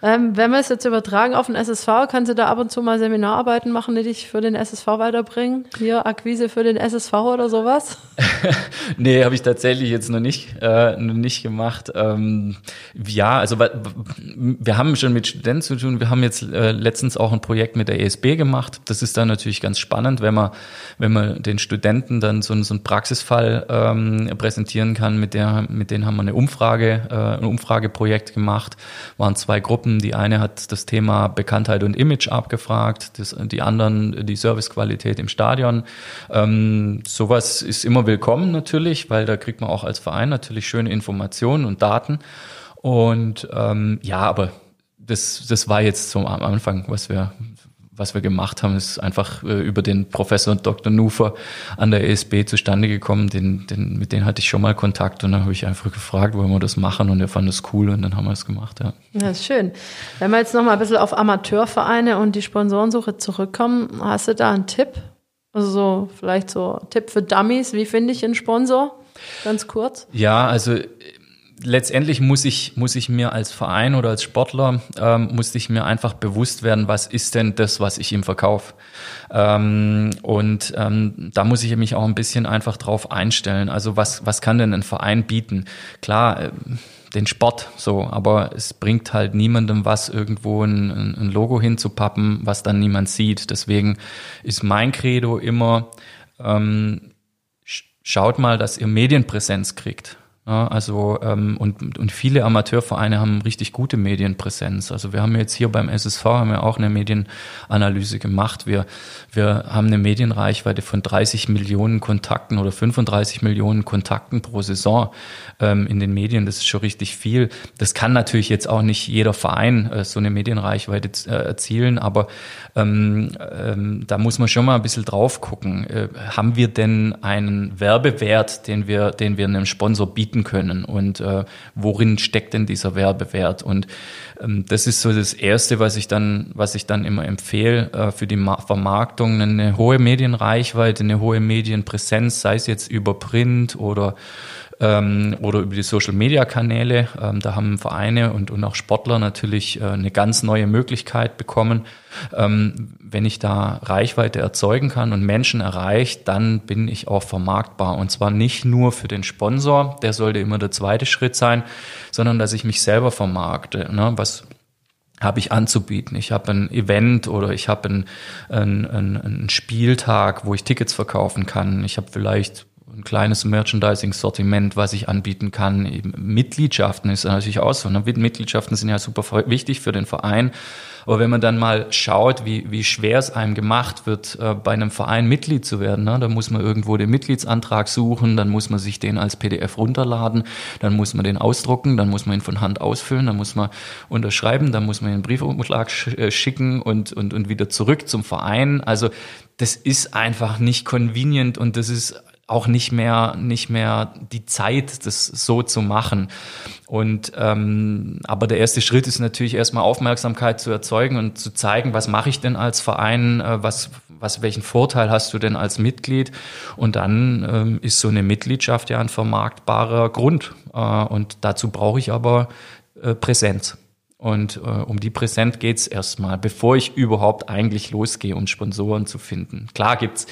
Ähm, wenn wir es jetzt übertragen auf den SSV, kannst du da ab und zu mal Seminararbeiten machen, die dich für den SSV weiterbringen? Hier Akquise für den SSV oder sowas? nee, habe ich tatsächlich jetzt noch nicht, äh, noch nicht gemacht. Ähm, ja, also wir haben schon mit Studenten zu tun. Wir haben jetzt äh, letztens auch ein Projekt mit der ESB gemacht. Das ist dann natürlich ganz spannend, wenn man, wenn man den Studenten dann so, so einen Praxisfall ähm, präsentieren kann. Mit der, mit denen haben wir eine Umfrage, äh, ein Umfrageprojekt gemacht. Waren zwei Gruppen Gruppen. Die eine hat das Thema Bekanntheit und Image abgefragt, das, die anderen die Servicequalität im Stadion. Ähm, sowas ist immer willkommen natürlich, weil da kriegt man auch als Verein natürlich schöne Informationen und Daten. Und ähm, ja, aber das, das war jetzt am Anfang, was wir, was wir gemacht haben, ist einfach äh, über den Professor Dr. Nufer an der ESB zustande gekommen. Den, den, mit denen hatte ich schon mal Kontakt und dann habe ich einfach gefragt, wollen wir das machen und er fand das cool und dann haben wir es gemacht. Ja. ja, ist schön. Wenn wir jetzt noch mal ein bisschen auf Amateurvereine und die Sponsorensuche zurückkommen, hast du da einen Tipp? Also so, vielleicht so Tipp für Dummies, wie finde ich einen Sponsor? Ganz kurz. Ja, also letztendlich muss ich, muss ich mir als Verein oder als Sportler, ähm, muss ich mir einfach bewusst werden, was ist denn das, was ich ihm verkaufe. Ähm, und ähm, da muss ich mich auch ein bisschen einfach drauf einstellen. Also was, was kann denn ein Verein bieten? Klar, äh, den Sport so, aber es bringt halt niemandem was, irgendwo ein, ein Logo hinzupappen, was dann niemand sieht. Deswegen ist mein Credo immer, ähm, schaut mal, dass ihr Medienpräsenz kriegt. Ja, also ähm, und, und viele Amateurvereine haben richtig gute Medienpräsenz. Also wir haben jetzt hier beim SSV haben wir auch eine Medienanalyse gemacht. Wir, wir haben eine Medienreichweite von 30 Millionen Kontakten oder 35 Millionen Kontakten pro Saison ähm, in den Medien. Das ist schon richtig viel. Das kann natürlich jetzt auch nicht jeder Verein äh, so eine Medienreichweite äh, erzielen, aber ähm, ähm, da muss man schon mal ein bisschen drauf gucken. Äh, haben wir denn einen Werbewert, den wir, den wir einem Sponsor bieten? Bieten können und äh, worin steckt denn dieser Werbewert? Und ähm, das ist so das Erste, was ich dann, was ich dann immer empfehle äh, für die Ma Vermarktung, eine hohe Medienreichweite, eine hohe Medienpräsenz, sei es jetzt über Print oder ähm, oder über die Social-Media-Kanäle. Ähm, da haben Vereine und, und auch Sportler natürlich äh, eine ganz neue Möglichkeit bekommen. Ähm, wenn ich da Reichweite erzeugen kann und Menschen erreicht, dann bin ich auch vermarktbar. Und zwar nicht nur für den Sponsor, der sollte immer der zweite Schritt sein, sondern dass ich mich selber vermarkte. Ne? Was habe ich anzubieten. Ich habe ein Event oder ich habe einen, einen, einen Spieltag, wo ich Tickets verkaufen kann. Ich habe vielleicht ein kleines Merchandising-Sortiment, was ich anbieten kann. Eben Mitgliedschaften ist natürlich auch so. Ne? Mitgliedschaften sind ja super wichtig für den Verein. Aber wenn man dann mal schaut, wie, wie schwer es einem gemacht wird, äh, bei einem Verein Mitglied zu werden, ne? da muss man irgendwo den Mitgliedsantrag suchen, dann muss man sich den als PDF runterladen, dann muss man den ausdrucken, dann muss man ihn von Hand ausfüllen, dann muss man unterschreiben, dann muss man den Briefumschlag äh, schicken und, und, und wieder zurück zum Verein. Also das ist einfach nicht convenient und das ist auch nicht mehr nicht mehr die Zeit, das so zu machen. Und ähm, aber der erste Schritt ist natürlich erstmal Aufmerksamkeit zu erzeugen und zu zeigen, was mache ich denn als Verein, äh, was was welchen Vorteil hast du denn als Mitglied? Und dann ähm, ist so eine Mitgliedschaft ja ein vermarktbarer Grund. Äh, und dazu brauche ich aber äh, Präsenz. Und äh, um die Präsenz geht's erstmal, bevor ich überhaupt eigentlich losgehe, um Sponsoren zu finden. Klar gibt's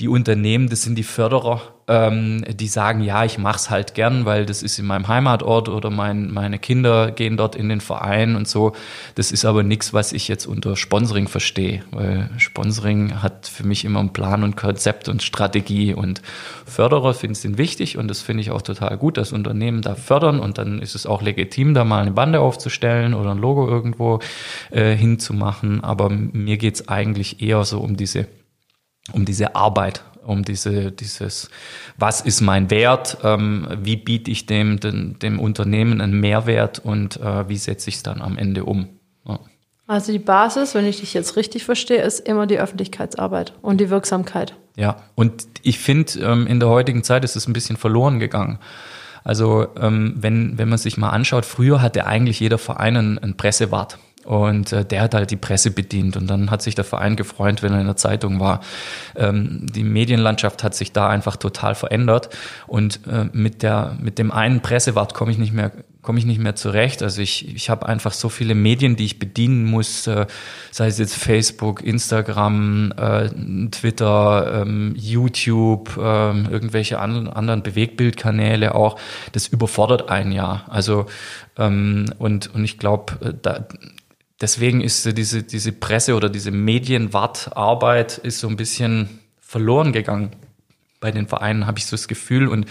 die Unternehmen, das sind die Förderer, ähm, die sagen, ja, ich mach's halt gern, weil das ist in meinem Heimatort oder mein, meine Kinder gehen dort in den Verein und so. Das ist aber nichts, was ich jetzt unter Sponsoring verstehe, weil Sponsoring hat für mich immer einen Plan und Konzept und Strategie und Förderer finde ich wichtig und das finde ich auch total gut, dass Unternehmen da fördern und dann ist es auch legitim, da mal eine Bande aufzustellen oder ein Logo irgendwo äh, hinzumachen, aber mir geht's eigentlich eher so um diese um diese Arbeit, um diese, dieses, was ist mein Wert, ähm, wie biete ich dem, dem, dem Unternehmen einen Mehrwert und äh, wie setze ich es dann am Ende um. Ja. Also die Basis, wenn ich dich jetzt richtig verstehe, ist immer die Öffentlichkeitsarbeit und die Wirksamkeit. Ja, und ich finde, ähm, in der heutigen Zeit ist es ein bisschen verloren gegangen. Also ähm, wenn, wenn man sich mal anschaut, früher hatte eigentlich jeder Verein einen, einen Pressewart. Und äh, der hat halt die Presse bedient. Und dann hat sich der Verein gefreut, wenn er in der Zeitung war. Ähm, die Medienlandschaft hat sich da einfach total verändert. Und äh, mit, der, mit dem einen Pressewart komme ich nicht mehr komme ich nicht mehr zurecht. Also ich, ich habe einfach so viele Medien, die ich bedienen muss, äh, sei es jetzt Facebook, Instagram, äh, Twitter, ähm, YouTube, äh, irgendwelche an, anderen Bewegbildkanäle auch. Das überfordert einen ja. Also ähm, und, und ich glaube, äh, da, deswegen ist diese, diese Presse oder diese Medienwartarbeit ist so ein bisschen verloren gegangen. Bei den Vereinen habe ich so das Gefühl und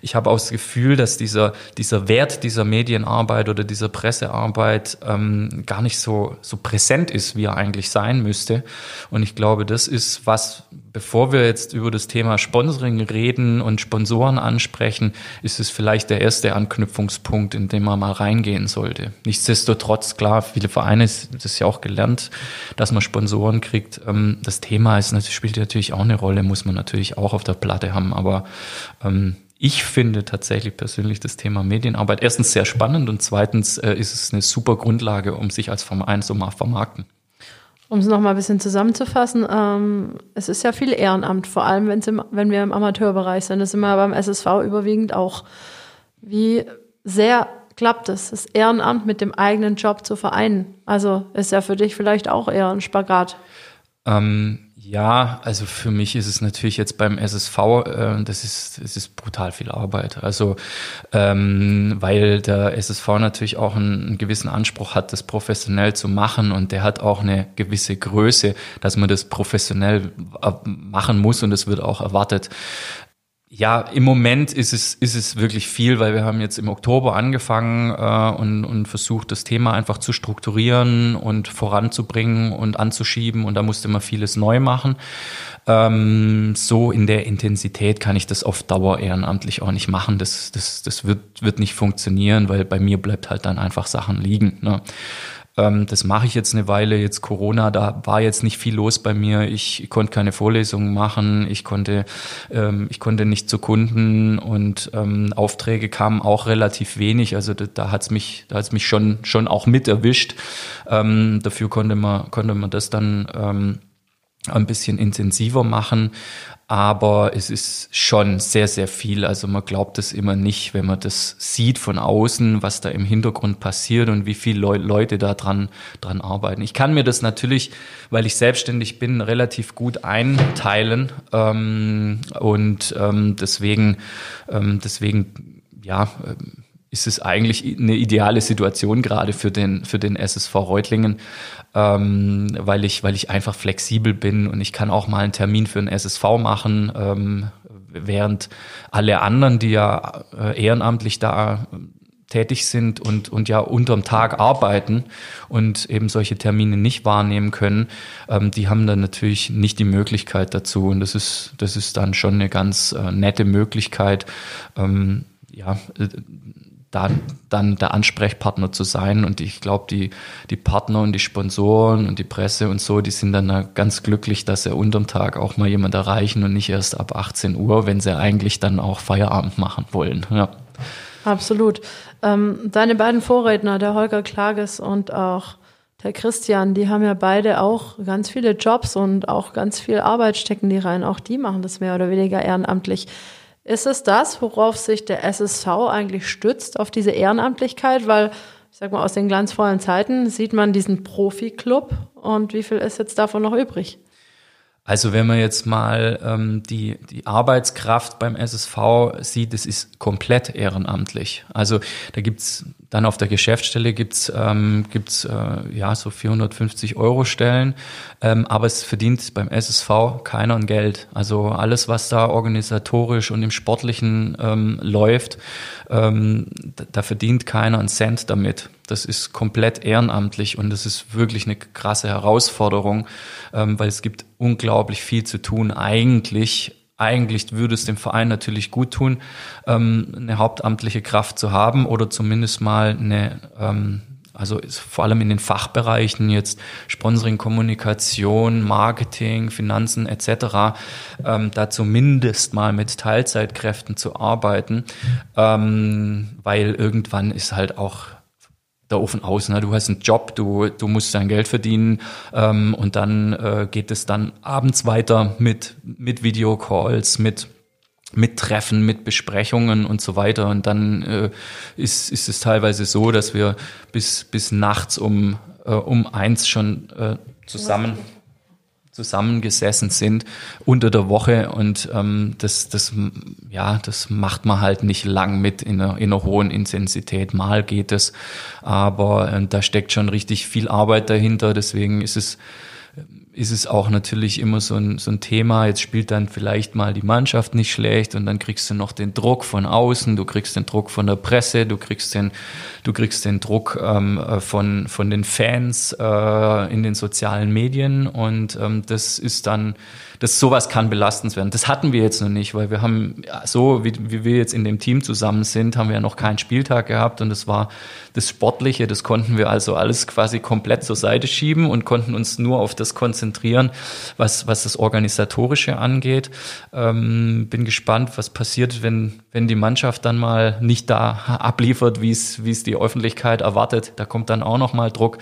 ich habe auch das Gefühl, dass dieser, dieser Wert dieser Medienarbeit oder dieser Pressearbeit ähm, gar nicht so, so präsent ist, wie er eigentlich sein müsste. Und ich glaube, das ist was, bevor wir jetzt über das Thema Sponsoring reden und Sponsoren ansprechen, ist es vielleicht der erste Anknüpfungspunkt, in den man mal reingehen sollte. Nichtsdestotrotz, klar, viele Vereine, das ist ja auch gelernt, dass man Sponsoren kriegt. Ähm, das Thema ist, spielt natürlich auch eine Rolle, muss man natürlich auch auf der Platte haben, aber ähm, ich finde tatsächlich persönlich das Thema Medienarbeit erstens sehr spannend und zweitens äh, ist es eine super Grundlage, um sich als Verein so mal vermarkten. Um es nochmal ein bisschen zusammenzufassen, ähm, es ist ja viel Ehrenamt, vor allem im, wenn wir im Amateurbereich sind. Das sind wir beim SSV überwiegend auch. Wie sehr klappt es, das Ehrenamt mit dem eigenen Job zu vereinen? Also ist ja für dich vielleicht auch eher ein Spagat. Ähm, ja, also für mich ist es natürlich jetzt beim SSV, äh, das ist, das ist brutal viel Arbeit. Also ähm, weil der SSV natürlich auch einen, einen, gewissen Anspruch hat, das professionell zu machen und der hat auch eine gewisse Größe, dass man das professionell äh, machen muss und es wird auch erwartet. Ja, im Moment ist es, ist es wirklich viel, weil wir haben jetzt im Oktober angefangen äh, und, und versucht, das Thema einfach zu strukturieren und voranzubringen und anzuschieben und da musste man vieles neu machen. Ähm, so in der Intensität kann ich das auf Dauer ehrenamtlich auch nicht machen. Das, das, das wird, wird nicht funktionieren, weil bei mir bleibt halt dann einfach Sachen liegen. Ne? Ähm, das mache ich jetzt eine Weile. Jetzt Corona, da war jetzt nicht viel los bei mir. Ich, konnte keine Vorlesungen machen. Ich konnte, ähm, ich konnte nicht zu Kunden und ähm, Aufträge kamen auch relativ wenig. Also da, da hat's mich, da hat's mich schon, schon auch mit erwischt. Ähm, dafür konnte man, konnte man das dann ähm, ein bisschen intensiver machen. Aber es ist schon sehr, sehr viel. Also man glaubt es immer nicht, wenn man das sieht von außen, was da im Hintergrund passiert und wie viele Leute da dran, dran arbeiten. Ich kann mir das natürlich, weil ich selbstständig bin, relativ gut einteilen. Ähm, und ähm, deswegen, ähm, deswegen, ja, ist es eigentlich eine ideale Situation gerade für den, für den SSV Reutlingen, ähm, weil, ich, weil ich einfach flexibel bin und ich kann auch mal einen Termin für einen SSV machen, ähm, während alle anderen, die ja äh, ehrenamtlich da tätig sind und, und ja unterm Tag arbeiten und eben solche Termine nicht wahrnehmen können, ähm, die haben dann natürlich nicht die Möglichkeit dazu. Und das ist, das ist dann schon eine ganz äh, nette Möglichkeit, ähm, ja, äh, da dann der Ansprechpartner zu sein. Und ich glaube, die, die Partner und die Sponsoren und die Presse und so, die sind dann ganz glücklich, dass sie unterm Tag auch mal jemand erreichen und nicht erst ab 18 Uhr, wenn sie eigentlich dann auch Feierabend machen wollen. Ja. Absolut. Ähm, deine beiden Vorredner, der Holger Klages und auch der Christian, die haben ja beide auch ganz viele Jobs und auch ganz viel Arbeit stecken die rein. Auch die machen das mehr oder weniger ehrenamtlich. Ist es das, worauf sich der SSV eigentlich stützt, auf diese Ehrenamtlichkeit? Weil, ich sag mal, aus den glanzvollen Zeiten sieht man diesen Profi-Club und wie viel ist jetzt davon noch übrig? Also wenn man jetzt mal ähm, die, die Arbeitskraft beim SSV sieht, es ist komplett ehrenamtlich. Also da gibt's dann auf der Geschäftsstelle gibt's ähm, gibt's, äh, ja so 450 Euro Stellen, ähm, aber es verdient beim SSV keiner ein Geld. Also alles, was da organisatorisch und im Sportlichen ähm, läuft, ähm, da, da verdient keiner einen Cent damit. Das ist komplett ehrenamtlich und das ist wirklich eine krasse Herausforderung, ähm, weil es gibt unglaublich viel zu tun. Eigentlich eigentlich würde es dem Verein natürlich gut tun, ähm, eine hauptamtliche Kraft zu haben oder zumindest mal eine, ähm, also vor allem in den Fachbereichen jetzt Sponsoring, Kommunikation, Marketing, Finanzen etc., ähm, da zumindest mal mit Teilzeitkräften zu arbeiten, ähm, weil irgendwann ist halt auch der Ofen aus. Ne? Du hast einen Job, du, du musst dein Geld verdienen ähm, und dann äh, geht es dann abends weiter mit, mit Videocalls, mit mit Treffen, mit Besprechungen und so weiter. Und dann äh, ist, ist es teilweise so, dass wir bis, bis nachts um, äh, um eins schon äh, zusammen zusammengesessen sind unter der Woche und ähm, das, das, ja, das macht man halt nicht lang mit in einer, in einer hohen Intensität. Mal geht es, aber äh, da steckt schon richtig viel Arbeit dahinter. Deswegen ist es ist es auch natürlich immer so ein, so ein Thema. Jetzt spielt dann vielleicht mal die Mannschaft nicht schlecht und dann kriegst du noch den Druck von außen, du kriegst den Druck von der Presse, du kriegst den, du kriegst den Druck ähm, äh, von, von den Fans äh, in den sozialen Medien und ähm, das ist dann das sowas kann belastend werden. Das hatten wir jetzt noch nicht, weil wir haben so, wie, wie wir jetzt in dem Team zusammen sind, haben wir ja noch keinen Spieltag gehabt und das war das Sportliche, das konnten wir also alles quasi komplett zur Seite schieben und konnten uns nur auf das konzentrieren, was, was das Organisatorische angeht. Ähm, bin gespannt, was passiert, wenn, wenn die Mannschaft dann mal nicht da abliefert, wie es, wie es die Öffentlichkeit erwartet. Da kommt dann auch noch mal Druck.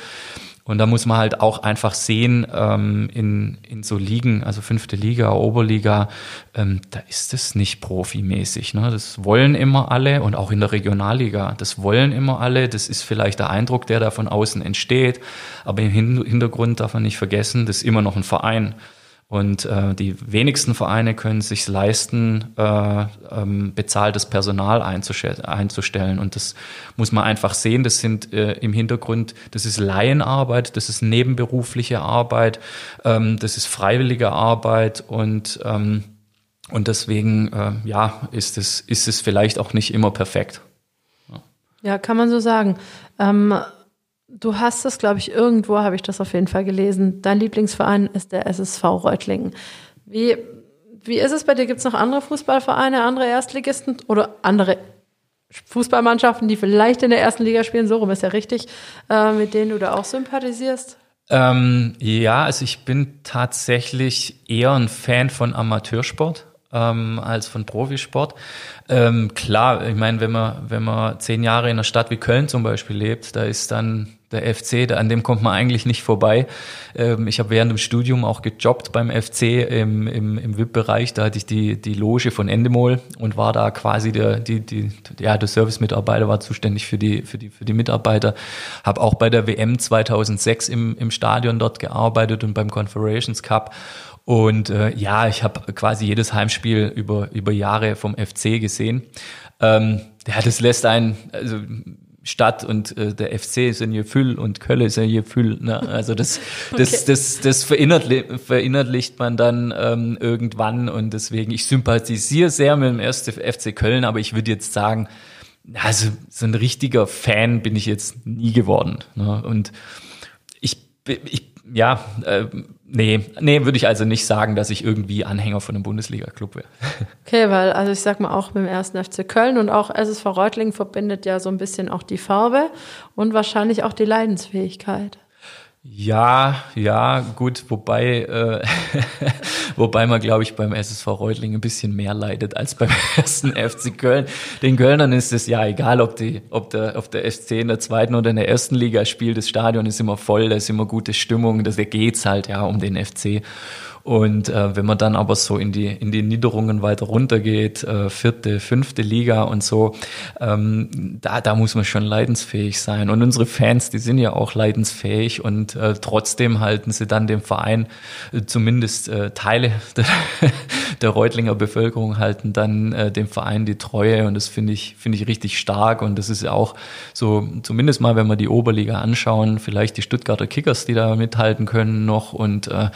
Und da muss man halt auch einfach sehen, ähm, in, in so Ligen, also fünfte Liga, Oberliga, ähm, da ist es nicht profimäßig. Ne? Das wollen immer alle und auch in der Regionalliga, das wollen immer alle. Das ist vielleicht der Eindruck, der da von außen entsteht. Aber im Hintergrund darf man nicht vergessen, das ist immer noch ein Verein. Und äh, die wenigsten Vereine können sich leisten, äh, ähm, bezahltes Personal einzustellen. Und das muss man einfach sehen. Das sind äh, im Hintergrund, das ist Laienarbeit, das ist nebenberufliche Arbeit, ähm, das ist freiwillige Arbeit und ähm, und deswegen äh, ja ist es ist es vielleicht auch nicht immer perfekt. Ja, ja kann man so sagen. Du hast es, glaube ich, irgendwo habe ich das auf jeden Fall gelesen. Dein Lieblingsverein ist der SSV Reutlingen. Wie, wie ist es bei dir? Gibt es noch andere Fußballvereine, andere Erstligisten oder andere Fußballmannschaften, die vielleicht in der ersten Liga spielen? So rum ist ja richtig, äh, mit denen du da auch sympathisierst? Ähm, ja, also ich bin tatsächlich eher ein Fan von Amateursport ähm, als von Profisport. Ähm, klar, ich meine, wenn man, wenn man zehn Jahre in einer Stadt wie Köln zum Beispiel lebt, da ist dann der FC, an dem kommt man eigentlich nicht vorbei. Ähm, ich habe während dem Studium auch gejobbt beim FC im, im, im VIP-Bereich. Da hatte ich die, die Loge von Endemol und war da quasi der, die, die, ja, der Service-Mitarbeiter, war zuständig für die, für die, für die Mitarbeiter. Habe auch bei der WM 2006 im, im Stadion dort gearbeitet und beim Confederations Cup. Und äh, ja, ich habe quasi jedes Heimspiel über, über Jahre vom FC gesehen. Ähm, ja, das lässt einen, also Stadt und äh, der FC sind hier Füll und Kölle sind hier Füll. Ne? Also das, das, okay. das, das verinnerli verinnerlicht man dann ähm, irgendwann und deswegen, ich sympathisiere sehr mit dem ersten FC Köln, aber ich würde jetzt sagen, also so ein richtiger Fan bin ich jetzt nie geworden. Ne? Und ich, ich ja, äh, nee, nee, würde ich also nicht sagen, dass ich irgendwie Anhänger von einem Bundesliga-Club wäre. Okay, weil, also ich sag mal, auch mit dem ersten FC Köln und auch SSV Reutlingen verbindet ja so ein bisschen auch die Farbe und wahrscheinlich auch die Leidensfähigkeit. Ja, ja, gut, wobei, äh, wobei man, glaube ich, beim SSV Reutling ein bisschen mehr leidet als beim ersten FC Köln. Den Kölnern ist es ja egal, ob die, ob der, ob der FC in der zweiten oder in der ersten Liga spielt. Das Stadion ist immer voll, da ist immer gute Stimmung, da geht's halt ja um den FC. Und äh, wenn man dann aber so in die, in die Niederungen weiter runtergeht, äh, vierte, fünfte Liga und so, ähm, da, da muss man schon leidensfähig sein. Und unsere Fans, die sind ja auch leidensfähig und äh, trotzdem halten sie dann dem Verein, äh, zumindest äh, Teile der, der Reutlinger Bevölkerung halten dann äh, dem Verein die Treue. Und das finde ich, finde ich richtig stark. Und das ist ja auch so, zumindest mal, wenn wir die Oberliga anschauen, vielleicht die Stuttgarter Kickers, die da mithalten können noch. Und äh,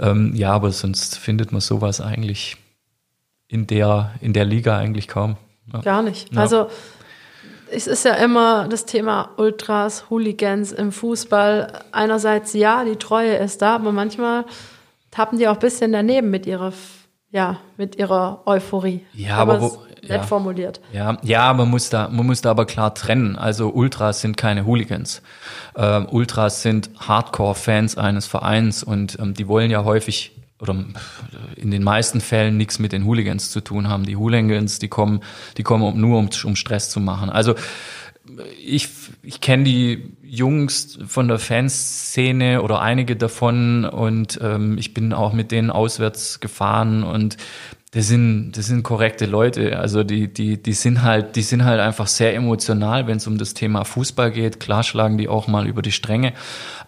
ähm, ja, aber sonst findet man sowas eigentlich in der, in der Liga eigentlich kaum. Ja. Gar nicht. Ja. Also es ist ja immer das Thema Ultras, Hooligans im Fußball. Einerseits ja, die Treue ist da, aber manchmal tappen die auch ein bisschen daneben mit ihrer, ja, mit ihrer Euphorie. Ja, aber, aber wo, nett ja. formuliert. Ja, ja, man muss da, man muss da aber klar trennen. Also Ultras sind keine Hooligans. Ähm, Ultras sind Hardcore-Fans eines Vereins und ähm, die wollen ja häufig oder in den meisten Fällen nichts mit den Hooligans zu tun haben. Die Hooligans, die kommen, die kommen nur um, um Stress zu machen. Also ich, ich kenne die Jungs von der Fanszene oder einige davon und ähm, ich bin auch mit denen auswärts gefahren und das sind, das sind korrekte Leute. Also die, die, die sind halt, die sind halt einfach sehr emotional, wenn es um das Thema Fußball geht. Klar schlagen die auch mal über die Stränge.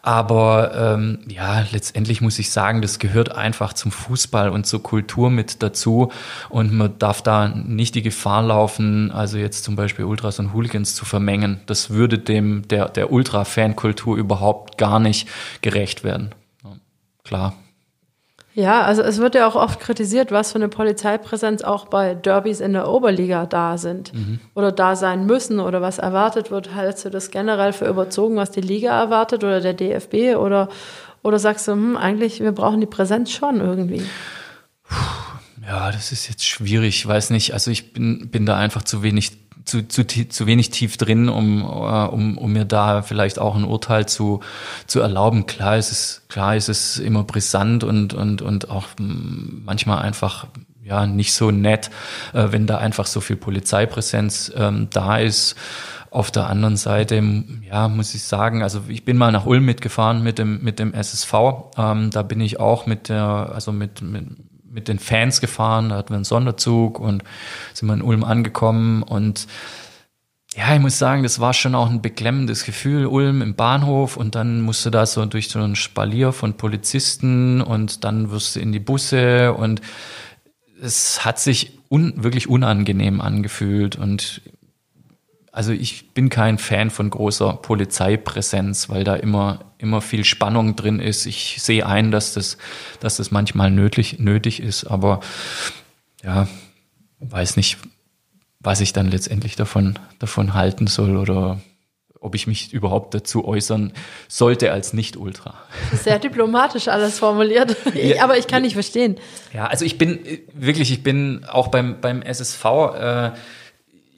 Aber ähm, ja, letztendlich muss ich sagen, das gehört einfach zum Fußball und zur Kultur mit dazu. Und man darf da nicht die Gefahr laufen, also jetzt zum Beispiel Ultras und Hooligans zu vermengen. Das würde dem der, der Ultra-Fan-Kultur überhaupt gar nicht gerecht werden. Klar. Ja, also es wird ja auch oft kritisiert, was für eine Polizeipräsenz auch bei Derbys in der Oberliga da sind mhm. oder da sein müssen oder was erwartet wird. Hältst du das generell für überzogen, was die Liga erwartet oder der DFB oder, oder sagst du, hm, eigentlich, wir brauchen die Präsenz schon irgendwie? Ja, das ist jetzt schwierig, ich weiß nicht. Also ich bin, bin da einfach zu wenig zu, zu, zu wenig tief drin, um, uh, um, um mir da vielleicht auch ein Urteil zu, zu erlauben. Klar ist es, klar ist es immer brisant und, und, und auch manchmal einfach ja nicht so nett, äh, wenn da einfach so viel Polizeipräsenz ähm, da ist. Auf der anderen Seite, ja, muss ich sagen, also ich bin mal nach Ulm mitgefahren mit dem mit dem SSV. Ähm, da bin ich auch mit der, also mit, mit mit den Fans gefahren. Da hatten wir einen Sonderzug und sind wir in Ulm angekommen und ja, ich muss sagen, das war schon auch ein beklemmendes Gefühl, Ulm im Bahnhof und dann musst du da so durch so ein Spalier von Polizisten und dann wirst du in die Busse und es hat sich un wirklich unangenehm angefühlt und also ich bin kein Fan von großer Polizeipräsenz, weil da immer, immer viel Spannung drin ist. Ich sehe ein, dass das, dass das manchmal nötig, nötig ist, aber ja, weiß nicht, was ich dann letztendlich davon, davon halten soll oder ob ich mich überhaupt dazu äußern sollte als Nicht-Ultra. Sehr diplomatisch alles formuliert, ja, aber ich kann nicht verstehen. Ja, also ich bin wirklich, ich bin auch beim, beim SSV, äh,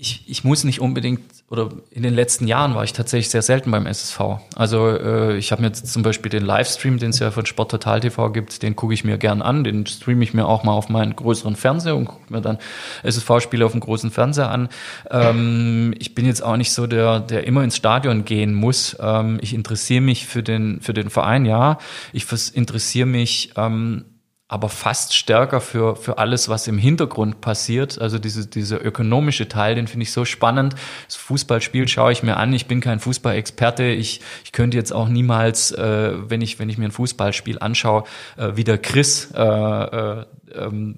ich, ich muss nicht unbedingt oder in den letzten Jahren war ich tatsächlich sehr selten beim SSV. Also äh, ich habe mir zum Beispiel den Livestream, den es ja von Sport Total TV gibt, den gucke ich mir gern an, den streame ich mir auch mal auf meinen größeren Fernseher und gucke mir dann SSV-Spiele auf dem großen Fernseher an. Ähm, ich bin jetzt auch nicht so der, der immer ins Stadion gehen muss. Ähm, ich interessiere mich für den für den Verein, ja. Ich interessiere mich ähm, aber fast stärker für, für alles, was im Hintergrund passiert. Also diese, dieser ökonomische Teil, den finde ich so spannend. Das Fußballspiel schaue ich mir an. Ich bin kein Fußballexperte. Ich, ich könnte jetzt auch niemals, äh, wenn, ich, wenn ich mir ein Fußballspiel anschaue, äh, wie der Chris äh, äh, ähm,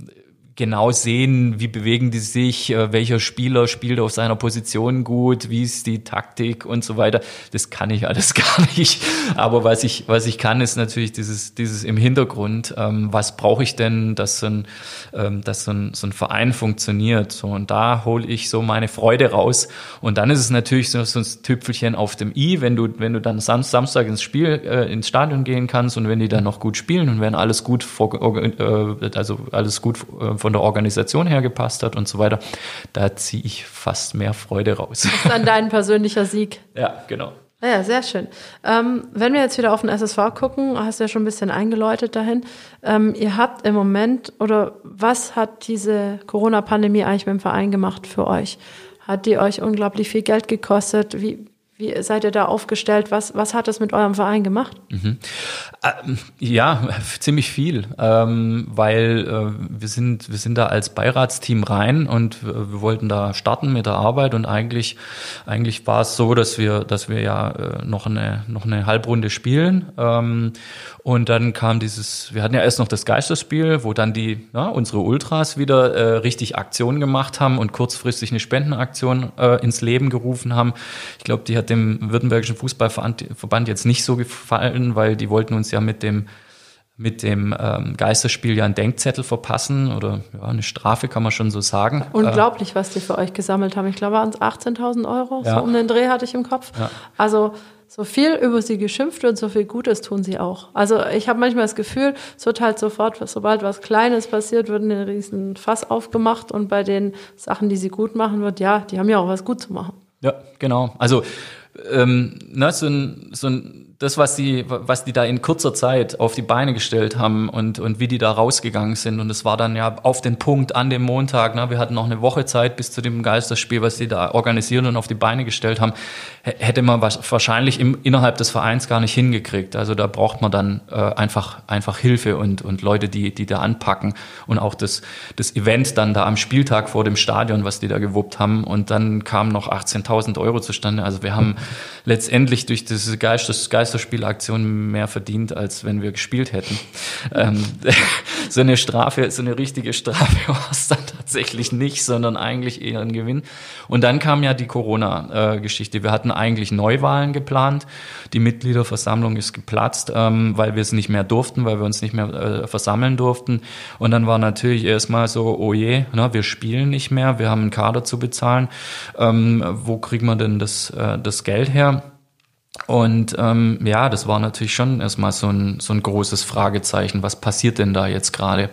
genau sehen, wie bewegen die sich, äh, welcher Spieler spielt auf seiner Position gut, wie ist die Taktik und so weiter. Das kann ich alles gar nicht. Aber was ich, was ich kann, ist natürlich dieses, dieses im Hintergrund, ähm, was brauche ich denn, dass so ein, ähm, dass so ein, so ein Verein funktioniert. So, und da hole ich so meine Freude raus. Und dann ist es natürlich so, so ein Tüpfelchen auf dem i, wenn du, wenn du dann Sam Samstag ins Spiel, äh, ins Stadion gehen kannst und wenn die dann noch gut spielen und wenn alles gut vor, äh, also alles gut äh, von der Organisation her gepasst hat und so weiter, da ziehe ich fast mehr Freude raus. Das ist dann dein persönlicher Sieg. Ja, genau. Ah ja, sehr schön. Ähm, wenn wir jetzt wieder auf den SSV gucken, hast du ja schon ein bisschen eingeläutet dahin. Ähm, ihr habt im Moment, oder was hat diese Corona-Pandemie eigentlich mit dem Verein gemacht für euch? Hat die euch unglaublich viel Geld gekostet? Wie, wie seid ihr da aufgestellt? Was, was hat das mit eurem Verein gemacht? Mhm. Ähm, ja, ziemlich viel, ähm, weil äh, wir, sind, wir sind da als Beiratsteam rein und wir, wir, wollten da starten mit der Arbeit und eigentlich, eigentlich war es so, dass wir, dass wir ja äh, noch, eine, noch eine Halbrunde spielen ähm, und dann kam dieses, wir hatten ja erst noch das Geisterspiel, wo dann die, ja, unsere Ultras wieder äh, richtig Aktionen gemacht haben und kurzfristig eine Spendenaktion äh, ins Leben gerufen haben. Ich glaube, die hat dem Württembergischen Fußballverband jetzt nicht so gefallen, weil die wollten uns ja mit dem mit dem ähm, Geisterspiel ja einen Denkzettel verpassen oder ja, eine Strafe kann man schon so sagen. Unglaublich, was die für euch gesammelt haben. Ich glaube, waren es 18.000 Euro, ja. so um den Dreh hatte ich im Kopf. Ja. Also so viel über sie geschimpft wird, so viel Gutes tun sie auch. Also ich habe manchmal das Gefühl, es wird halt sofort, sobald was Kleines passiert, wird ein riesen Fass aufgemacht und bei den Sachen, die sie gut machen, wird, ja, die haben ja auch was gut zu machen. Ja, genau. Also ähm, ne, so ein, so ein das, was die, was die da in kurzer Zeit auf die Beine gestellt haben und, und wie die da rausgegangen sind. Und es war dann ja auf den Punkt an dem Montag. Ne? Wir hatten noch eine Woche Zeit bis zu dem Geisterspiel, was die da organisieren und auf die Beine gestellt haben. Hätte man wahrscheinlich im, innerhalb des Vereins gar nicht hingekriegt. Also da braucht man dann äh, einfach, einfach Hilfe und, und Leute, die, die da anpacken. Und auch das, das Event dann da am Spieltag vor dem Stadion, was die da gewuppt haben. Und dann kamen noch 18.000 Euro zustande. Also wir haben letztendlich durch diese Geistes, Geistes Geisterspielaktion mehr verdient, als wenn wir gespielt hätten. Ähm, so eine Strafe, so eine richtige Strafe war es dann tatsächlich nicht, sondern eigentlich eher ein Gewinn. Und dann kam ja die Corona-Geschichte. Wir hatten eigentlich Neuwahlen geplant. Die Mitgliederversammlung ist geplatzt, ähm, weil wir es nicht mehr durften, weil wir uns nicht mehr äh, versammeln durften. Und dann war natürlich erstmal so, oh je, ne, wir spielen nicht mehr, wir haben einen Kader zu bezahlen. Ähm, wo kriegen wir denn das, äh, das Geld her? Und ähm, ja, das war natürlich schon erstmal so ein, so ein großes Fragezeichen. Was passiert denn da jetzt gerade?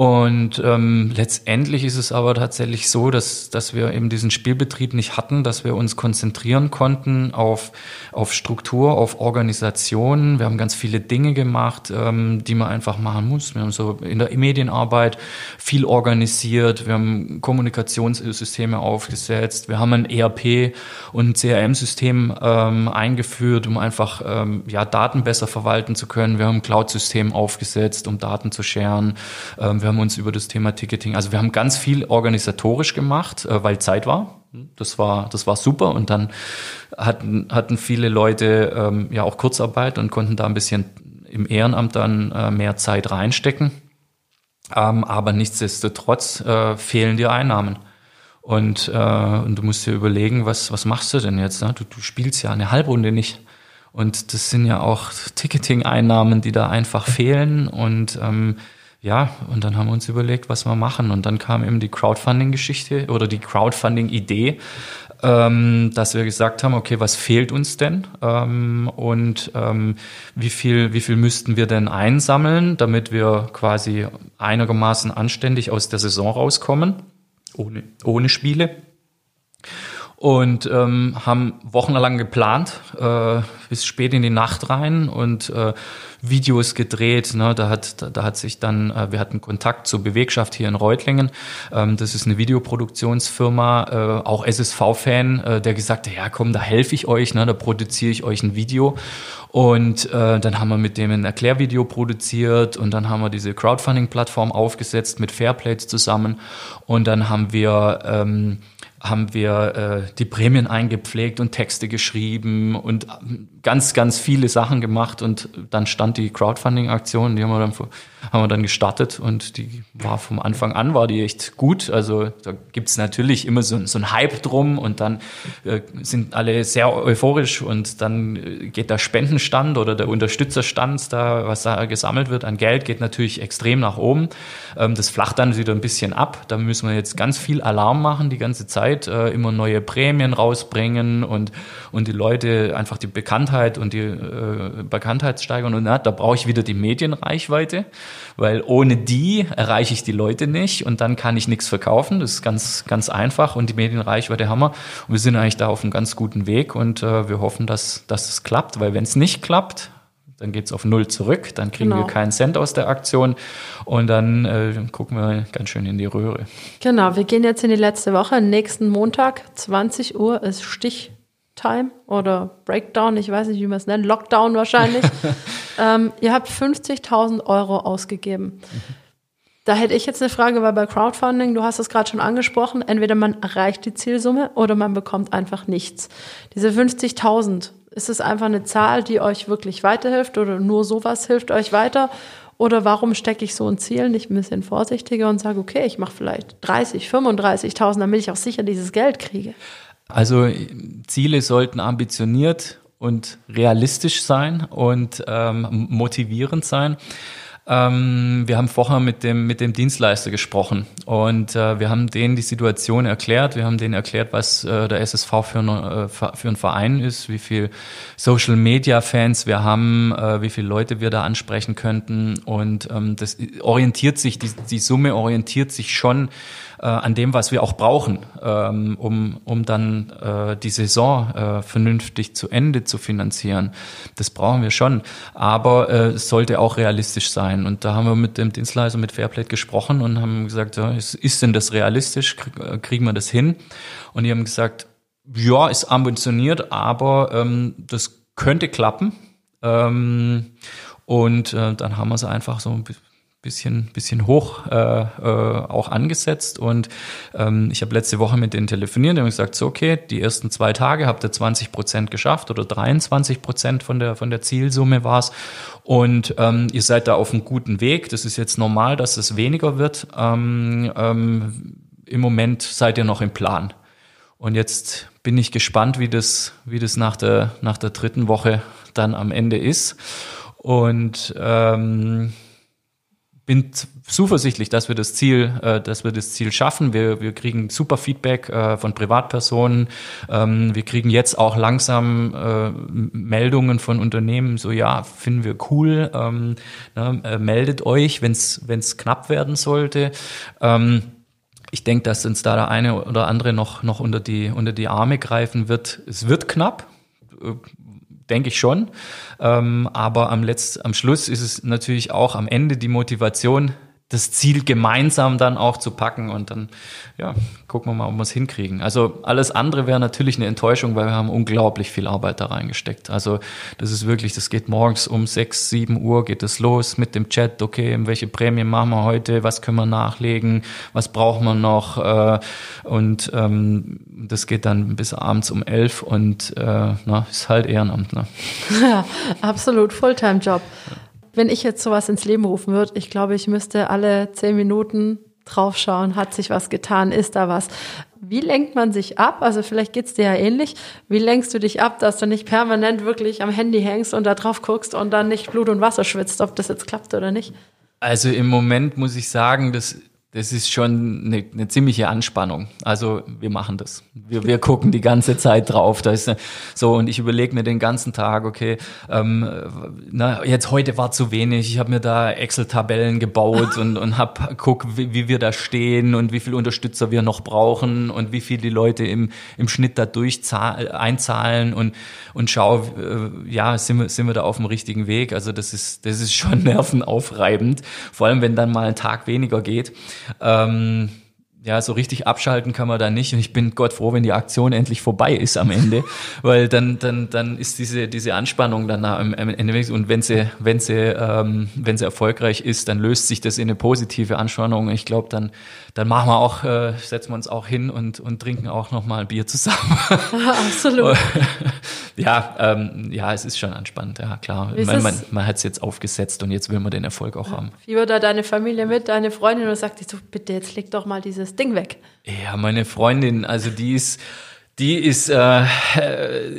Und ähm, letztendlich ist es aber tatsächlich so, dass, dass wir eben diesen Spielbetrieb nicht hatten, dass wir uns konzentrieren konnten auf, auf Struktur, auf Organisation. Wir haben ganz viele Dinge gemacht, ähm, die man einfach machen muss. Wir haben so in der Medienarbeit viel organisiert, wir haben Kommunikationssysteme aufgesetzt, wir haben ein ERP und ein CRM-System ähm, eingeführt, um einfach ähm, ja, Daten besser verwalten zu können. Wir haben ein Cloud-System aufgesetzt, um Daten zu scheren. Ähm, wir haben uns über das Thema Ticketing, also wir haben ganz viel organisatorisch gemacht, äh, weil Zeit war. Das war, das war super. Und dann hatten, hatten viele Leute ähm, ja auch Kurzarbeit und konnten da ein bisschen im Ehrenamt dann äh, mehr Zeit reinstecken. Ähm, aber nichtsdestotrotz äh, fehlen die Einnahmen. Und, äh, und du musst dir überlegen, was, was machst du denn jetzt? Ne? Du, du spielst ja eine Halbrunde nicht. Und das sind ja auch Ticketing-Einnahmen, die da einfach fehlen. Und ähm, ja, und dann haben wir uns überlegt, was wir machen. Und dann kam eben die Crowdfunding-Geschichte oder die Crowdfunding-Idee, ähm, dass wir gesagt haben, okay, was fehlt uns denn? Ähm, und ähm, wie viel, wie viel müssten wir denn einsammeln, damit wir quasi einigermaßen anständig aus der Saison rauskommen, ohne, ohne Spiele und ähm, haben wochenlang geplant, äh, bis spät in die Nacht rein und äh, Videos gedreht. Ne? Da hat da, da hat sich dann, äh, wir hatten Kontakt zur Bewegschaft hier in Reutlingen. Ähm, das ist eine Videoproduktionsfirma, äh, auch SSV-Fan, äh, der gesagt hat, ja komm, da helfe ich euch, ne? da produziere ich euch ein Video. Und äh, dann haben wir mit dem ein Erklärvideo produziert und dann haben wir diese Crowdfunding-Plattform aufgesetzt mit Fairplates zusammen und dann haben wir ähm, haben wir äh, die Prämien eingepflegt und Texte geschrieben und ganz, ganz viele Sachen gemacht und dann stand die Crowdfunding-Aktion, die haben wir dann haben wir dann gestartet und die war vom Anfang an, war die echt gut. Also da gibt's natürlich immer so, so ein Hype drum und dann äh, sind alle sehr euphorisch und dann äh, geht der Spendenstand oder der Unterstützerstand, da, was da gesammelt wird an Geld, geht natürlich extrem nach oben. Ähm, das flacht dann wieder ein bisschen ab. Da müssen wir jetzt ganz viel Alarm machen die ganze Zeit, äh, immer neue Prämien rausbringen und, und die Leute einfach die Bekanntheit und die äh, Bekanntheit steigern. Und na, da brauche ich wieder die Medienreichweite weil ohne die erreiche ich die Leute nicht und dann kann ich nichts verkaufen. Das ist ganz, ganz einfach und die Medienreichweite haben wir. Und wir sind eigentlich da auf einem ganz guten Weg und äh, wir hoffen, dass, dass es klappt, weil wenn es nicht klappt, dann geht's auf Null zurück, dann kriegen genau. wir keinen Cent aus der Aktion und dann äh, gucken wir ganz schön in die Röhre. Genau, wir gehen jetzt in die letzte Woche. Nächsten Montag, 20 Uhr, ist Stich Time oder Breakdown, ich weiß nicht, wie man es nennt, Lockdown wahrscheinlich. ähm, ihr habt 50.000 Euro ausgegeben. Da hätte ich jetzt eine Frage, weil bei Crowdfunding, du hast es gerade schon angesprochen, entweder man erreicht die Zielsumme oder man bekommt einfach nichts. Diese 50.000, ist es einfach eine Zahl, die euch wirklich weiterhilft oder nur sowas hilft euch weiter? Oder warum stecke ich so ein Ziel nicht ein bisschen vorsichtiger und sage, okay, ich mache vielleicht 30, 35.000, damit ich auch sicher dieses Geld kriege? Also Ziele sollten ambitioniert und realistisch sein und ähm, motivierend sein. Ähm, wir haben vorher mit dem, mit dem Dienstleister gesprochen und äh, wir haben denen die Situation erklärt. Wir haben denen erklärt, was äh, der SSV für, eine, äh, für ein Verein ist, wie viel Social Media Fans wir haben, äh, wie viele Leute wir da ansprechen könnten. Und ähm, das orientiert sich, die, die Summe orientiert sich schon äh, an dem, was wir auch brauchen, ähm, um, um dann äh, die Saison äh, vernünftig zu Ende zu finanzieren. Das brauchen wir schon. Aber äh, es sollte auch realistisch sein. Und da haben wir mit dem Dienstleister, mit Fairplate gesprochen und haben gesagt, ja, ist, denn das realistisch? Äh, kriegen wir das hin? Und die haben gesagt, ja, ist ambitioniert, aber ähm, das könnte klappen. Ähm, und äh, dann haben wir es einfach so ein bisschen bisschen, hoch äh, äh, auch angesetzt. Und ähm, ich habe letzte Woche mit denen telefoniert und gesagt, so okay, die ersten zwei Tage habt ihr 20 Prozent geschafft oder 23 Prozent von der, von der Zielsumme war's Und ähm, ihr seid da auf einem guten Weg. Das ist jetzt normal, dass es weniger wird. Ähm, ähm, Im Moment seid ihr noch im Plan. Und jetzt bin ich gespannt, wie das, wie das nach der, nach der dritten Woche dann am Ende ist. Und ähm, bin zuversichtlich, dass wir das Ziel, äh, dass wir das Ziel schaffen. Wir, wir kriegen super Feedback äh, von Privatpersonen. Ähm, wir kriegen jetzt auch langsam äh, Meldungen von Unternehmen, so ja, finden wir cool. Ähm, ne, äh, meldet euch, wenn es knapp werden sollte. Ähm, ich denke, dass uns da der eine oder andere noch, noch unter, die, unter die Arme greifen wird. Es wird knapp, äh, denke ich schon. Ähm, aber am, Letzt, am Schluss ist es natürlich auch am Ende die Motivation, das Ziel gemeinsam dann auch zu packen und dann, ja, gucken wir mal, ob wir es hinkriegen. Also alles andere wäre natürlich eine Enttäuschung, weil wir haben unglaublich viel Arbeit da reingesteckt. Also das ist wirklich, das geht morgens um sechs, sieben Uhr geht es los mit dem Chat, okay, welche Prämien machen wir heute, was können wir nachlegen, was brauchen wir noch äh, und ähm, das geht dann bis abends um elf und äh, na, ist halt Ehrenamt. Ne? Ja, absolut, Fulltime-Job. Wenn ich jetzt sowas ins Leben rufen würde, ich glaube, ich müsste alle zehn Minuten draufschauen, hat sich was getan, ist da was. Wie lenkt man sich ab? Also vielleicht geht's dir ja ähnlich. Wie lenkst du dich ab, dass du nicht permanent wirklich am Handy hängst und da drauf guckst und dann nicht Blut und Wasser schwitzt, ob das jetzt klappt oder nicht? Also im Moment muss ich sagen, das das ist schon eine, eine ziemliche Anspannung. Also wir machen das. Wir, wir gucken die ganze Zeit drauf. Da ist so und ich überlege mir den ganzen Tag, okay, ähm, na, jetzt heute war zu wenig. Ich habe mir da Excel-Tabellen gebaut und, und hab guck, wie, wie wir da stehen und wie viel Unterstützer wir noch brauchen und wie viel die Leute im, im Schnitt da durch einzahlen und und schau, äh, ja, sind wir, sind wir da auf dem richtigen Weg. Also das ist das ist schon nervenaufreibend. Vor allem wenn dann mal ein Tag weniger geht. Ähm, ja, so richtig abschalten kann man da nicht. Und ich bin Gott froh, wenn die Aktion endlich vorbei ist am Ende, weil dann, dann, dann ist diese, diese Anspannung dann am Ende. Und wenn sie, wenn sie, ähm, wenn sie erfolgreich ist, dann löst sich das in eine positive Anspannung. Ich glaube, dann, dann machen wir auch, äh, setzen wir uns auch hin und, und trinken auch nochmal ein Bier zusammen. Absolut. ja, ähm, ja, es ist schon anspannend, ja, klar. Man, man, man hat es jetzt aufgesetzt und jetzt will man den Erfolg auch haben. Wie wird da deine Familie mit, deine Freundin und sagt, so, bitte, jetzt leg doch mal dieses Ding weg. Ja, meine Freundin, also die ist, die ist, äh,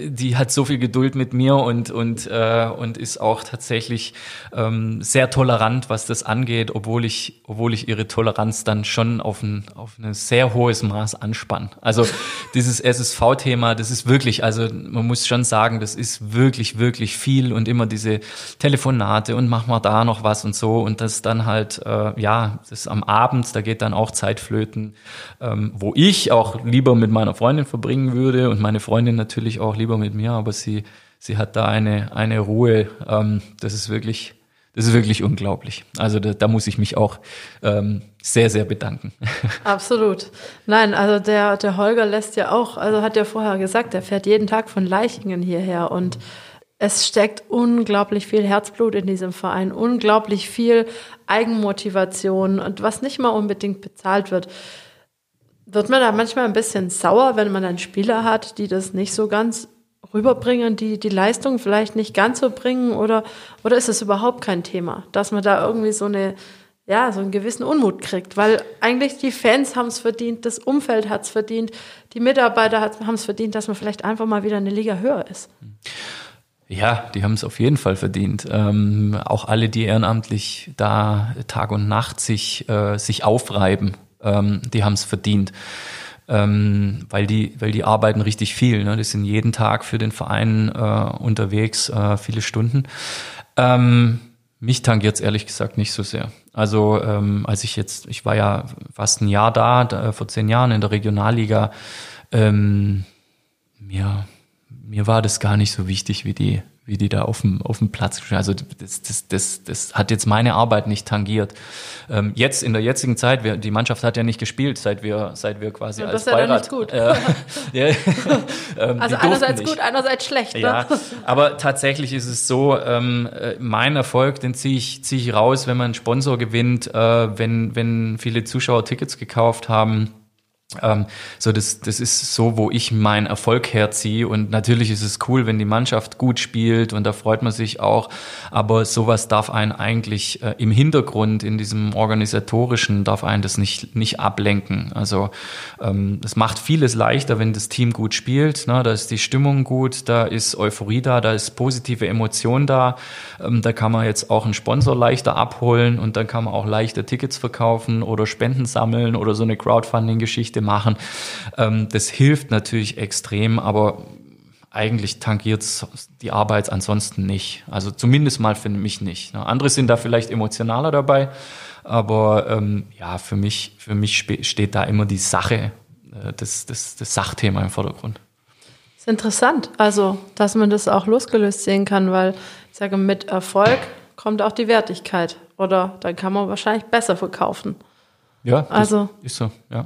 die hat so viel Geduld mit mir und und äh, und ist auch tatsächlich ähm, sehr tolerant, was das angeht, obwohl ich, obwohl ich ihre Toleranz dann schon auf ein auf ein sehr hohes Maß anspann. Also dieses SSV-Thema, das ist wirklich, also man muss schon sagen, das ist wirklich wirklich viel und immer diese Telefonate und mach mal da noch was und so und das dann halt äh, ja, das am Abend, da geht dann auch Zeit flöten, ähm, wo ich auch lieber mit meiner Freundin verbringen würde und meine Freundin natürlich auch lieber mit mir, aber sie, sie hat da eine, eine Ruhe, ähm, das ist wirklich, das ist wirklich unglaublich. Also da, da muss ich mich auch ähm, sehr, sehr bedanken. Absolut. Nein, also der, der Holger lässt ja auch, also hat ja vorher gesagt, er fährt jeden Tag von Leichingen hierher und es steckt unglaublich viel Herzblut in diesem Verein, unglaublich viel Eigenmotivation und was nicht mal unbedingt bezahlt wird. Wird man da manchmal ein bisschen sauer, wenn man dann Spieler hat, die das nicht so ganz rüberbringen, die die Leistung vielleicht nicht ganz so bringen oder, oder ist es überhaupt kein Thema, dass man da irgendwie so eine, ja, so einen gewissen Unmut kriegt, weil eigentlich die Fans haben es verdient, das Umfeld hat es verdient, die Mitarbeiter haben es verdient, dass man vielleicht einfach mal wieder eine Liga höher ist. Ja, die haben es auf jeden Fall verdient. Ähm, auch alle, die ehrenamtlich da Tag und Nacht sich, äh, sich aufreiben ähm, die haben es verdient. Ähm, weil die, weil die arbeiten richtig viel. Ne? Die sind jeden Tag für den Verein äh, unterwegs, äh, viele Stunden. Ähm, mich tangiert es ehrlich gesagt nicht so sehr. Also ähm, als ich jetzt, ich war ja fast ein Jahr da, da vor zehn Jahren in der Regionalliga, ähm, mir, mir war das gar nicht so wichtig wie die, wie die da auf dem, auf dem Platz Also das, das, das, das hat jetzt meine Arbeit nicht tangiert. Ähm, jetzt in der jetzigen Zeit, wir, die Mannschaft hat ja nicht gespielt, seit wir, seit wir quasi Und als das ist ja Beirat. nicht gut. Äh, ja, ähm, also einerseits gut, einerseits schlecht. Ne? Ja, aber tatsächlich ist es so, ähm, äh, mein Erfolg, den ziehe ich, zieh ich raus, wenn man einen Sponsor gewinnt, äh, wenn, wenn viele Zuschauer Tickets gekauft haben Ähm, so, das, das ist so, wo ich meinen Erfolg herziehe. Und natürlich ist es cool, wenn die Mannschaft gut spielt und da freut man sich auch. Aber sowas darf einen eigentlich äh, im Hintergrund, in diesem organisatorischen, darf einen das nicht, nicht ablenken. Also ähm, es macht vieles leichter, wenn das Team gut spielt. Ne? Da ist die Stimmung gut, da ist Euphorie da, da ist positive Emotion da. Ähm, da kann man jetzt auch einen Sponsor leichter abholen und dann kann man auch leichter Tickets verkaufen oder Spenden sammeln oder so eine Crowdfunding-Geschichte machen. Ähm, das hilft natürlich extrem, aber eigentlich tangiert die Arbeit ansonsten nicht. Also zumindest mal für mich nicht. Ne? Andere sind da vielleicht emotionaler dabei, aber ähm, ja, für mich, für mich steht da immer die Sache, äh, das, das, das Sachthema im Vordergrund. Das ist interessant, also dass man das auch losgelöst sehen kann, weil ich sage, mit Erfolg kommt auch die Wertigkeit. Oder dann kann man wahrscheinlich besser verkaufen. Ja, also ist so, ja.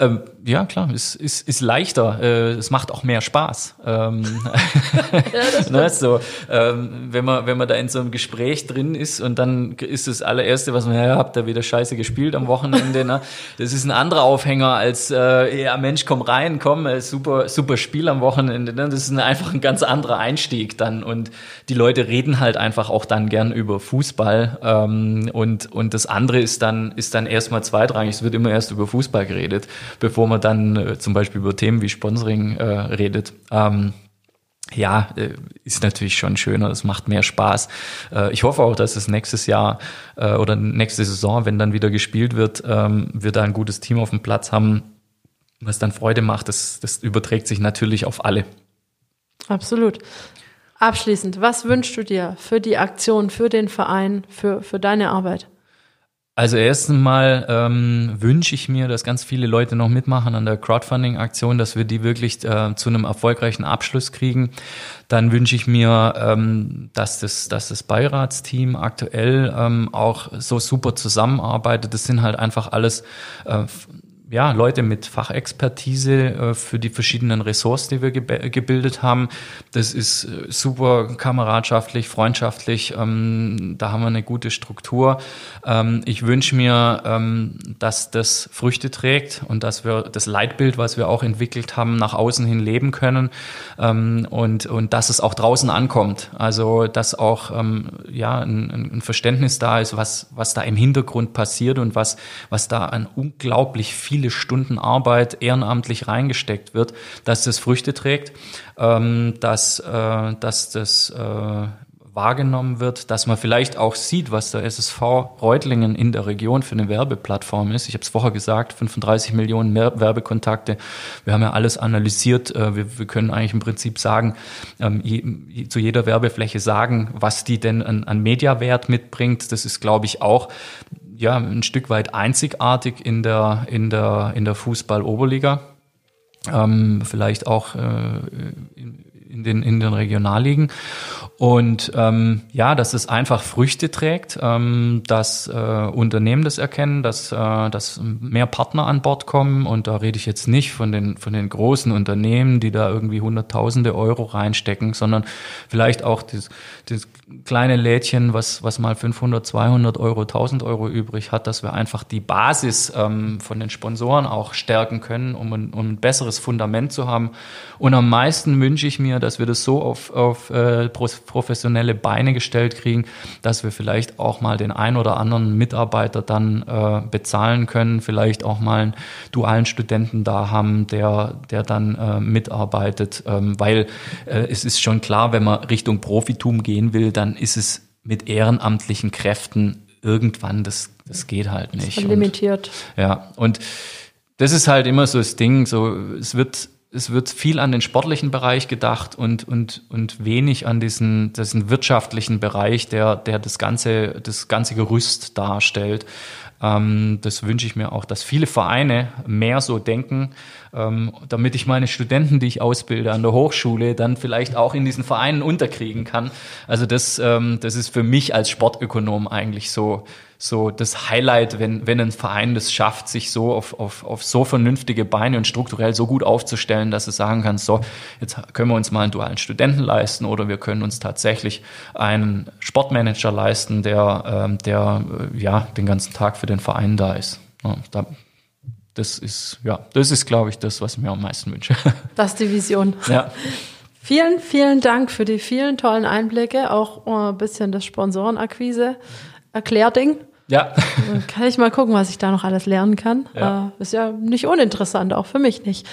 Ähm, ja, klar, es ist, ist leichter. Äh, es macht auch mehr Spaß. Ähm, ja, ne, so, ähm, wenn man wenn man da in so einem Gespräch drin ist und dann ist das allererste, was man ja habt da wieder Scheiße gespielt am Wochenende. ne? Das ist ein anderer Aufhänger als äh, ja Mensch, komm rein, komm, äh, super super Spiel am Wochenende. Ne? Das ist ein, einfach ein ganz anderer Einstieg dann und die Leute reden halt einfach auch dann gern über Fußball ähm, und und das andere ist dann ist dann erstmal zweitrangig. Es wird immer erst über Fußball geredet bevor man dann äh, zum Beispiel über Themen wie Sponsoring äh, redet. Ähm, ja, äh, ist natürlich schon schöner, es macht mehr Spaß. Äh, ich hoffe auch, dass es nächstes Jahr oder nächste Saison, wenn dann wieder gespielt wird, ähm, wir da ein gutes Team auf dem Platz haben, was dann Freude macht. Das, das überträgt sich natürlich auf alle. Absolut. Abschließend, was wünschst du dir für die Aktion, für den Verein, für, für deine Arbeit? Also erstens mal ähm, wünsche ich mir, dass ganz viele Leute noch mitmachen an der Crowdfunding-Aktion, dass wir die wirklich äh, zu einem erfolgreichen Abschluss kriegen. Dann wünsche ich mir, ähm, dass, das, dass das Beiratsteam aktuell ähm, auch so super zusammenarbeitet. Das sind halt einfach alles äh, ja, Leute mit Fachexpertise äh, für die verschiedenen Ressorts, die wir gebildet haben. Das ist äh, super kameradschaftlich, freundschaftlich. Ähm, da haben wir eine gute Struktur. Ähm, ich wünsche mir, ähm, dass das Früchte trägt und dass wir das Leitbild, was wir auch entwickelt haben, nach außen hin leben können und, und dass es auch draußen ankommt. Also, dass auch ja, ein, ein Verständnis da ist, was, was da im Hintergrund passiert und was, was da an unglaublich viel viele Stunden Arbeit ehrenamtlich reingesteckt wird, dass das Früchte trägt, ähm, dass, äh, dass das äh, wahrgenommen wird, dass man vielleicht auch sieht, was der SSV Reutlingen in der Region für eine Werbeplattform ist. Ich habe es vorher gesagt, 35 Millionen mehr Werbekontakte. Wir haben ja alles analysiert. Äh, wir, wir können eigentlich im Prinzip sagen, ähm, je, zu jeder Werbefläche sagen, was die denn an, an Mediawert mitbringt. Das ist, glaube ich, auch ja, ein Stück weit einzigartig in der, in der, in der Fußball-Oberliga. Ähm, vielleicht auch äh, in, den, in den Regionalligen. Und ähm, ja, dass es einfach Früchte trägt, ähm, dass äh, Unternehmen das erkennen, dass, äh, dass mehr Partner an Bord kommen. Und da rede ich jetzt nicht von den, von den großen Unternehmen, die da irgendwie Hunderttausende Euro reinstecken, sondern vielleicht auch das, das kleine Lädchen, was, was mal 500, 200 Euro, 1000 Euro übrig hat, dass wir einfach die Basis ähm, von den Sponsoren auch stärken können, um ein, um ein besseres Fundament zu haben. Und am meisten wünsche ich mir, dass wir das so auf, auf äh, professionelle Beine gestellt kriegen, dass wir vielleicht auch mal den ein oder anderen Mitarbeiter dann äh, bezahlen können, vielleicht auch mal einen dualen Studenten da haben, der, der dann äh, mitarbeitet, ähm, weil äh, es ist schon klar, wenn man Richtung Profitum gehen will, dann ist es mit ehrenamtlichen Kräften irgendwann, das, das geht halt nicht. limitiert. Und, ja, und das ist halt immer so das Ding, so, es wird es wird viel an den sportlichen Bereich gedacht und, und, und wenig an diesen, diesen wirtschaftlichen Bereich, der, der das ganze, das ganze Gerüst darstellt. Ähm, das wünsche ich mir auch, dass viele Vereine mehr so denken, ähm, damit ich meine Studenten, die ich ausbilde an der Hochschule, dann vielleicht auch in diesen Vereinen unterkriegen kann. Also das, ähm, das ist für mich als Sportökonom eigentlich so so das Highlight, wenn, wenn ein Verein das schafft, sich so auf, auf, auf so vernünftige Beine und strukturell so gut aufzustellen, dass es sagen kann, so, jetzt können wir uns mal einen dualen Studenten leisten oder wir können uns tatsächlich einen Sportmanager leisten, der, ähm, der äh, ja den ganzen Tag für den Verein da ist. Ja, da, das ist, ja, das ist, glaube ich, das, was ich mir am meisten wünsche. Das ist die Vision. ja. Vielen, vielen Dank für die vielen tollen Einblicke, auch äh, ein bisschen das Sponsorenakquise. Erklärding. Ja. Dann kann ich mal gucken, was ich da noch alles lernen kann. Ja. Äh, ist ja nicht uninteressant, auch für mich nicht.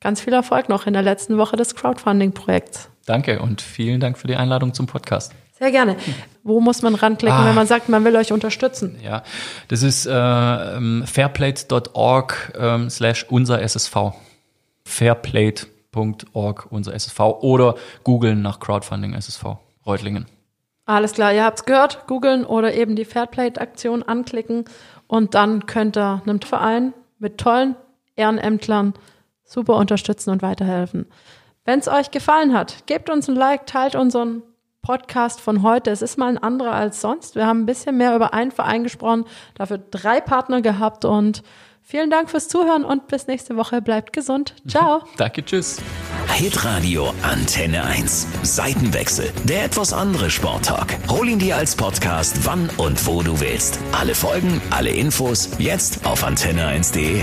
Ganz viel Erfolg noch in der letzten Woche des Crowdfunding-Projekts. Danke und vielen Dank für die Einladung zum Podcast. Sehr gerne. Wo muss man ranklicken, Ah. wenn man sagt, man will euch unterstützen? Ja, das ist äh, ähm, fairplate.org ähm, slash unser SSV. Fairplate.org unser SSV oder googeln nach Crowdfunding SSV Reutlingen. Alles klar, ihr habt's gehört. Googeln oder eben die Fairplate-Aktion anklicken und dann könnt ihr einem Verein mit tollen Ehrenämtlern super unterstützen und weiterhelfen. Wenn es euch gefallen hat, gebt uns ein Like, teilt unseren Podcast von heute. Es ist mal ein anderer als sonst. Wir haben ein bisschen mehr über einen Verein gesprochen, dafür drei Partner gehabt und vielen Dank fürs Zuhören und bis nächste Woche. Bleibt gesund. Ciao. Danke, tschüss. Hitradio Antenne 1. Seitenwechsel. Der etwas andere Sporttalk. Hol ihn dir als Podcast, wann und wo du willst. Alle Folgen, alle Infos, jetzt auf antenne1.de.